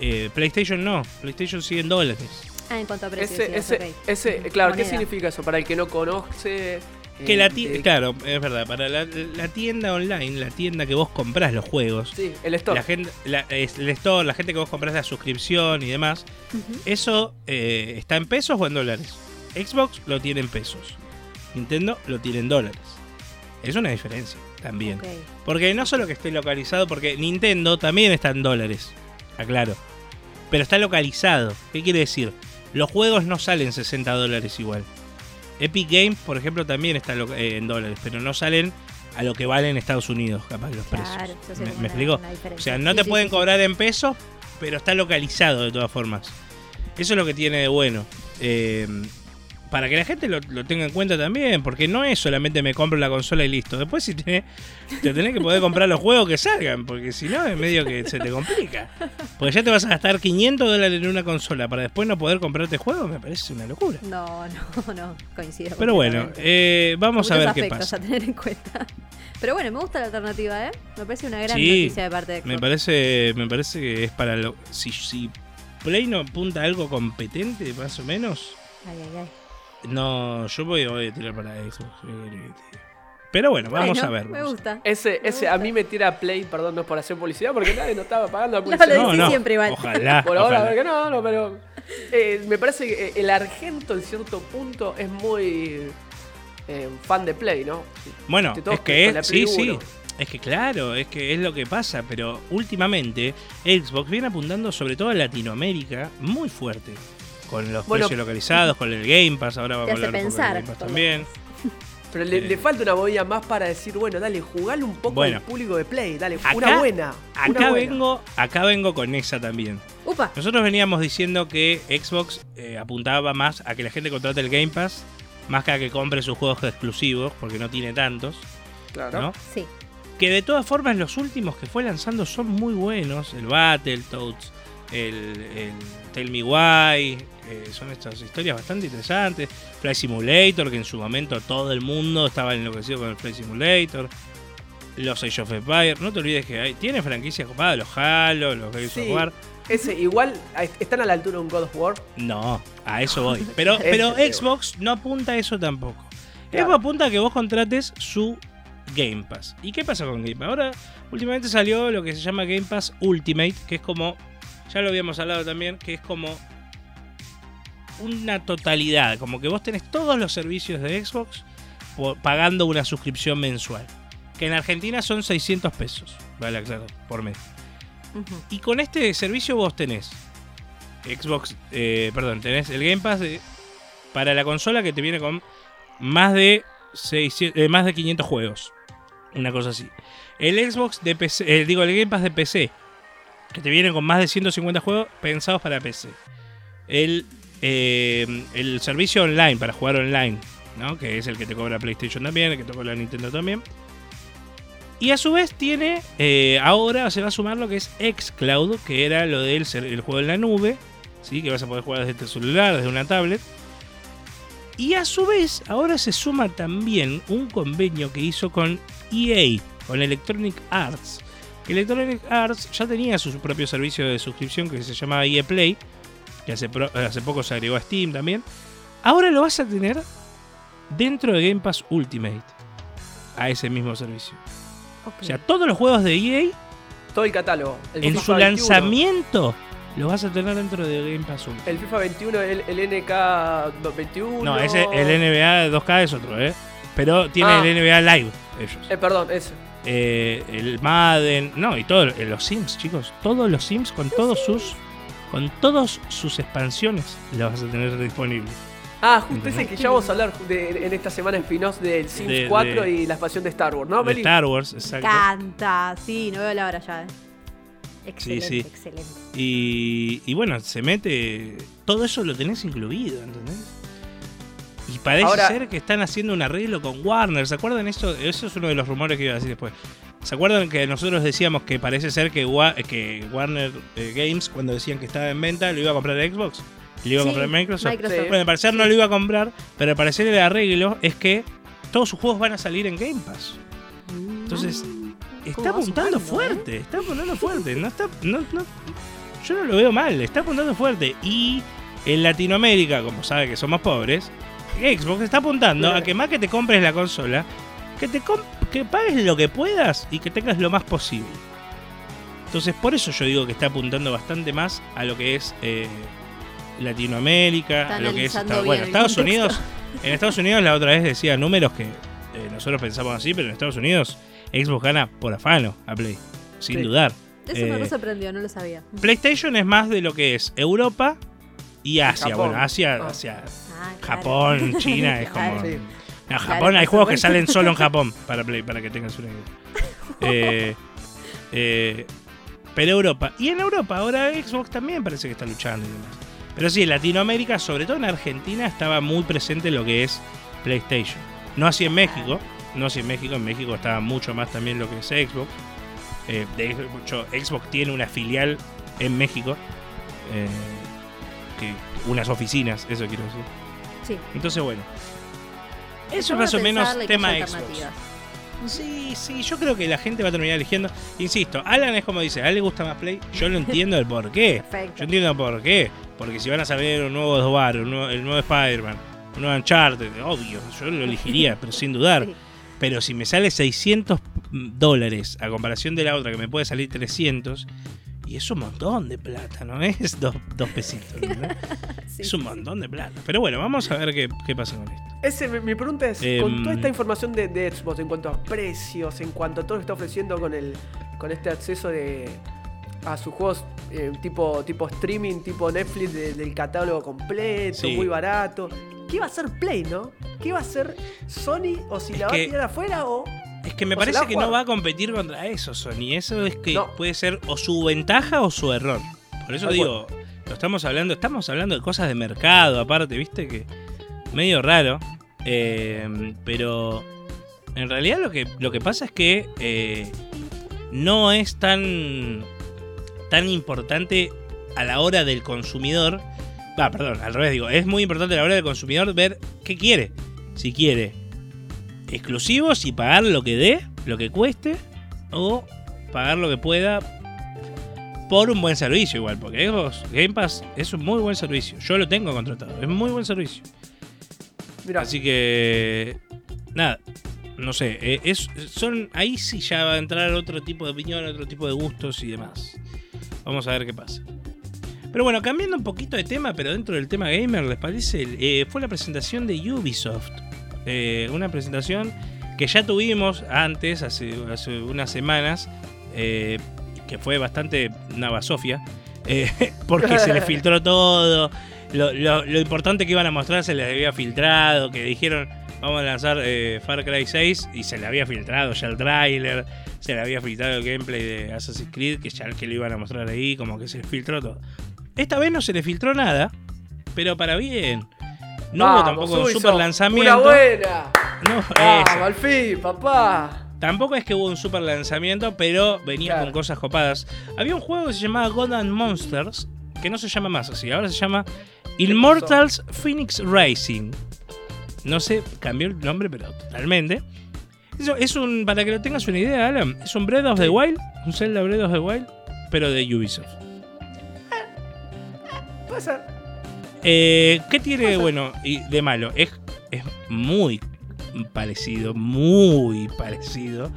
eh, PlayStation no, PlayStation sigue en dólares. Ah, en cuanto a precios. Ese, sí, ese, claro, ¿qué significa eso? Para el que no conoce. Que eh, la tienda, eh, claro, es verdad, para la, la tienda online, la tienda que vos comprás los juegos, Sí, el store. la gente, la, el store, la gente que vos comprás la suscripción y demás, eso eh, está en pesos o en dólares. Xbox lo tiene en pesos, Nintendo lo tiene en dólares. Es una diferencia también. Porque no solo que esté localizado, porque Nintendo también está en dólares, aclaro. Pero está localizado. ¿Qué quiere decir? Los juegos no salen 60 dólares igual. Epic Games, por ejemplo, también está eh, en dólares, pero no salen a lo que valen en Estados Unidos, capaz los Claro, precios. ¿Me, me explico? O sea, no Sí, te sí, pueden sí. cobrar en pesos, pero está localizado de todas formas. Eso es lo que tiene de bueno. Eh, para que la gente lo, lo tenga en cuenta también, porque no es solamente me compro la consola y listo. Después si tenés, te tenés que poder comprar los juegos que salgan, porque si no es medio que se te complica. Porque ya te vas a gastar 500 dólares en una consola para después no poder comprarte juegos, me parece una locura. No, no, no, coincido. Pero bueno, eh, vamos a ver qué pasa. a tener en cuenta. Pero bueno, me gusta la alternativa, ¿eh? Me parece una gran Sí, noticia de parte de Xbox. Me parece, me parece que es para lo. Si, si Play no apunta a algo competente, más o menos. Ay, ay, ay. No, yo voy, voy a tirar para Xbox. Pero bueno, vamos a ver. Me gusta. Ese, Me ese a mí me tira play, perdón, no es por hacer publicidad, porque nadie no estaba pagando la No, publicidad. lo decís no, siempre igual. Ojalá. Por ahora, ojalá. porque no, no, pero. eh, me parece que eh, el argento en cierto punto es muy eh, fan de Play, ¿no? Bueno, todos es que es, sí, sí. Es que claro, es que es lo que pasa, pero últimamente Xbox viene apuntando sobre todo a Latinoamérica muy fuerte. Con los Bueno. precios localizados, con el Game Pass, ahora vamos a hablar un poco del pensar. Game Pass también. Pero le, Eh. le falta una movida más para decir, bueno, dale, jugale un poco Bueno. al público de Play, dale, Acá- una buena. una Acá buena. vengo, acá vengo con esa también. Upa. Nosotros veníamos diciendo que Xbox eh, apuntaba más a que la gente contrate el Game Pass, más que a que compre sus juegos exclusivos, porque no tiene tantos, Claro. ¿no? Sí. Que de todas formas los últimos que fue lanzando son muy buenos. El Battletoads, el, el Tell Me Why, eh, son estas historias bastante interesantes. Flight Simulator, que en su momento todo el mundo estaba enloquecido con el Flight Simulator. Los Age of Empires, no te olvides que hay, tiene franquicias copadas, los Halo, los Gears Sí. of War. Ese, igual, están a la altura de un God of War. No, a eso voy. Pero, pero Xbox no apunta a eso tampoco. Claro. Xbox apunta a que vos contrates su Game Pass. ¿Y qué pasa con Game Pass? Ahora, últimamente salió lo que se llama Game Pass Ultimate, que es como ya lo habíamos hablado también, que es como una totalidad, como que vos tenés todos los servicios de Xbox por- pagando una suscripción mensual. Que en Argentina son 600 pesos, vale por mes. Y con este servicio vos tenés Xbox, eh, perdón, tenés el Game Pass de- para la consola que te viene con más de 600, eh, más de 500 juegos. Una cosa así. El Xbox de PC, eh, digo, el Game Pass de PC, que te viene con más de 150 juegos pensados para PC. El, eh, el servicio online para jugar online, ¿no? que es el que te cobra PlayStation también, el que te cobra Nintendo también. Y a su vez tiene, eh, ahora se va a sumar lo que es Xcloud, que era lo del el juego en la nube, ¿sí? que vas a poder jugar desde tu celular, desde una tablet. Y a su vez, ahora se suma también un convenio que hizo con EA, con Electronic Arts. Electronic Arts ya tenía su propio servicio de suscripción que se llamaba EA Play, que hace, pro- hace poco se agregó a Steam también. Ahora lo vas a tener dentro de Game Pass Ultimate, a ese mismo servicio. O sea, todos los juegos de EA Todo el catálogo. El en FIFA su 21, lanzamiento lo vas a tener dentro de Game Pass Ultimate. El FIFA 21, el, el NK 21. No, ese, el NBA 2K es otro, ¿eh? Pero tiene Ah. el NBA Live, ellos. Eh, perdón, ese. Eh, el Madden, no, y todos los Sims, chicos. Todos los Sims con todos sus. Con todas sus expansiones los vas a tener disponibles. Ah, justo ese que ya vamos a hablar de- en esta semana spin-off del Sims De- 4 de- y la expansión de Star Wars, ¿no, de Meli? Star Wars, exacto. Canta, sí, no veo la hora ya. eh. Excelente, sí. excelente. Y, y bueno, se mete. Todo eso lo tenés incluido, ¿entendés? Y parece Ahora- ser que están haciendo un arreglo con Warner. ¿Se acuerdan eso? Eso es uno de los rumores que iba a decir después. ¿Se acuerdan que nosotros decíamos que parece ser que, Wa- que Warner eh, Games, cuando decían que estaba en venta, lo iba a comprar Xbox? ¿Lo iba a comprar Microsoft? Microsoft. Sí. Bueno, al parecer no lo iba a comprar, pero al parecer el arreglo es que todos sus juegos van a salir en Game Pass. Entonces, está va apuntando fuerte, está apuntando fuerte. No está, no, no- yo no lo veo mal, está apuntando fuerte. Y en Latinoamérica, como sabe que somos pobres, Xbox está apuntando Claro. a que más que te compres la consola, que te que pagues lo que puedas y que tengas lo más posible. Entonces, por eso yo digo que está apuntando bastante más a lo que es eh, Latinoamérica, Está a lo que es bueno, Estados contexto. Unidos. En Estados Unidos la otra vez decía números que eh, nosotros pensamos así, pero en Estados Unidos Xbox gana por afano a Play, sin Sí. dudar. Eso me Eh, re sorprendió, no lo sabía. PlayStation es más de lo que es Europa y Asia. Japón. Bueno, Asia, Ah. Asia, Ah, claro. Japón, China, es como. Claro, Japón, hay juegos que salen solo en Japón para Play, para que tengas una idea. Eh, eh, pero Europa. Y en Europa, ahora Xbox también parece que está luchando y demás. Pero sí, en Latinoamérica, sobre todo en Argentina, estaba muy presente lo que es PlayStation. No así en México. No así en México. En México estaba mucho más también lo que es Xbox. Eh, de hecho, Xbox tiene una filial en México. eh, que unas oficinas, eso quiero decir. Sí. Entonces, bueno. Eso es más o menos tema Xbox. Sí, sí, yo creo que la gente va a terminar eligiendo. Insisto, Alan es como dice, a él le gusta más Play. Yo lo entiendo el por qué. Perfecto. Yo entiendo por qué. Porque si van a saber un nuevo War, un nuevo- el nuevo Spider-Man, un nuevo Uncharted, obvio, yo lo elegiría, pero sin dudar. Sí. Pero si me sale 600 dólares a comparación de la otra que me puede salir 300, y es un montón de plata, ¿no es? Dos, dos pesitos, ¿no? Sí, Es un montón de plata. Pero bueno, vamos a ver qué, qué pasa con esto. Ese, mi, mi pregunta es, Em, con toda esta información de, de Xbox en cuanto a precios, en cuanto a todo lo que está ofreciendo con el con este acceso de a sus juegos eh, tipo, tipo streaming, tipo Netflix de- del catálogo completo, Sí. muy barato. ¿Qué va a hacer Play, no? ¿Qué va a hacer Sony? ¿O si Es la va a tirar afuera o...? Es que me O parece que no va a competir contra eso, Sony. Eso es que No. puede ser o su ventaja o su error. Por eso digo, lo estamos hablando, estamos hablando de cosas de mercado, aparte, viste que medio raro. Eh, pero en realidad lo que, lo que pasa es que eh, no es tan, tan importante a la hora del consumidor. Va, perdón, al revés digo, es muy importante a la hora del consumidor ver qué quiere. Si quiere exclusivos y pagar lo que dé, lo que cueste, o pagar lo que pueda por un buen servicio igual, porque Xbox Game Pass es un muy buen servicio. Yo lo tengo contratado, es muy buen servicio. Así que nada, no sé, eh, es, son ahí sí ya va a entrar otro tipo de opinión, otro tipo de gustos y demás. Vamos a ver qué pasa. Pero bueno, cambiando un poquito de tema, pero dentro del tema gamer, ¿les parece? Eh, fue la presentación de Ubisoft. Eh, una presentación que ya tuvimos antes, hace, hace unas semanas, eh, que fue bastante navasofia, eh, porque se les filtró todo. Lo, lo- lo importante que iban a mostrar se les había filtrado, que dijeron vamos a lanzar eh, Far Cry 6 y se le había filtrado ya el tráiler, se le había filtrado el gameplay de Assassin's Creed, que ya que lo iban a mostrar ahí, como que se les filtró todo. Esta vez no se le filtró nada, pero para bien. No hubo tampoco un super lanzamiento. Una buena. No, eso. al fin, papá. Tampoco es que hubo un super lanzamiento, pero venía Claro. con cosas copadas. Había un juego que se llamaba God and Monsters, que no se llama más así, ahora se llama Immortals Phoenix Racing. No sé, cambió el nombre, pero totalmente. Eso es un, para que lo tengas una idea, Alan, es un Breath of the Wild, un Zelda Breath of the Wild, pero de Ubisoft. Ser. Eh, ¿Qué tiene bueno y de malo? Es, es muy parecido, muy parecido.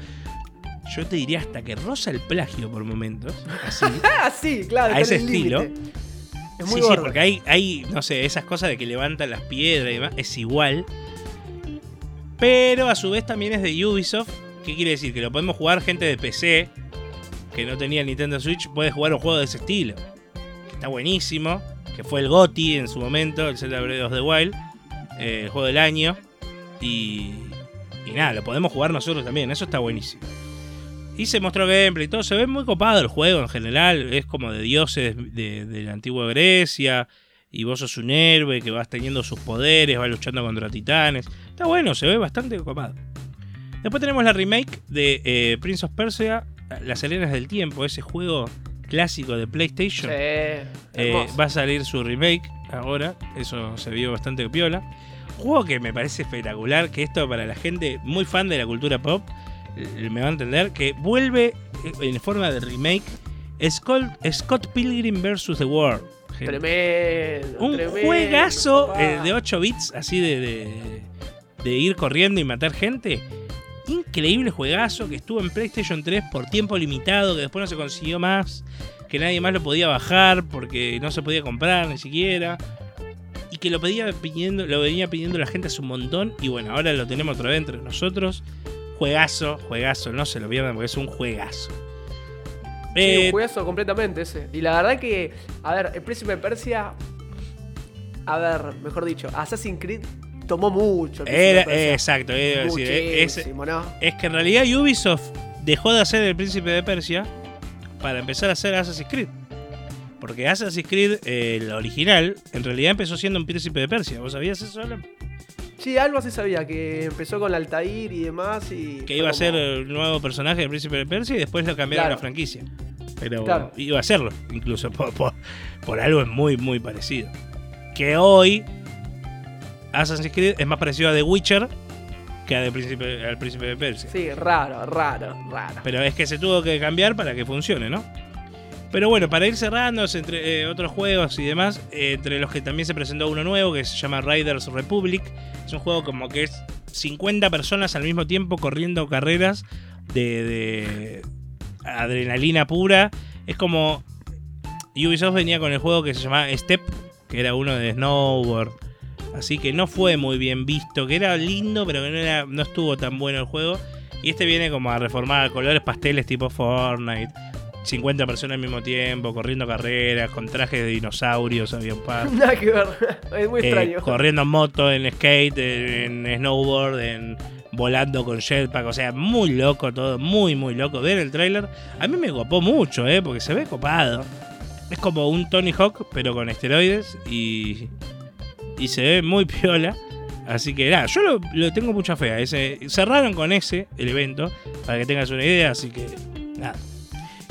Yo te diría hasta que roza el plagio por momentos. Así. Ah, sí, claro. A ese estilo. límite. Es sí, muy sí, gordo. porque hay, hay, no sé, esas cosas de que levantan las piedras y demás, es igual. Pero a su vez también es de Ubisoft. ¿Qué quiere decir? Que lo podemos jugar gente de PC que no tenía Nintendo Switch, puede jugar un juego de ese estilo. Que está buenísimo. Que fue el GOTY en su momento, el Zelda Breath of the Wild. eh, el juego del año. Y, y nada, lo podemos jugar nosotros también. Eso está buenísimo. Y se mostró gameplay y todo. Se ve muy copado el juego en general. Es como de dioses de, de la antigua Grecia. Y vos sos un héroe que vas teniendo sus poderes, vas luchando contra titanes. Está bueno, se ve bastante copado. Después tenemos la remake de eh, Prince of Persia, Las Arenas del Tiempo, ese juego clásico de PlayStation. Sí, Eh, va a salir su remake ahora, eso se vio bastante piola. Juego que me parece espectacular, que esto para la gente muy fan de la cultura pop eh, me va a entender, que vuelve eh, en forma de remake Scott, Scott Pilgrim vs. The World. Tremendo. Un tremendo, juegazo eh, de 8 bits, así de, de, de ir corriendo y matar gente. Increíble juegazo que estuvo en PlayStation 3 por tiempo limitado, que después no se consiguió más, que nadie más lo podía bajar porque no se podía comprar ni siquiera. Y que lo, pedía pidiendo, lo venía pidiendo la gente hace un montón. Y bueno, ahora lo tenemos otra vez entre nosotros. Juegazo, juegazo, no se lo pierdan porque es un juegazo. Sí, Eh, un juegazo completamente ese. Y la verdad que, a ver, el Príncipe de Persia. A ver, mejor dicho, Assassin's Creed tomó mucho. era- exacto, a decir, es- ¿no? Es que en realidad Ubisoft dejó de hacer el príncipe de Persia para empezar a hacer Assassin's Creed. Porque Assassin's Creed, eh, el original, en realidad empezó siendo un príncipe de Persia. ¿Vos sabías eso, Alan? Sí, algo así sabía, que empezó con Altair y demás. Y Que iba a ser el nuevo personaje del príncipe de Persia y después lo cambiaron a Claro. la franquicia. Pero Claro. iba a serlo, incluso por, por- por algo muy, muy parecido. Que hoy Assassin's Creed es más parecido a The Witcher que a The Príncipe- al príncipe de Persia. Sí, raro, raro, raro. Pero es que se tuvo que cambiar para que funcione, ¿no? Pero bueno, para ir cerrando entre eh, otros juegos y demás, eh, entre los que también se presentó uno nuevo que se llama Riders Republic. Es un juego como que es 50 personas al mismo tiempo corriendo carreras de, de adrenalina pura. Es como Ubisoft venía con el juego que se llamaba Step, que era uno de snowboard. Así que no fue muy bien visto, que era lindo, pero que no, era, no estuvo tan bueno el juego. Y este viene como a reformar colores pasteles tipo Fortnite. 50 personas al mismo tiempo, corriendo carreras, con trajes de dinosaurios, había un par. Nada que ver. Es muy Eh, extraño. corriendo en moto, en skate, en, en snowboard, en volando con jetpack, o sea, muy loco todo, muy muy loco. Ver el tráiler, a mí me copó mucho, eh, porque se ve copado. Es como un Tony Hawk, pero con esteroides y, y se ve muy piola. Así que nada, yo lo, lo tengo mucha fe. a Ese, cerraron con ese el evento, para que tengas una idea, así que nada.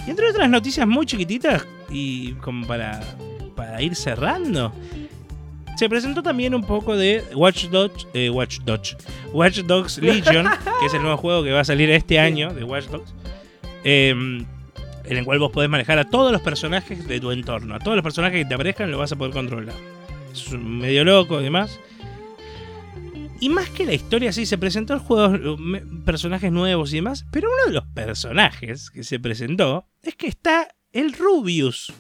Y entre otras noticias muy chiquititas y como para, para ir cerrando, se presentó también un poco de Watch Dogs, eh, Watch Dogs, Watch Dogs Legion, que es el nuevo juego que va a salir este año de Watch Dogs, eh, en el cual vos podés manejar a todos los personajes de tu entorno, a todos los personajes que te aparezcan lo vas a poder controlar. Es medio loco y demás. Y más que la historia, sí, se presentó el juego, me- personajes nuevos y demás, pero uno de los personajes que se presentó es que está el Rubius.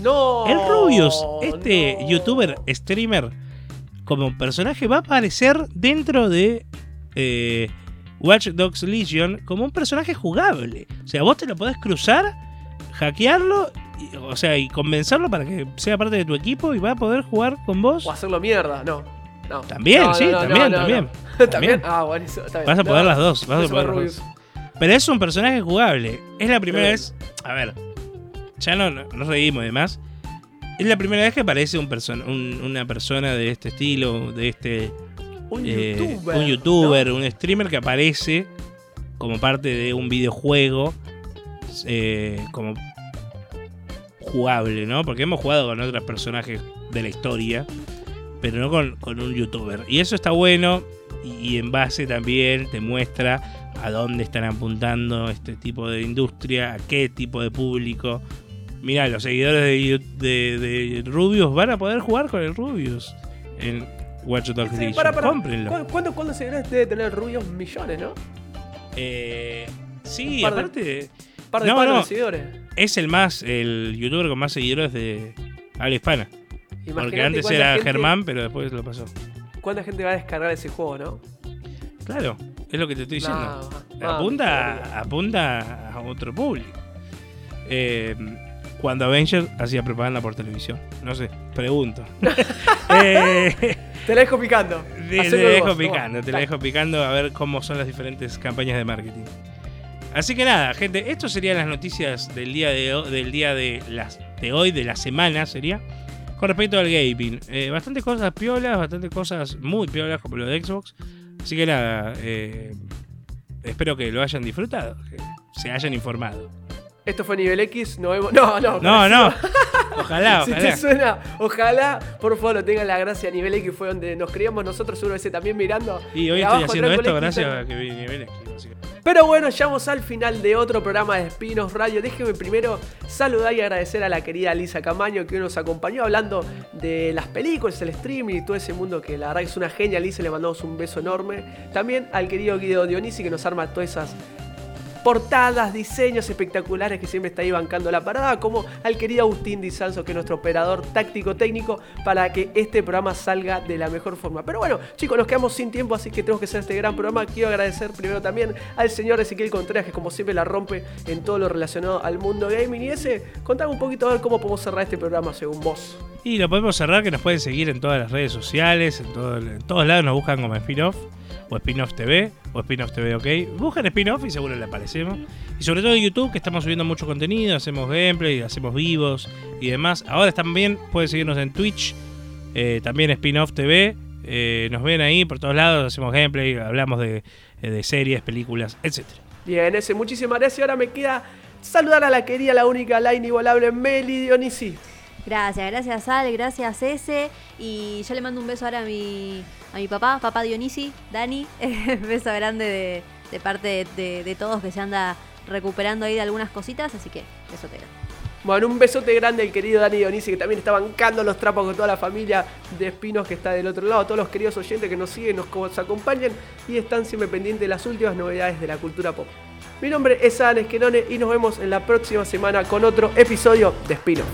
No. El Rubius, este no. youtuber, streamer, como personaje, va a aparecer dentro de eh, Watch Dogs Legion como un personaje jugable. O sea, vos te lo podés cruzar, hackearlo, y- o sea, y convencerlo para que sea parte de tu equipo y va a poder jugar con vos. O hacerlo mierda, no. no. También, No, sí, no, también, también. También. ¿También? Ah, bien. Vas a poder las dos, vas a poder las dos. Pero es un personaje jugable. Es la primera vez. A ver, ya no no nos reímos y demás. Es la primera vez que aparece un un- una persona de este estilo, de este. Un eh, youtuber. un youtuber, un streamer que aparece como parte de un videojuego. Eh, como jugable, ¿no? Porque hemos jugado con otros personajes de la historia, pero no con, con un youtuber. Y eso está bueno y, y en base también te muestra a dónde están apuntando este tipo de industria, a qué tipo de público. Mira, los seguidores de, de, de Rubius van a poder jugar con el Rubius en Watch Dogs Sí, para, para. Cómprenlo. ¿Cu- ¿Cuántos cuántos seguidores debe tener Rubius? Millones, ¿no? Eh, sí, de- aparte par de No, palos no. de seguidores. es el más, el youtuber con más seguidores de habla hispana. Porque antes era gente- Germán, pero después lo pasó. ¿Cuánta gente va a descargar ese juego, no? Claro, es lo que te estoy diciendo. No, no, apunta, apunta a otro público. Eh, cuando Avenger hacía propaganda por televisión. No sé, pregunto. Eh, Te la dejo picando. te, te dejo vos, picando, te la dejo picando a ver cómo son las diferentes campañas de marketing. Así que nada, gente, esto serían las noticias del día de hoy, del día de las de hoy, de la semana sería. Con respecto al gaming, eh, bastante cosas piolas, bastante cosas muy piolas como lo de Xbox. Así que nada, eh, espero que lo hayan disfrutado, que se hayan informado. Esto fue nivel X, nos vemos. No, no. No, no, ojalá, Si te ojalá. suena, ojalá, por favor, lo tengan la gracia nivel X, fue donde nos criamos nosotros, seguro ese también mirando. Y hoy estoy haciendo esto X, gracias a que vi niveles. básicamente. Pero bueno, llegamos al final de otro programa de Espinos Radio. Déjeme primero saludar y agradecer a la querida Lisa Camaño que nos acompañó hablando de las películas, el streaming y todo ese mundo que la verdad es una genia. Lisa le mandamos un beso enorme. También al querido Guido Dionisi que nos arma todas esas portadas, diseños espectaculares que siempre está ahí bancando la parada, como al querido Agustín Di Sanso, que es nuestro operador táctico técnico, para que este programa salga de la mejor forma. Pero bueno, chicos, nos quedamos sin tiempo, así que tenemos que hacer este gran programa. Quiero agradecer primero también al señor Ezequiel Contreras, que como siempre la rompe en todo lo relacionado al mundo gaming. Y ese, contame un poquito a ver cómo podemos cerrar este programa según vos. Y lo podemos cerrar, que nos pueden seguir en todas las redes sociales, en, en todos lados nos buscan como Spin-Off, o Spin-Off TV, o Spin-Off TV OK. Buscan Spin-Off y seguro le aparecemos. Y sobre todo en YouTube, que estamos subiendo mucho contenido, hacemos gameplay, hacemos vivos y demás. Ahora también pueden seguirnos en Twitch, eh, también Spin-Off TV. eh, nos ven ahí por todos lados, hacemos gameplay, hablamos de, series, películas, etc. Bien, ese, muchísimas gracias. Ahora me queda saludar a la querida, la única, la inigualable Meli Dionisi. Gracias, gracias Al, gracias Ese. Y yo le mando un beso ahora a mi, a mi papá, papá Dionisi, Dani. beso grande de, de parte de, todos que se anda recuperando ahí de algunas cositas, así que beso te grande. Bueno, un besote grande al querido Dani Dionisi que también está bancando los trapos con toda la familia de Espinos que está del otro lado, todos los queridos oyentes que nos siguen, nos, acompañan y están siempre pendientes de las últimas novedades de la cultura pop. Mi nombre es Adam Esquenone y nos vemos en la próxima semana con otro episodio de Espinos.